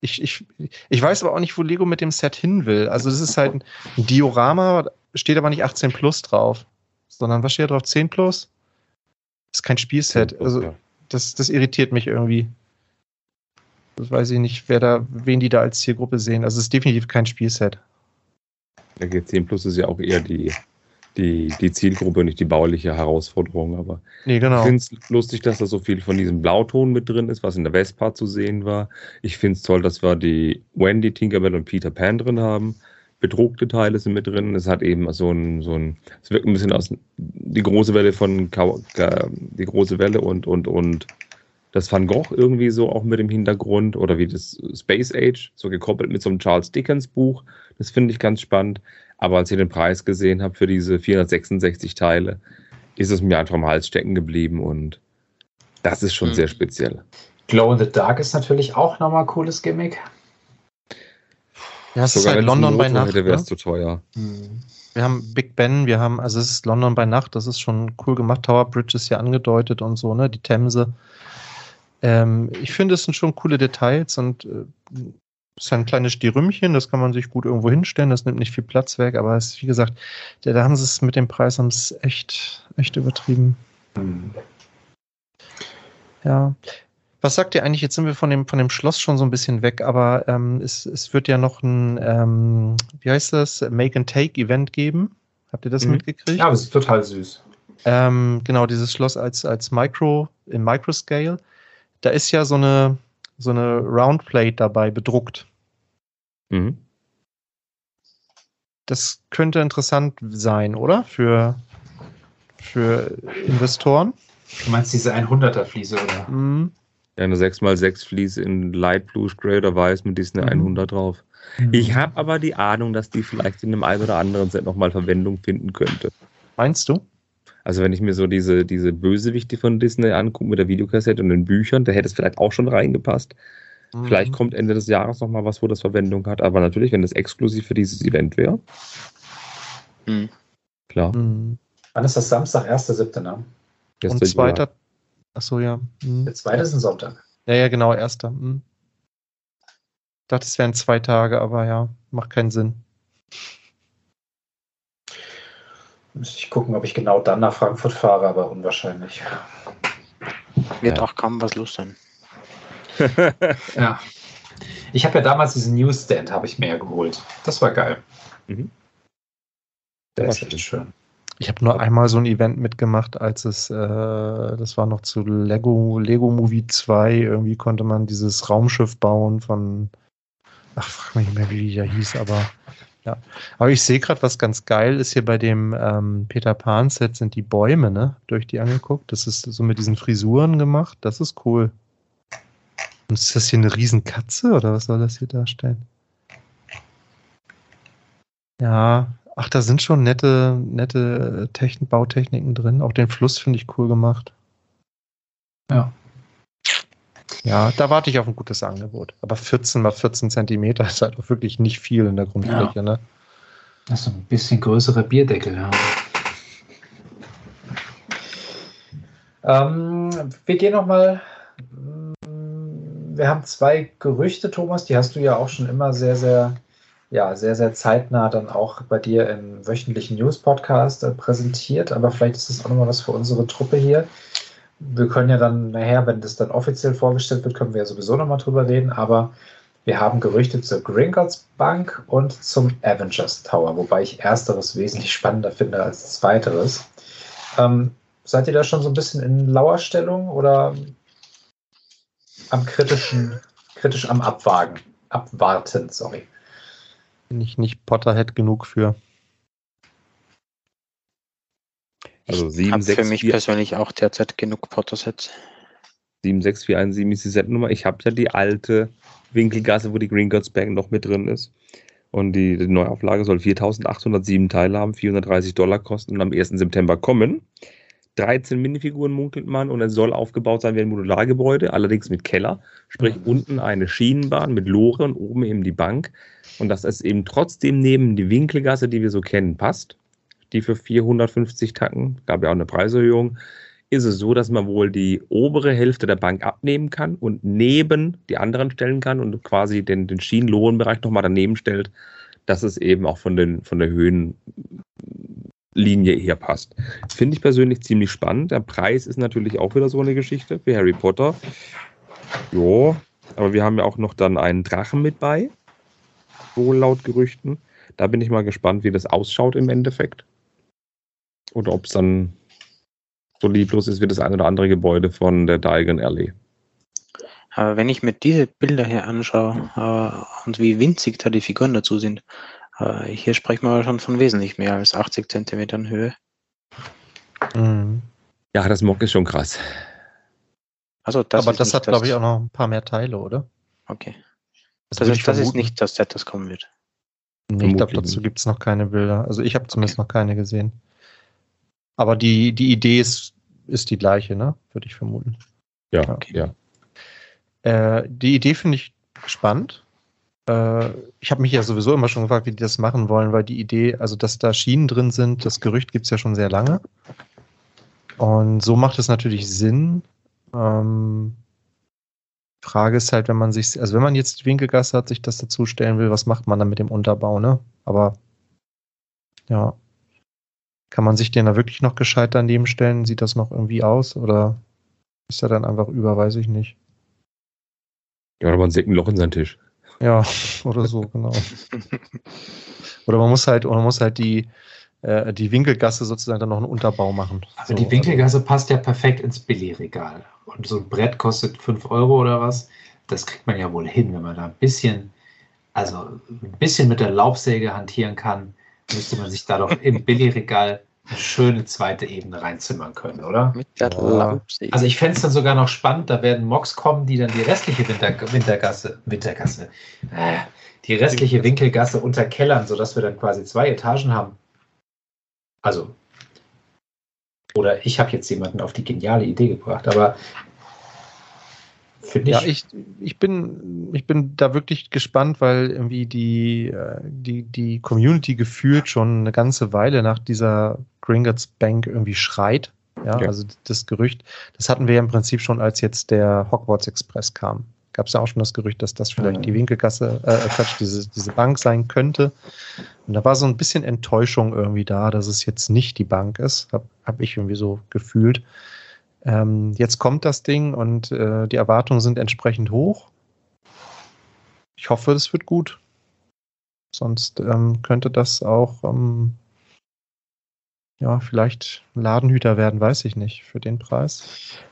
S5: ich, ich, ich weiß aber auch nicht, wo Lego mit dem Set hin will. Also das ist halt ein Diorama, steht aber nicht 18 plus drauf, sondern was steht da drauf? 10 plus? Das ist kein Spielset. Also das, das irritiert mich irgendwie. Das weiß ich nicht, wer da, wen die da als Zielgruppe sehen. Also es ist definitiv kein Spielset.
S3: Der G10 Plus ist ja auch eher die, die, die Zielgruppe, nicht die bauliche Herausforderung. Aber
S5: nee, genau.
S3: ich finde es lustig, dass da so viel von diesem Blauton mit drin ist, was in der Vespa zu sehen war. Ich finde es toll, dass wir die Wendy, Tinkerbell und Peter Pan drin haben. Bedruckte Teile sind mit drin. Es hat eben so ein, so ein, es wirkt ein bisschen aus die große Welle von die große Welle und, und, und das Van Gogh irgendwie so auch mit im Hintergrund oder wie das Space Age, so gekoppelt mit so einem Charles Dickens Buch. Das finde ich ganz spannend. Aber als ich den Preis gesehen habe für diese 466 Teile, ist es mir einfach am Hals stecken geblieben und das ist schon mhm. sehr speziell.
S2: Glow in the Dark ist natürlich auch nochmal ein cooles Gimmick.
S5: Ja, es Sogar ist halt London bei Nacht.
S3: wäre es ne? zu teuer.
S5: Mhm. Wir haben Big Ben, wir haben, also es ist London bei Nacht, das ist schon cool gemacht. Tower Bridge ist ja angedeutet und so, ne? Die Themse. Ähm, ich finde, es sind schon coole Details und äh, ist ein kleines Stirümchen, das kann man sich gut irgendwo hinstellen, das nimmt nicht viel Platz weg, aber es ist, wie gesagt, da, haben sie es mit dem Preis haben es echt, echt übertrieben. Mhm. Ja. Was sagt ihr eigentlich? Jetzt sind wir von dem, von dem Schloss schon so ein bisschen weg, aber ähm, es, es wird ja noch ein, ähm, wie heißt das, Make and Take Event geben. Habt ihr das mhm. mitgekriegt?
S2: Ja, das ist total süß.
S5: Ähm, genau, dieses Schloss als, als Micro, im Microscale da ist ja so eine, so eine Roundplate dabei bedruckt. Mhm. Das könnte interessant sein, oder? Für, für Investoren.
S2: Du meinst diese 100er Fliese, oder? Mhm.
S3: Ja, eine 6x6 Fliese in Light Blue, Grey oder Weiß mit diesen mhm. 100 drauf. Mhm. Ich habe aber die Ahnung, dass die vielleicht in einem ein oder anderen Set nochmal Verwendung finden könnte.
S5: Meinst du?
S3: Also wenn ich mir so diese, diese Bösewichte von Disney angucke mit der Videokassette und den Büchern, da hätte es vielleicht auch schon reingepasst. Mhm. Vielleicht kommt Ende des Jahres nochmal was, wo das Verwendung hat. Aber natürlich, wenn das exklusiv für dieses Event wäre. Mhm. Klar. Mhm.
S2: Wann ist das Samstag? 1.7., ne?
S5: Und zweiter. Achso, ja.
S2: Mhm. Der zweite ist ein Sonntag.
S5: Ja, ja, genau, erster. Mhm. Ich dachte, es wären zwei Tage, aber ja, macht keinen Sinn.
S2: Müsste ich gucken, ob ich genau dann nach Frankfurt fahre, aber unwahrscheinlich.
S4: Wird ja. auch kaum was los sein.
S2: ja. Ich habe ja damals diesen Newsstand, habe ich mir ja geholt. Das war geil. Mhm.
S5: Der ist echt schön. Ich habe nur einmal so ein Event mitgemacht, als es, äh, das war noch zu Lego, Lego Movie 2, irgendwie konnte man dieses Raumschiff bauen von, ach, frag mich nicht mehr, wie die da hieß, aber ja, aber ich sehe gerade, was ganz geil ist hier bei dem ähm, Peter Pan-Set sind die Bäume, ne? Durch die angeguckt. Das ist so mit diesen Frisuren gemacht. Das ist cool. Und ist das hier eine Riesenkatze oder was soll das hier darstellen? Ja, Ach, da sind schon nette, nette Techn Bautechniken drin. Auch den Fluss finde ich cool gemacht.
S2: Ja.
S5: Ja, da warte ich auf ein gutes Angebot. Aber 14 mal 14 Zentimeter ist halt auch wirklich nicht viel in der Grundfläche, ja. ne?
S2: Das ist ein bisschen größere Bierdeckel, ja. Ähm, wir gehen nochmal. Mm, wir haben zwei Gerüchte, Thomas, die hast du ja auch schon immer sehr, sehr, ja, sehr, sehr zeitnah dann auch bei dir im wöchentlichen News-Podcast äh, präsentiert. Aber vielleicht ist das auch nochmal was für unsere Truppe hier. Wir können ja dann nachher, wenn das dann offiziell vorgestellt wird, können wir ja sowieso nochmal drüber reden. Aber wir haben Gerüchte zur Gringotts Bank und zum Avengers Tower, wobei ich ersteres wesentlich spannender finde als zweiteres. Ähm, seid ihr da schon so ein bisschen in Lauerstellung oder am kritischen, kritisch am Abwagen, abwarten, sorry?
S5: Bin ich nicht Potterhead genug für.
S4: Also ich habe für mich persönlich auch derzeit genug Pottersets.
S3: 76417 ist die Setnummer. Ich habe ja die alte Winkelgasse, wo die Green Gods Bank noch mit drin ist. Und die, die Neuauflage soll 4807 Teile haben, 430 Dollar kosten und am 1. September kommen. 13 Minifiguren munkelt man und es soll aufgebaut sein wie ein Modulargebäude, allerdings mit Keller, sprich mhm. unten eine Schienenbahn mit Lore und oben eben die Bank. Und dass es eben trotzdem neben die Winkelgasse, die wir so kennen, passt. Die für 450 Tacken, gab ja auch eine Preiserhöhung, ist es so, dass man wohl die obere Hälfte der Bank abnehmen kann und neben die anderen stellen kann und quasi den, den Schienenlohnbereich nochmal daneben stellt, dass es eben auch von, den, von der Höhenlinie her passt. Finde ich persönlich ziemlich spannend. Der Preis ist natürlich auch wieder so eine Geschichte für Harry Potter. Jo, aber wir haben ja auch noch dann einen Drachen mit bei, wohl laut Gerüchten. Da bin ich mal gespannt, wie das ausschaut im Endeffekt. Oder ob es dann so lieblos ist wie das ein oder andere Gebäude von der Diagon Alley.
S4: Aber wenn ich mir diese Bilder hier anschaue äh, und wie winzig da die Figuren dazu sind, äh, hier sprechen wir schon von wesentlich mehr als 80 Zentimetern Höhe.
S3: Mhm. Ja, das Mock ist schon krass.
S5: Also das Aber das hat, glaube ich, auch noch ein paar mehr Teile, oder?
S4: Okay. Das, das, ist, das ist, nicht das Set, das kommen wird.
S5: Nee, ich glaube, dazu gibt es noch keine Bilder. Also ich habe zumindest okay. noch keine gesehen. Aber die, die Idee ist, ist die gleiche, ne? Würde ich vermuten.
S3: Ja, okay. ja.
S5: Äh, die Idee finde ich spannend. Äh, ich habe mich ja sowieso immer schon gefragt, wie die das machen wollen, weil die Idee, also dass da Schienen drin sind, das Gerücht gibt es ja schon sehr lange. Und so macht es natürlich Sinn. Ähm, Frage ist halt, wenn man sich, also wenn man jetzt die Winkelgasse hat, sich das dazustellen will, was macht man dann mit dem Unterbau, ne? Aber ja, kann man sich den da wirklich noch gescheit daneben stellen? Sieht das noch irgendwie aus? Oder ist er dann einfach über, weiß ich nicht.
S3: Ja, oder man sägt ein Loch in seinen Tisch.
S5: Ja, oder so, genau. Oder man muss halt, man muss halt die, äh, die Winkelgasse sozusagen dann noch einen Unterbau machen.
S2: Also so, die Winkelgasse also. passt ja perfekt ins Billigregal. Und so ein Brett kostet 5 Euro oder was. Das kriegt man ja wohl hin, wenn man da ein bisschen, also ein bisschen mit der Laubsäge hantieren kann müsste man sich da doch im Billigregal eine schöne zweite Ebene reinzimmern können, oder? Mit der ja. Also ich fände es dann sogar noch spannend, da werden Mocks kommen, die dann die restliche Winter, Wintergasse, Wintergasse, äh, die restliche Winkelgasse unterkellern, sodass wir dann quasi zwei Etagen haben. Also, oder ich habe jetzt jemanden auf die geniale Idee gebracht, aber
S5: Finde ich. Ja, ich, ich, bin, ich bin da wirklich gespannt, weil irgendwie die, äh, die, die Community gefühlt schon eine ganze Weile nach dieser Gringotts Bank irgendwie schreit. Ja, ja, also das Gerücht, das hatten wir ja im Prinzip schon, als jetzt der Hogwarts Express kam. Gab es ja auch schon das Gerücht, dass das vielleicht die Winkelgasse, äh, Quatsch, diese, diese Bank sein könnte. Und da war so ein bisschen Enttäuschung irgendwie da, dass es jetzt nicht die Bank ist. Habe hab ich irgendwie so gefühlt. Ähm, jetzt kommt das Ding und äh, die Erwartungen sind entsprechend hoch. Ich hoffe, es wird gut. Sonst ähm, könnte das auch ähm, ja, vielleicht Ladenhüter werden, weiß ich nicht, für den Preis.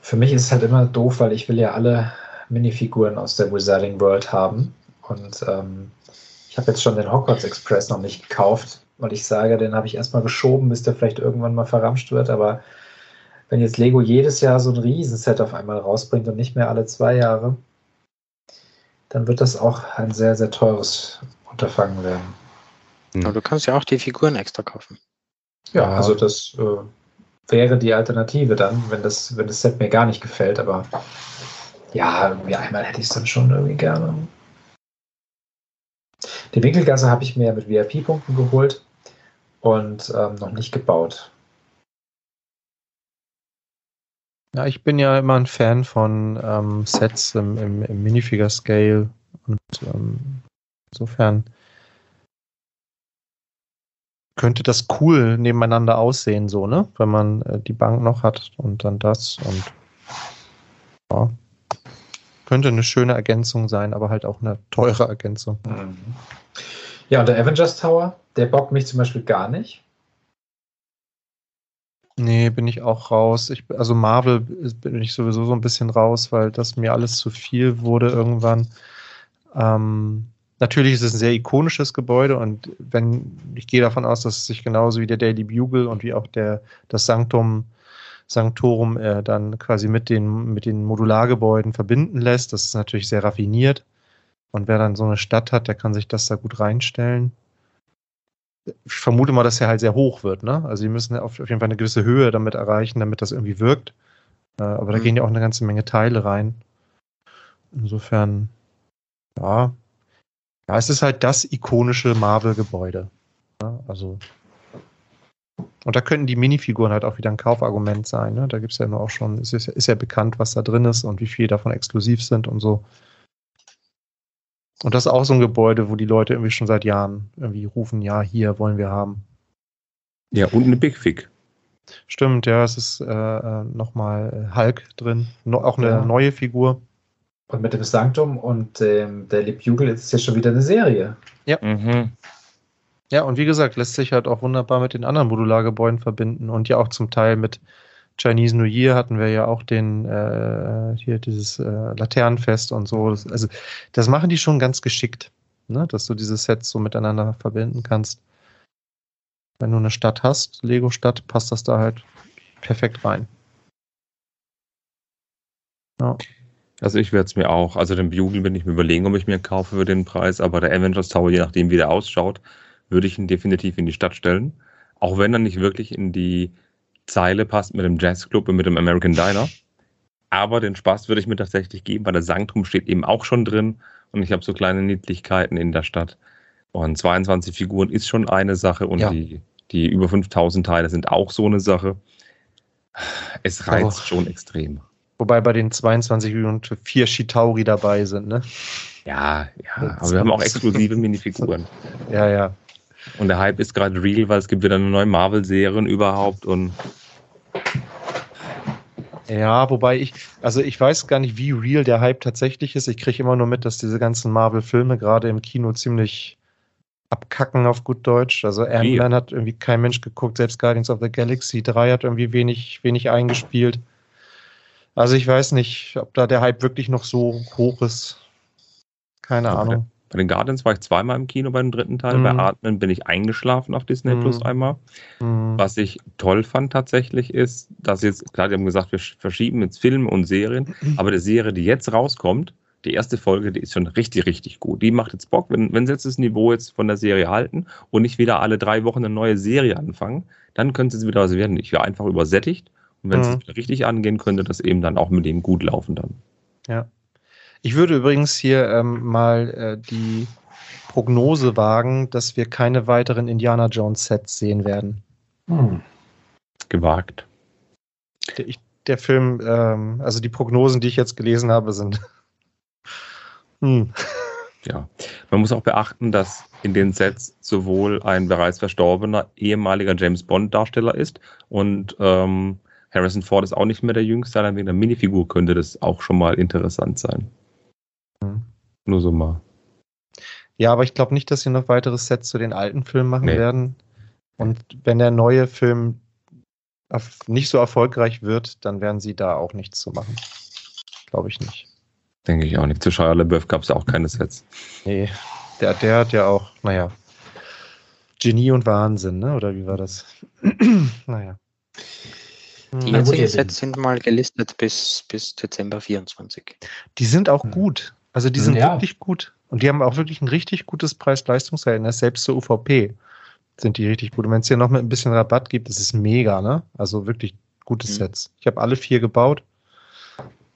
S2: Für mich ist es halt immer doof, weil ich will ja alle Minifiguren aus der Wizarding World haben. Und ähm, ich habe jetzt schon den Hogwarts Express noch nicht gekauft, weil ich sage, den habe ich erstmal geschoben, bis der vielleicht irgendwann mal verramscht wird. Aber wenn jetzt Lego jedes Jahr so ein Riesenset auf einmal rausbringt und nicht mehr alle zwei Jahre, dann wird das auch ein sehr, sehr teures Unterfangen werden.
S4: Hm. Aber du kannst ja auch die Figuren extra kaufen.
S2: Ja, also das äh, wäre die Alternative dann, wenn das, wenn das Set mir gar nicht gefällt, aber ja, irgendwie einmal hätte ich es dann schon irgendwie gerne. Die Winkelgasse habe ich mir mit VIP-Punkten geholt und ähm, noch nicht gebaut.
S5: Ja, ich bin ja immer ein Fan von ähm, Sets im, im, im Minifigure-Scale und ähm, insofern könnte das cool nebeneinander aussehen, so, ne? Wenn man äh, die Bank noch hat und dann das und ja. Könnte eine schöne Ergänzung sein, aber halt auch eine teure Ergänzung. Mhm.
S2: Ja, und der Avengers Tower, der bockt mich zum Beispiel gar nicht.
S5: Nee, bin ich auch raus. Ich, also Marvel bin ich sowieso so ein bisschen raus, weil das mir alles zu viel wurde irgendwann. Ähm, Natürlich ist es ein sehr ikonisches Gebäude und wenn ich gehe davon aus, dass es sich genauso wie der Daily Bugle und wie auch der das Sanctum Sanctorum äh, dann quasi mit den mit den Modulargebäuden verbinden lässt, das ist natürlich sehr raffiniert. Und wer dann so eine Stadt hat, der kann sich das da gut reinstellen. Ich vermute mal, dass er halt sehr hoch wird, ne? Also die müssen auf, auf jeden Fall eine gewisse Höhe damit erreichen, damit das irgendwie wirkt. Äh, aber da mhm. gehen ja auch eine ganze Menge Teile rein. Insofern, ja, ja, es ist halt das ikonische Marvel-Gebäude. Ja, also. Und da könnten die Minifiguren halt auch wieder ein Kaufargument sein. Ne? Da gibt es ja nur auch schon, es ist, ist ja bekannt, was da drin ist und wie viel davon exklusiv sind und so. Und das ist auch so ein Gebäude, wo die Leute irgendwie schon seit Jahren irgendwie rufen, ja, hier wollen wir haben.
S3: Ja, und eine Big Fig.
S5: Stimmt, ja, es ist äh, äh nochmal Hulk drin. No, auch eine ja. neue Figur.
S2: Und mit dem Sanctum und dem Daily Bugle ist es ja schon wieder eine Serie.
S5: Ja. Mhm. Ja, und wie gesagt, lässt sich halt auch wunderbar mit den anderen Modulargebäuden verbinden und ja auch zum Teil mit Chinese New Year hatten wir ja auch den äh, hier dieses äh, Laternenfest und so. Das, also das machen die schon ganz geschickt, ne? dass du diese Sets so miteinander verbinden kannst. Wenn du eine Stadt hast, Lego-Stadt, passt das da halt perfekt rein.
S3: Ja. Also ich werde es mir auch, also den Bugle bin ich mir überlegen, ob ich mir kaufe für den Preis, aber der Avengers Tower, je nachdem wie der ausschaut, würde ich ihn definitiv in die Stadt stellen. Auch wenn er nicht wirklich in die Zeile passt mit dem Jazzclub und mit dem American Diner. Aber den Spaß würde ich mir tatsächlich geben, weil der Sanctum steht eben auch schon drin und ich habe so kleine Niedlichkeiten in der Stadt. Und 22 Figuren ist schon eine Sache und ja. die, die über 5000 Teile sind auch so eine Sache. Es reizt oh. schon extrem.
S5: Wobei bei den 22 und vier Shitauri dabei sind, ne?
S3: Ja, ja, aber wir haben auch exklusive Minifiguren.
S5: Ja, ja.
S3: Und der Hype ist gerade real, weil es gibt wieder eine neue Marvel-Serien überhaupt und
S5: ja, wobei ich, also ich weiß gar nicht, wie real der Hype tatsächlich ist. Ich kriege immer nur mit, dass diese ganzen Marvel-Filme gerade im Kino ziemlich abkacken auf gut Deutsch. Also Ant-Man hat irgendwie kein Mensch geguckt, selbst Guardians of the Galaxy 3 hat irgendwie wenig, wenig eingespielt. Also ich weiß nicht, ob da der Hype wirklich noch so hoch ist. Keine okay. Ahnung.
S3: Bei den Guardians war ich zweimal im Kino bei dem dritten Teil. Mhm. Bei Atmen bin ich eingeschlafen auf Disney mhm. Plus einmal. Mhm. Was ich toll fand tatsächlich ist, dass jetzt, klar, die haben gesagt, wir verschieben jetzt Filme und Serien, aber die Serie, die jetzt rauskommt, die erste Folge, die ist schon richtig, richtig gut. Die macht jetzt Bock, wenn, wenn sie jetzt das Niveau jetzt von der Serie halten und nicht wieder alle drei Wochen eine neue Serie anfangen, dann könnte es wieder was werden. Ich wäre einfach übersättigt und wenn mhm. es richtig angehen könnte, das eben dann auch mit denen gut laufen dann.
S5: Ja. Ich würde übrigens hier ähm, mal äh, die Prognose wagen, dass wir keine weiteren Indiana Jones Sets sehen werden.
S3: Hm. Gewagt.
S5: Der, ich, der Film, ähm, also die Prognosen, die ich jetzt gelesen habe, sind.
S3: hm. Ja, man muss auch beachten, dass in den Sets sowohl ein bereits verstorbener ehemaliger James Bond Darsteller ist und ähm, Harrison Ford ist auch nicht mehr der Jüngste, allein wegen der Minifigur könnte das auch schon mal interessant sein. Nur so mal.
S5: Ja, aber ich glaube nicht, dass sie noch weitere Sets zu den alten Filmen machen nee. werden. Und wenn der neue Film nicht so erfolgreich wird, dann werden sie da auch nichts zu machen. Glaube ich nicht.
S3: Denke ich auch nicht. Zu Shia LaBeouf gab es ja auch keine Sets.
S5: Nee, der, der hat ja auch, naja, Genie und Wahnsinn, ne? Oder wie war das? naja.
S4: Die jetzigen Sets sind mal gelistet bis, bis Dezember 24.
S5: Die sind auch mhm. gut. Also die sind ja. wirklich gut. Und die haben auch wirklich ein richtig gutes Preis-Leistungsverhältnis, selbst zur UVP sind die richtig gut. Und wenn es hier noch mit ein bisschen Rabatt gibt, das ist mega, ne? Also wirklich gute mhm. Sets. Ich habe alle vier gebaut.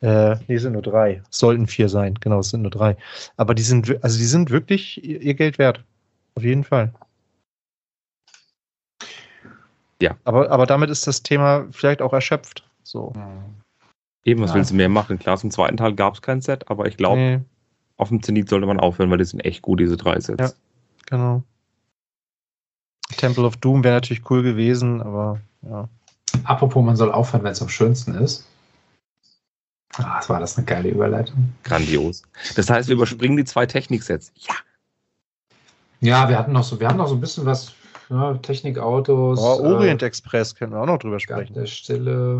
S5: Äh, nee, sind nur drei. Sollten vier sein, genau, es sind nur drei. Aber die sind, also die sind wirklich ihr Geld wert. Auf jeden Fall. Ja. Aber, aber damit ist das Thema vielleicht auch erschöpft. So.
S3: Eben, was ja. willst du mehr machen? Klar, zum zweiten Teil gab es kein Set, aber ich glaube, nee. Auf dem Zenit sollte man aufhören, weil die sind echt gut, diese drei Sets. Ja,
S5: genau. Temple of Doom wäre natürlich cool gewesen, aber ja.
S2: Apropos, man soll aufhören, wenn es am schönsten ist. Ah, war das eine geile Überleitung.
S3: Grandios. Das heißt, wir überspringen die zwei Techniksets. Ja.
S2: Ja, wir hatten noch so, wir haben noch so ein bisschen was, ja, Technikautos.
S5: Oh, Orient äh, Express können wir auch noch drüber sprechen.
S2: Der Stille.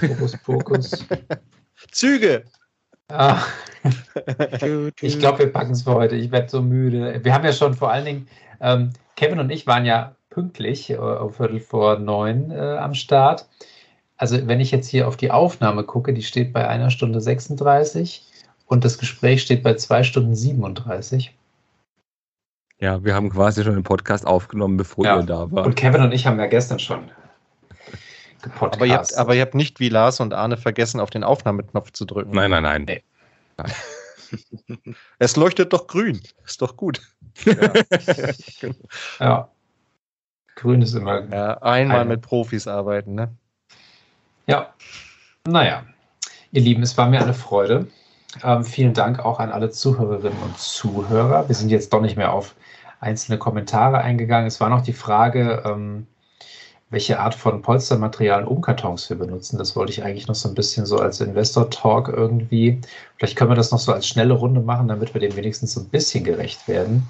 S2: Fokus Pokus.
S5: Züge.
S2: Ah. ich glaube, wir packen es für heute. Ich werde so müde. Wir haben ja schon vor allen Dingen, ähm, Kevin und ich waren ja pünktlich, äh, um Viertel vor neun äh, am Start. Also wenn ich jetzt hier auf die Aufnahme gucke, die steht bei einer Stunde 36 und das Gespräch steht bei zwei Stunden 37.
S3: Ja, wir haben quasi schon den Podcast aufgenommen, bevor ja. ihr da wart.
S2: Und Kevin und ich haben ja gestern schon
S5: gepodcastet. Aber ihr, habt, aber ihr habt nicht wie Lars und Arne vergessen, auf den Aufnahmeknopf zu drücken.
S3: Nein, nein, nein. Nee.
S5: nein. es leuchtet doch grün. Ist doch gut.
S2: Ja. ja. Grün ist immer.
S5: Ja, einmal eine. mit Profis arbeiten, ne?
S2: Ja. Naja. Ihr Lieben, es war mir eine Freude. Ähm, vielen Dank auch an alle Zuhörerinnen und Zuhörer. Wir sind jetzt doch nicht mehr auf einzelne Kommentare eingegangen. Es war noch die Frage, ähm, welche Art von Polstermaterial und Umkartons wir benutzen. Das wollte ich eigentlich noch so ein bisschen so als Investor-Talk irgendwie. Vielleicht können wir das noch so als schnelle Runde machen, damit wir dem wenigstens so ein bisschen gerecht werden.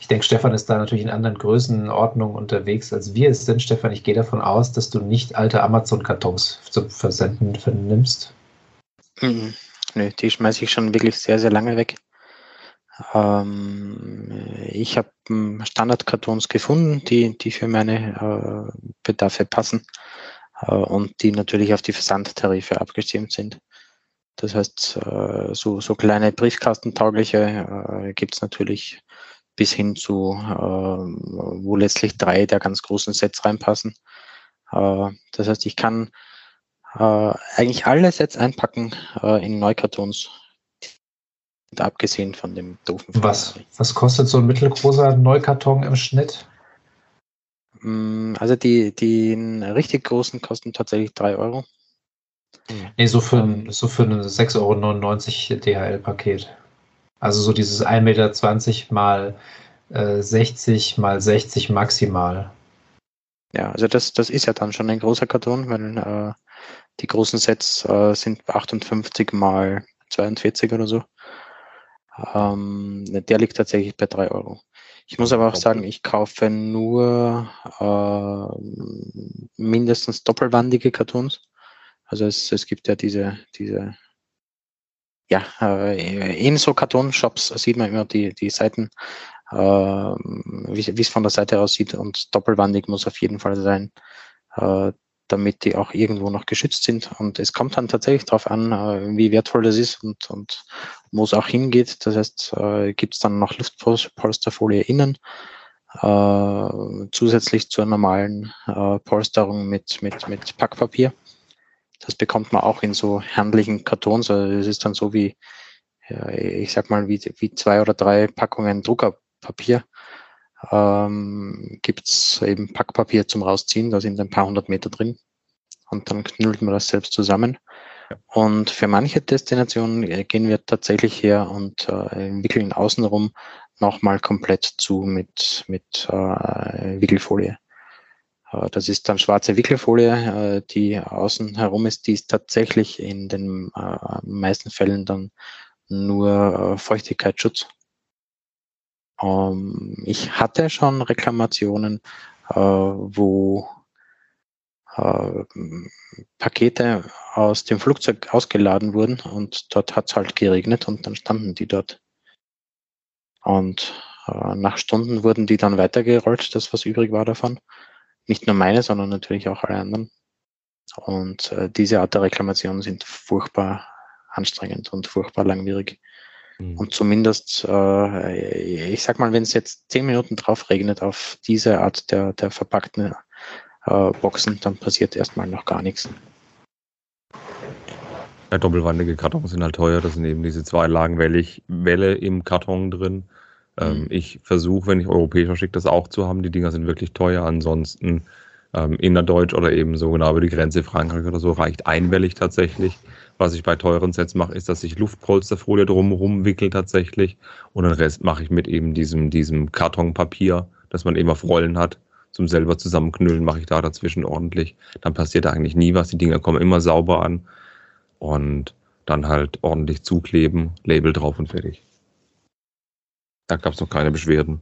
S2: Ich denke, Stefan ist da natürlich in anderen Größenordnungen unterwegs, als wir es sind. Stefan, ich gehe davon aus, dass du nicht alte Amazon-Kartons zum Versenden vernimmst.
S4: Mhm. Nö, die schmeiße ich schon wirklich sehr, sehr lange weg. Ähm, ich habe hm, Standardkartons gefunden, die, die für meine äh, Bedarfe passen äh, und die natürlich auf die Versandtarife abgestimmt sind. Das heißt, äh, so, so kleine Briefkastentaugliche äh, gibt es natürlich bis hin zu, äh, wo letztlich drei der ganz großen Sets reinpassen. Äh, das heißt, ich kann äh, eigentlich alle Sets einpacken äh, in Neukartons abgesehen von dem doofen
S2: Was, was kostet so ein mittelgroßer Neukarton im Schnitt?
S4: Mm, also die, die richtig großen kosten tatsächlich 3 Euro.
S2: Nee, so für, ein, so für ein 6,99 Euro DHL-Paket. Also so dieses 1,20 Meter mal äh, 60 mal 60 maximal.
S4: Ja, also das, das ist ja dann schon ein großer Karton, weil äh, die großen Sets äh, sind 58 mal 42 oder so. Ähm, der liegt tatsächlich bei drei Euro. Ich muss aber auch sagen, ich kaufe nur äh, mindestens doppelwandige Kartons. Also es, es gibt ja diese, diese ja, äh, in so Kartonshops sieht man immer die, die Seiten, äh, wie es von der Seite aussieht und doppelwandig muss auf jeden Fall sein. Äh, damit die auch irgendwo noch geschützt sind. Und es kommt dann tatsächlich darauf an, äh, wie wertvoll das ist und, und wo es auch hingeht. Das heißt, äh, gibt es dann noch Luftpolsterfolie innen, äh, zusätzlich zur normalen äh, Polsterung mit, mit, mit Packpapier. Das bekommt man auch in so handlichen Kartons. Also es ist dann so wie, ja, ich sag mal, wie, wie zwei oder drei Packungen Druckerpapier ähm, gibt eben Packpapier zum Rausziehen. Da sind ein paar hundert Meter drin. Und dann knüllt man das selbst zusammen. Und für manche Destinationen äh, gehen wir tatsächlich her und äh, wickeln außenrum nochmal komplett zu mit, mit äh, Wickelfolie. Äh, das ist dann schwarze Wickelfolie, äh, die außen herum ist. Die ist tatsächlich in den äh, meisten Fällen dann nur Feuchtigkeitsschutz. Ähm, ich hatte schon Reklamationen, äh, wo äh, Pakete aus dem Flugzeug ausgeladen wurden und dort hat es halt geregnet und dann standen die dort. Und äh, nach Stunden wurden die dann weitergerollt, das was übrig war davon. Nicht nur meine, sondern natürlich auch alle anderen. Und äh, diese Art der Reklamationen sind furchtbar anstrengend und furchtbar langwierig. Mhm. Und zumindest, äh, ich sag mal, wenn es jetzt zehn Minuten drauf regnet auf diese Art der, der verpackten äh, Boxen, dann passiert erstmal noch gar nichts.
S3: Ja, doppelwandige Kartons sind halt teuer. Das sind eben diese zwei Lagen Welle im Karton drin. Ähm, mhm. Ich versuche, wenn ich europäischer schicke, das auch zu haben. Die Dinger sind wirklich teuer. Ansonsten ähm, innerdeutsch oder eben so genau über die Grenze Frankreich oder so reicht einwellig tatsächlich. Was ich bei teuren Sets mache, ist, dass ich Luftpolsterfolie drumherum wickel tatsächlich und den Rest mache ich mit eben diesem, diesem Kartonpapier, das man eben auf Rollen hat. Zum selber zusammenknüllen mache ich da dazwischen ordentlich. Dann passiert eigentlich nie was. Die Dinger kommen immer sauber an und dann halt ordentlich zukleben, Label drauf und fertig. Da gab es noch keine Beschwerden.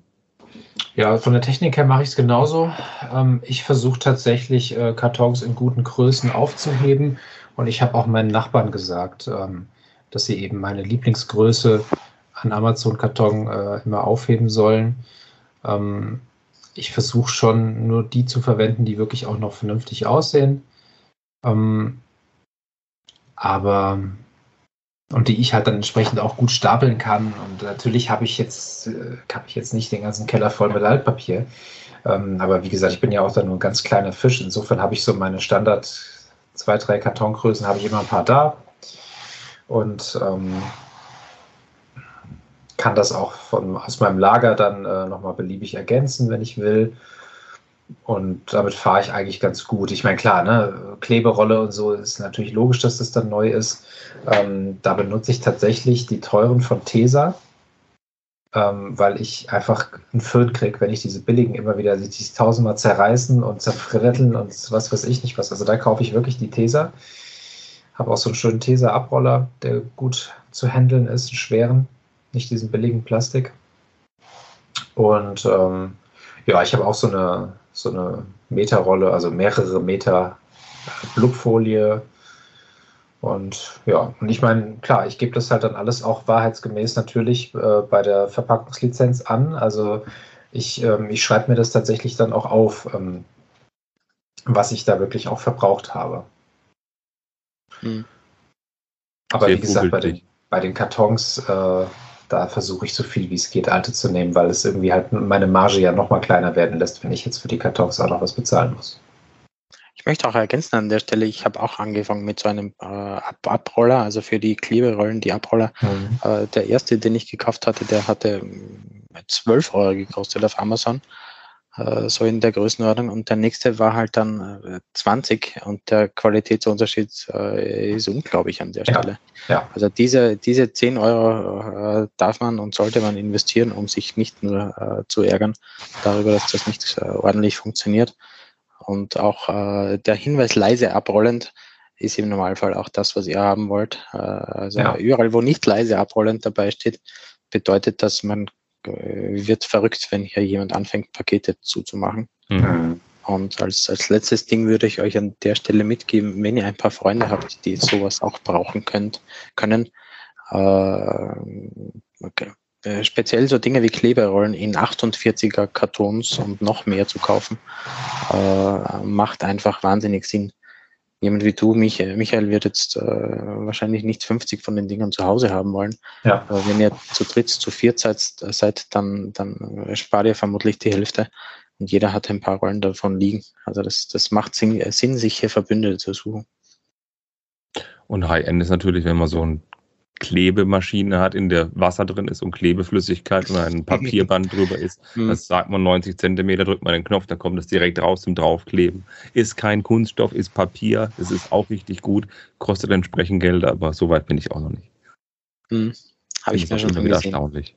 S2: Ja, von der Technik her mache ich es genauso. Ähm, ich versuche tatsächlich äh, Kartons in guten Größen aufzuheben und ich habe auch meinen Nachbarn gesagt, ähm, dass sie eben meine Lieblingsgröße an Amazon-Karton äh, immer aufheben sollen. Ähm, ich versuche schon nur die zu verwenden, die wirklich auch noch vernünftig aussehen. aber und die ich halt dann entsprechend auch gut stapeln kann. Und natürlich habe ich jetzt, äh, habe ich jetzt nicht den ganzen Keller voll mit Altpapier. Ähm, aber wie gesagt, ich bin ja auch dann nur ein ganz kleiner Fisch. Insofern habe ich so meine Standard zwei, drei Kartongrößen, habe ich immer ein paar da. Und ähm, kann das auch von, aus meinem Lager dann äh, nochmal beliebig ergänzen, wenn ich will. Und damit fahre ich eigentlich ganz gut. Ich meine, klar, ne, Kleberolle und so ist natürlich logisch, dass das dann neu ist. Ähm, da benutze ich tatsächlich die teuren von Tesa, ähm, weil ich einfach einen Föhn kriege, wenn ich diese billigen immer wieder sich tausendmal zerreißen und zerfretteln und was weiß ich nicht was. Also da kaufe ich wirklich die Tesa. Habe auch so einen schönen Tesa-Abroller, der gut zu handeln ist, einen schweren, nicht diesen billigen Plastik. Und ähm, ja, ich habe auch so eine so eine Meterrolle, also mehrere Meter Blubfolie. Und ja, und ich meine, klar, ich gebe das halt dann alles auch wahrheitsgemäß natürlich äh, bei der Verpackungslizenz an. Also ich, ähm, ich schreibe mir das tatsächlich dann auch auf, ähm, was ich da wirklich auch verbraucht habe. Hm. Aber Sehr wie gesagt, bei den, bei den Kartons, äh, da versuche ich so viel wie es geht, alte zu nehmen, weil es irgendwie halt meine Marge ja nochmal kleiner werden lässt, wenn ich jetzt für die Kartons auch noch was bezahlen muss.
S4: Ich möchte auch ergänzen an der Stelle, ich habe auch angefangen mit so einem äh, Ab Abroller, also für die Kleberollen, die Abroller. Mhm. Äh, der erste, den ich gekauft hatte, der hatte 12 Euro gekostet auf Amazon. Äh, so in der Größenordnung. Und der nächste war halt dann 20 äh, und der Qualitätsunterschied äh, ist unglaublich an der Stelle. Ja, ja. Also diese, diese 10 Euro darf man und sollte man investieren, um sich nicht nur zu ärgern darüber, dass das nicht ordentlich funktioniert. Und auch der Hinweis leise abrollend ist im Normalfall auch das, was ihr haben wollt. also ja. überall, wo nicht leise abrollend dabei steht, bedeutet, dass man äh, wird verrückt, wenn hier jemand anfängt, Pakete zuzumachen. Mhm. Und als, als letztes Ding würde ich euch an der Stelle mitgeben, wenn ihr ein paar Freunde habt, die sowas auch brauchen könnt, können, äh, okay. Äh, speziell so Dinge wie Kleberollen in 48er Kartons und noch mehr zu kaufen, äh, macht einfach wahnsinnig Sinn jemand wie du, Michael, Michael wird jetzt äh, wahrscheinlich nicht 50 von den Dingern zu Hause haben wollen. Ja. Aber wenn ihr zu dritt, zu viert seid, seid dann, dann spart ihr vermutlich die Hälfte und jeder hat ein paar Rollen davon liegen. Also das, das macht Sinn, Sinn, sich hier Verbündete zu suchen.
S3: Und High-End ist natürlich, wenn man so ein Klebemaschine hat, in der Wasser drin ist und Klebeflüssigkeit und ein Papierband drüber ist. Mhm. Das sagt man 90 Zentimeter, drückt man den Knopf, dann kommt das direkt raus zum Draufkleben. Ist kein Kunststoff, ist Papier, das ist auch richtig gut, kostet entsprechend Geld, aber so weit bin ich auch noch nicht.
S4: Mhm. Habe ich mir schon wieder
S3: erstaunlich.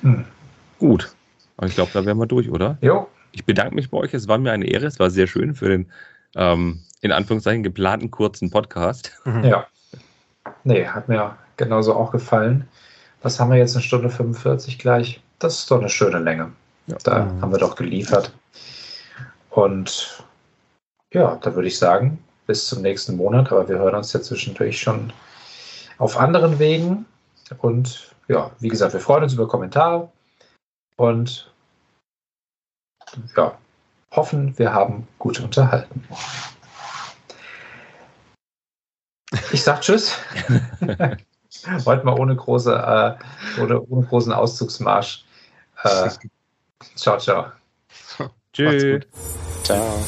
S3: Mhm. Gut, aber ich glaube, da wären wir durch, oder?
S2: Jo.
S3: Ich bedanke mich bei euch, es war mir eine Ehre, es war sehr schön für den ähm, in Anführungszeichen geplanten kurzen Podcast.
S2: Ja. Nee, hat mir genauso auch gefallen. Was haben wir jetzt? Eine Stunde 45 gleich. Das ist doch eine schöne Länge. Ja. Da mhm. haben wir doch geliefert. Und ja, da würde ich sagen, bis zum nächsten Monat. Aber wir hören uns ja zwischendurch schon auf anderen Wegen. Und ja, wie gesagt, wir freuen uns über Kommentare und ja, hoffen, wir haben gut unterhalten. Ich sag Tschüss. Heute mal ohne, große, äh, ohne, ohne großen Auszugsmarsch. Äh, ciao, ciao.
S3: Tschüss.
S4: Ciao.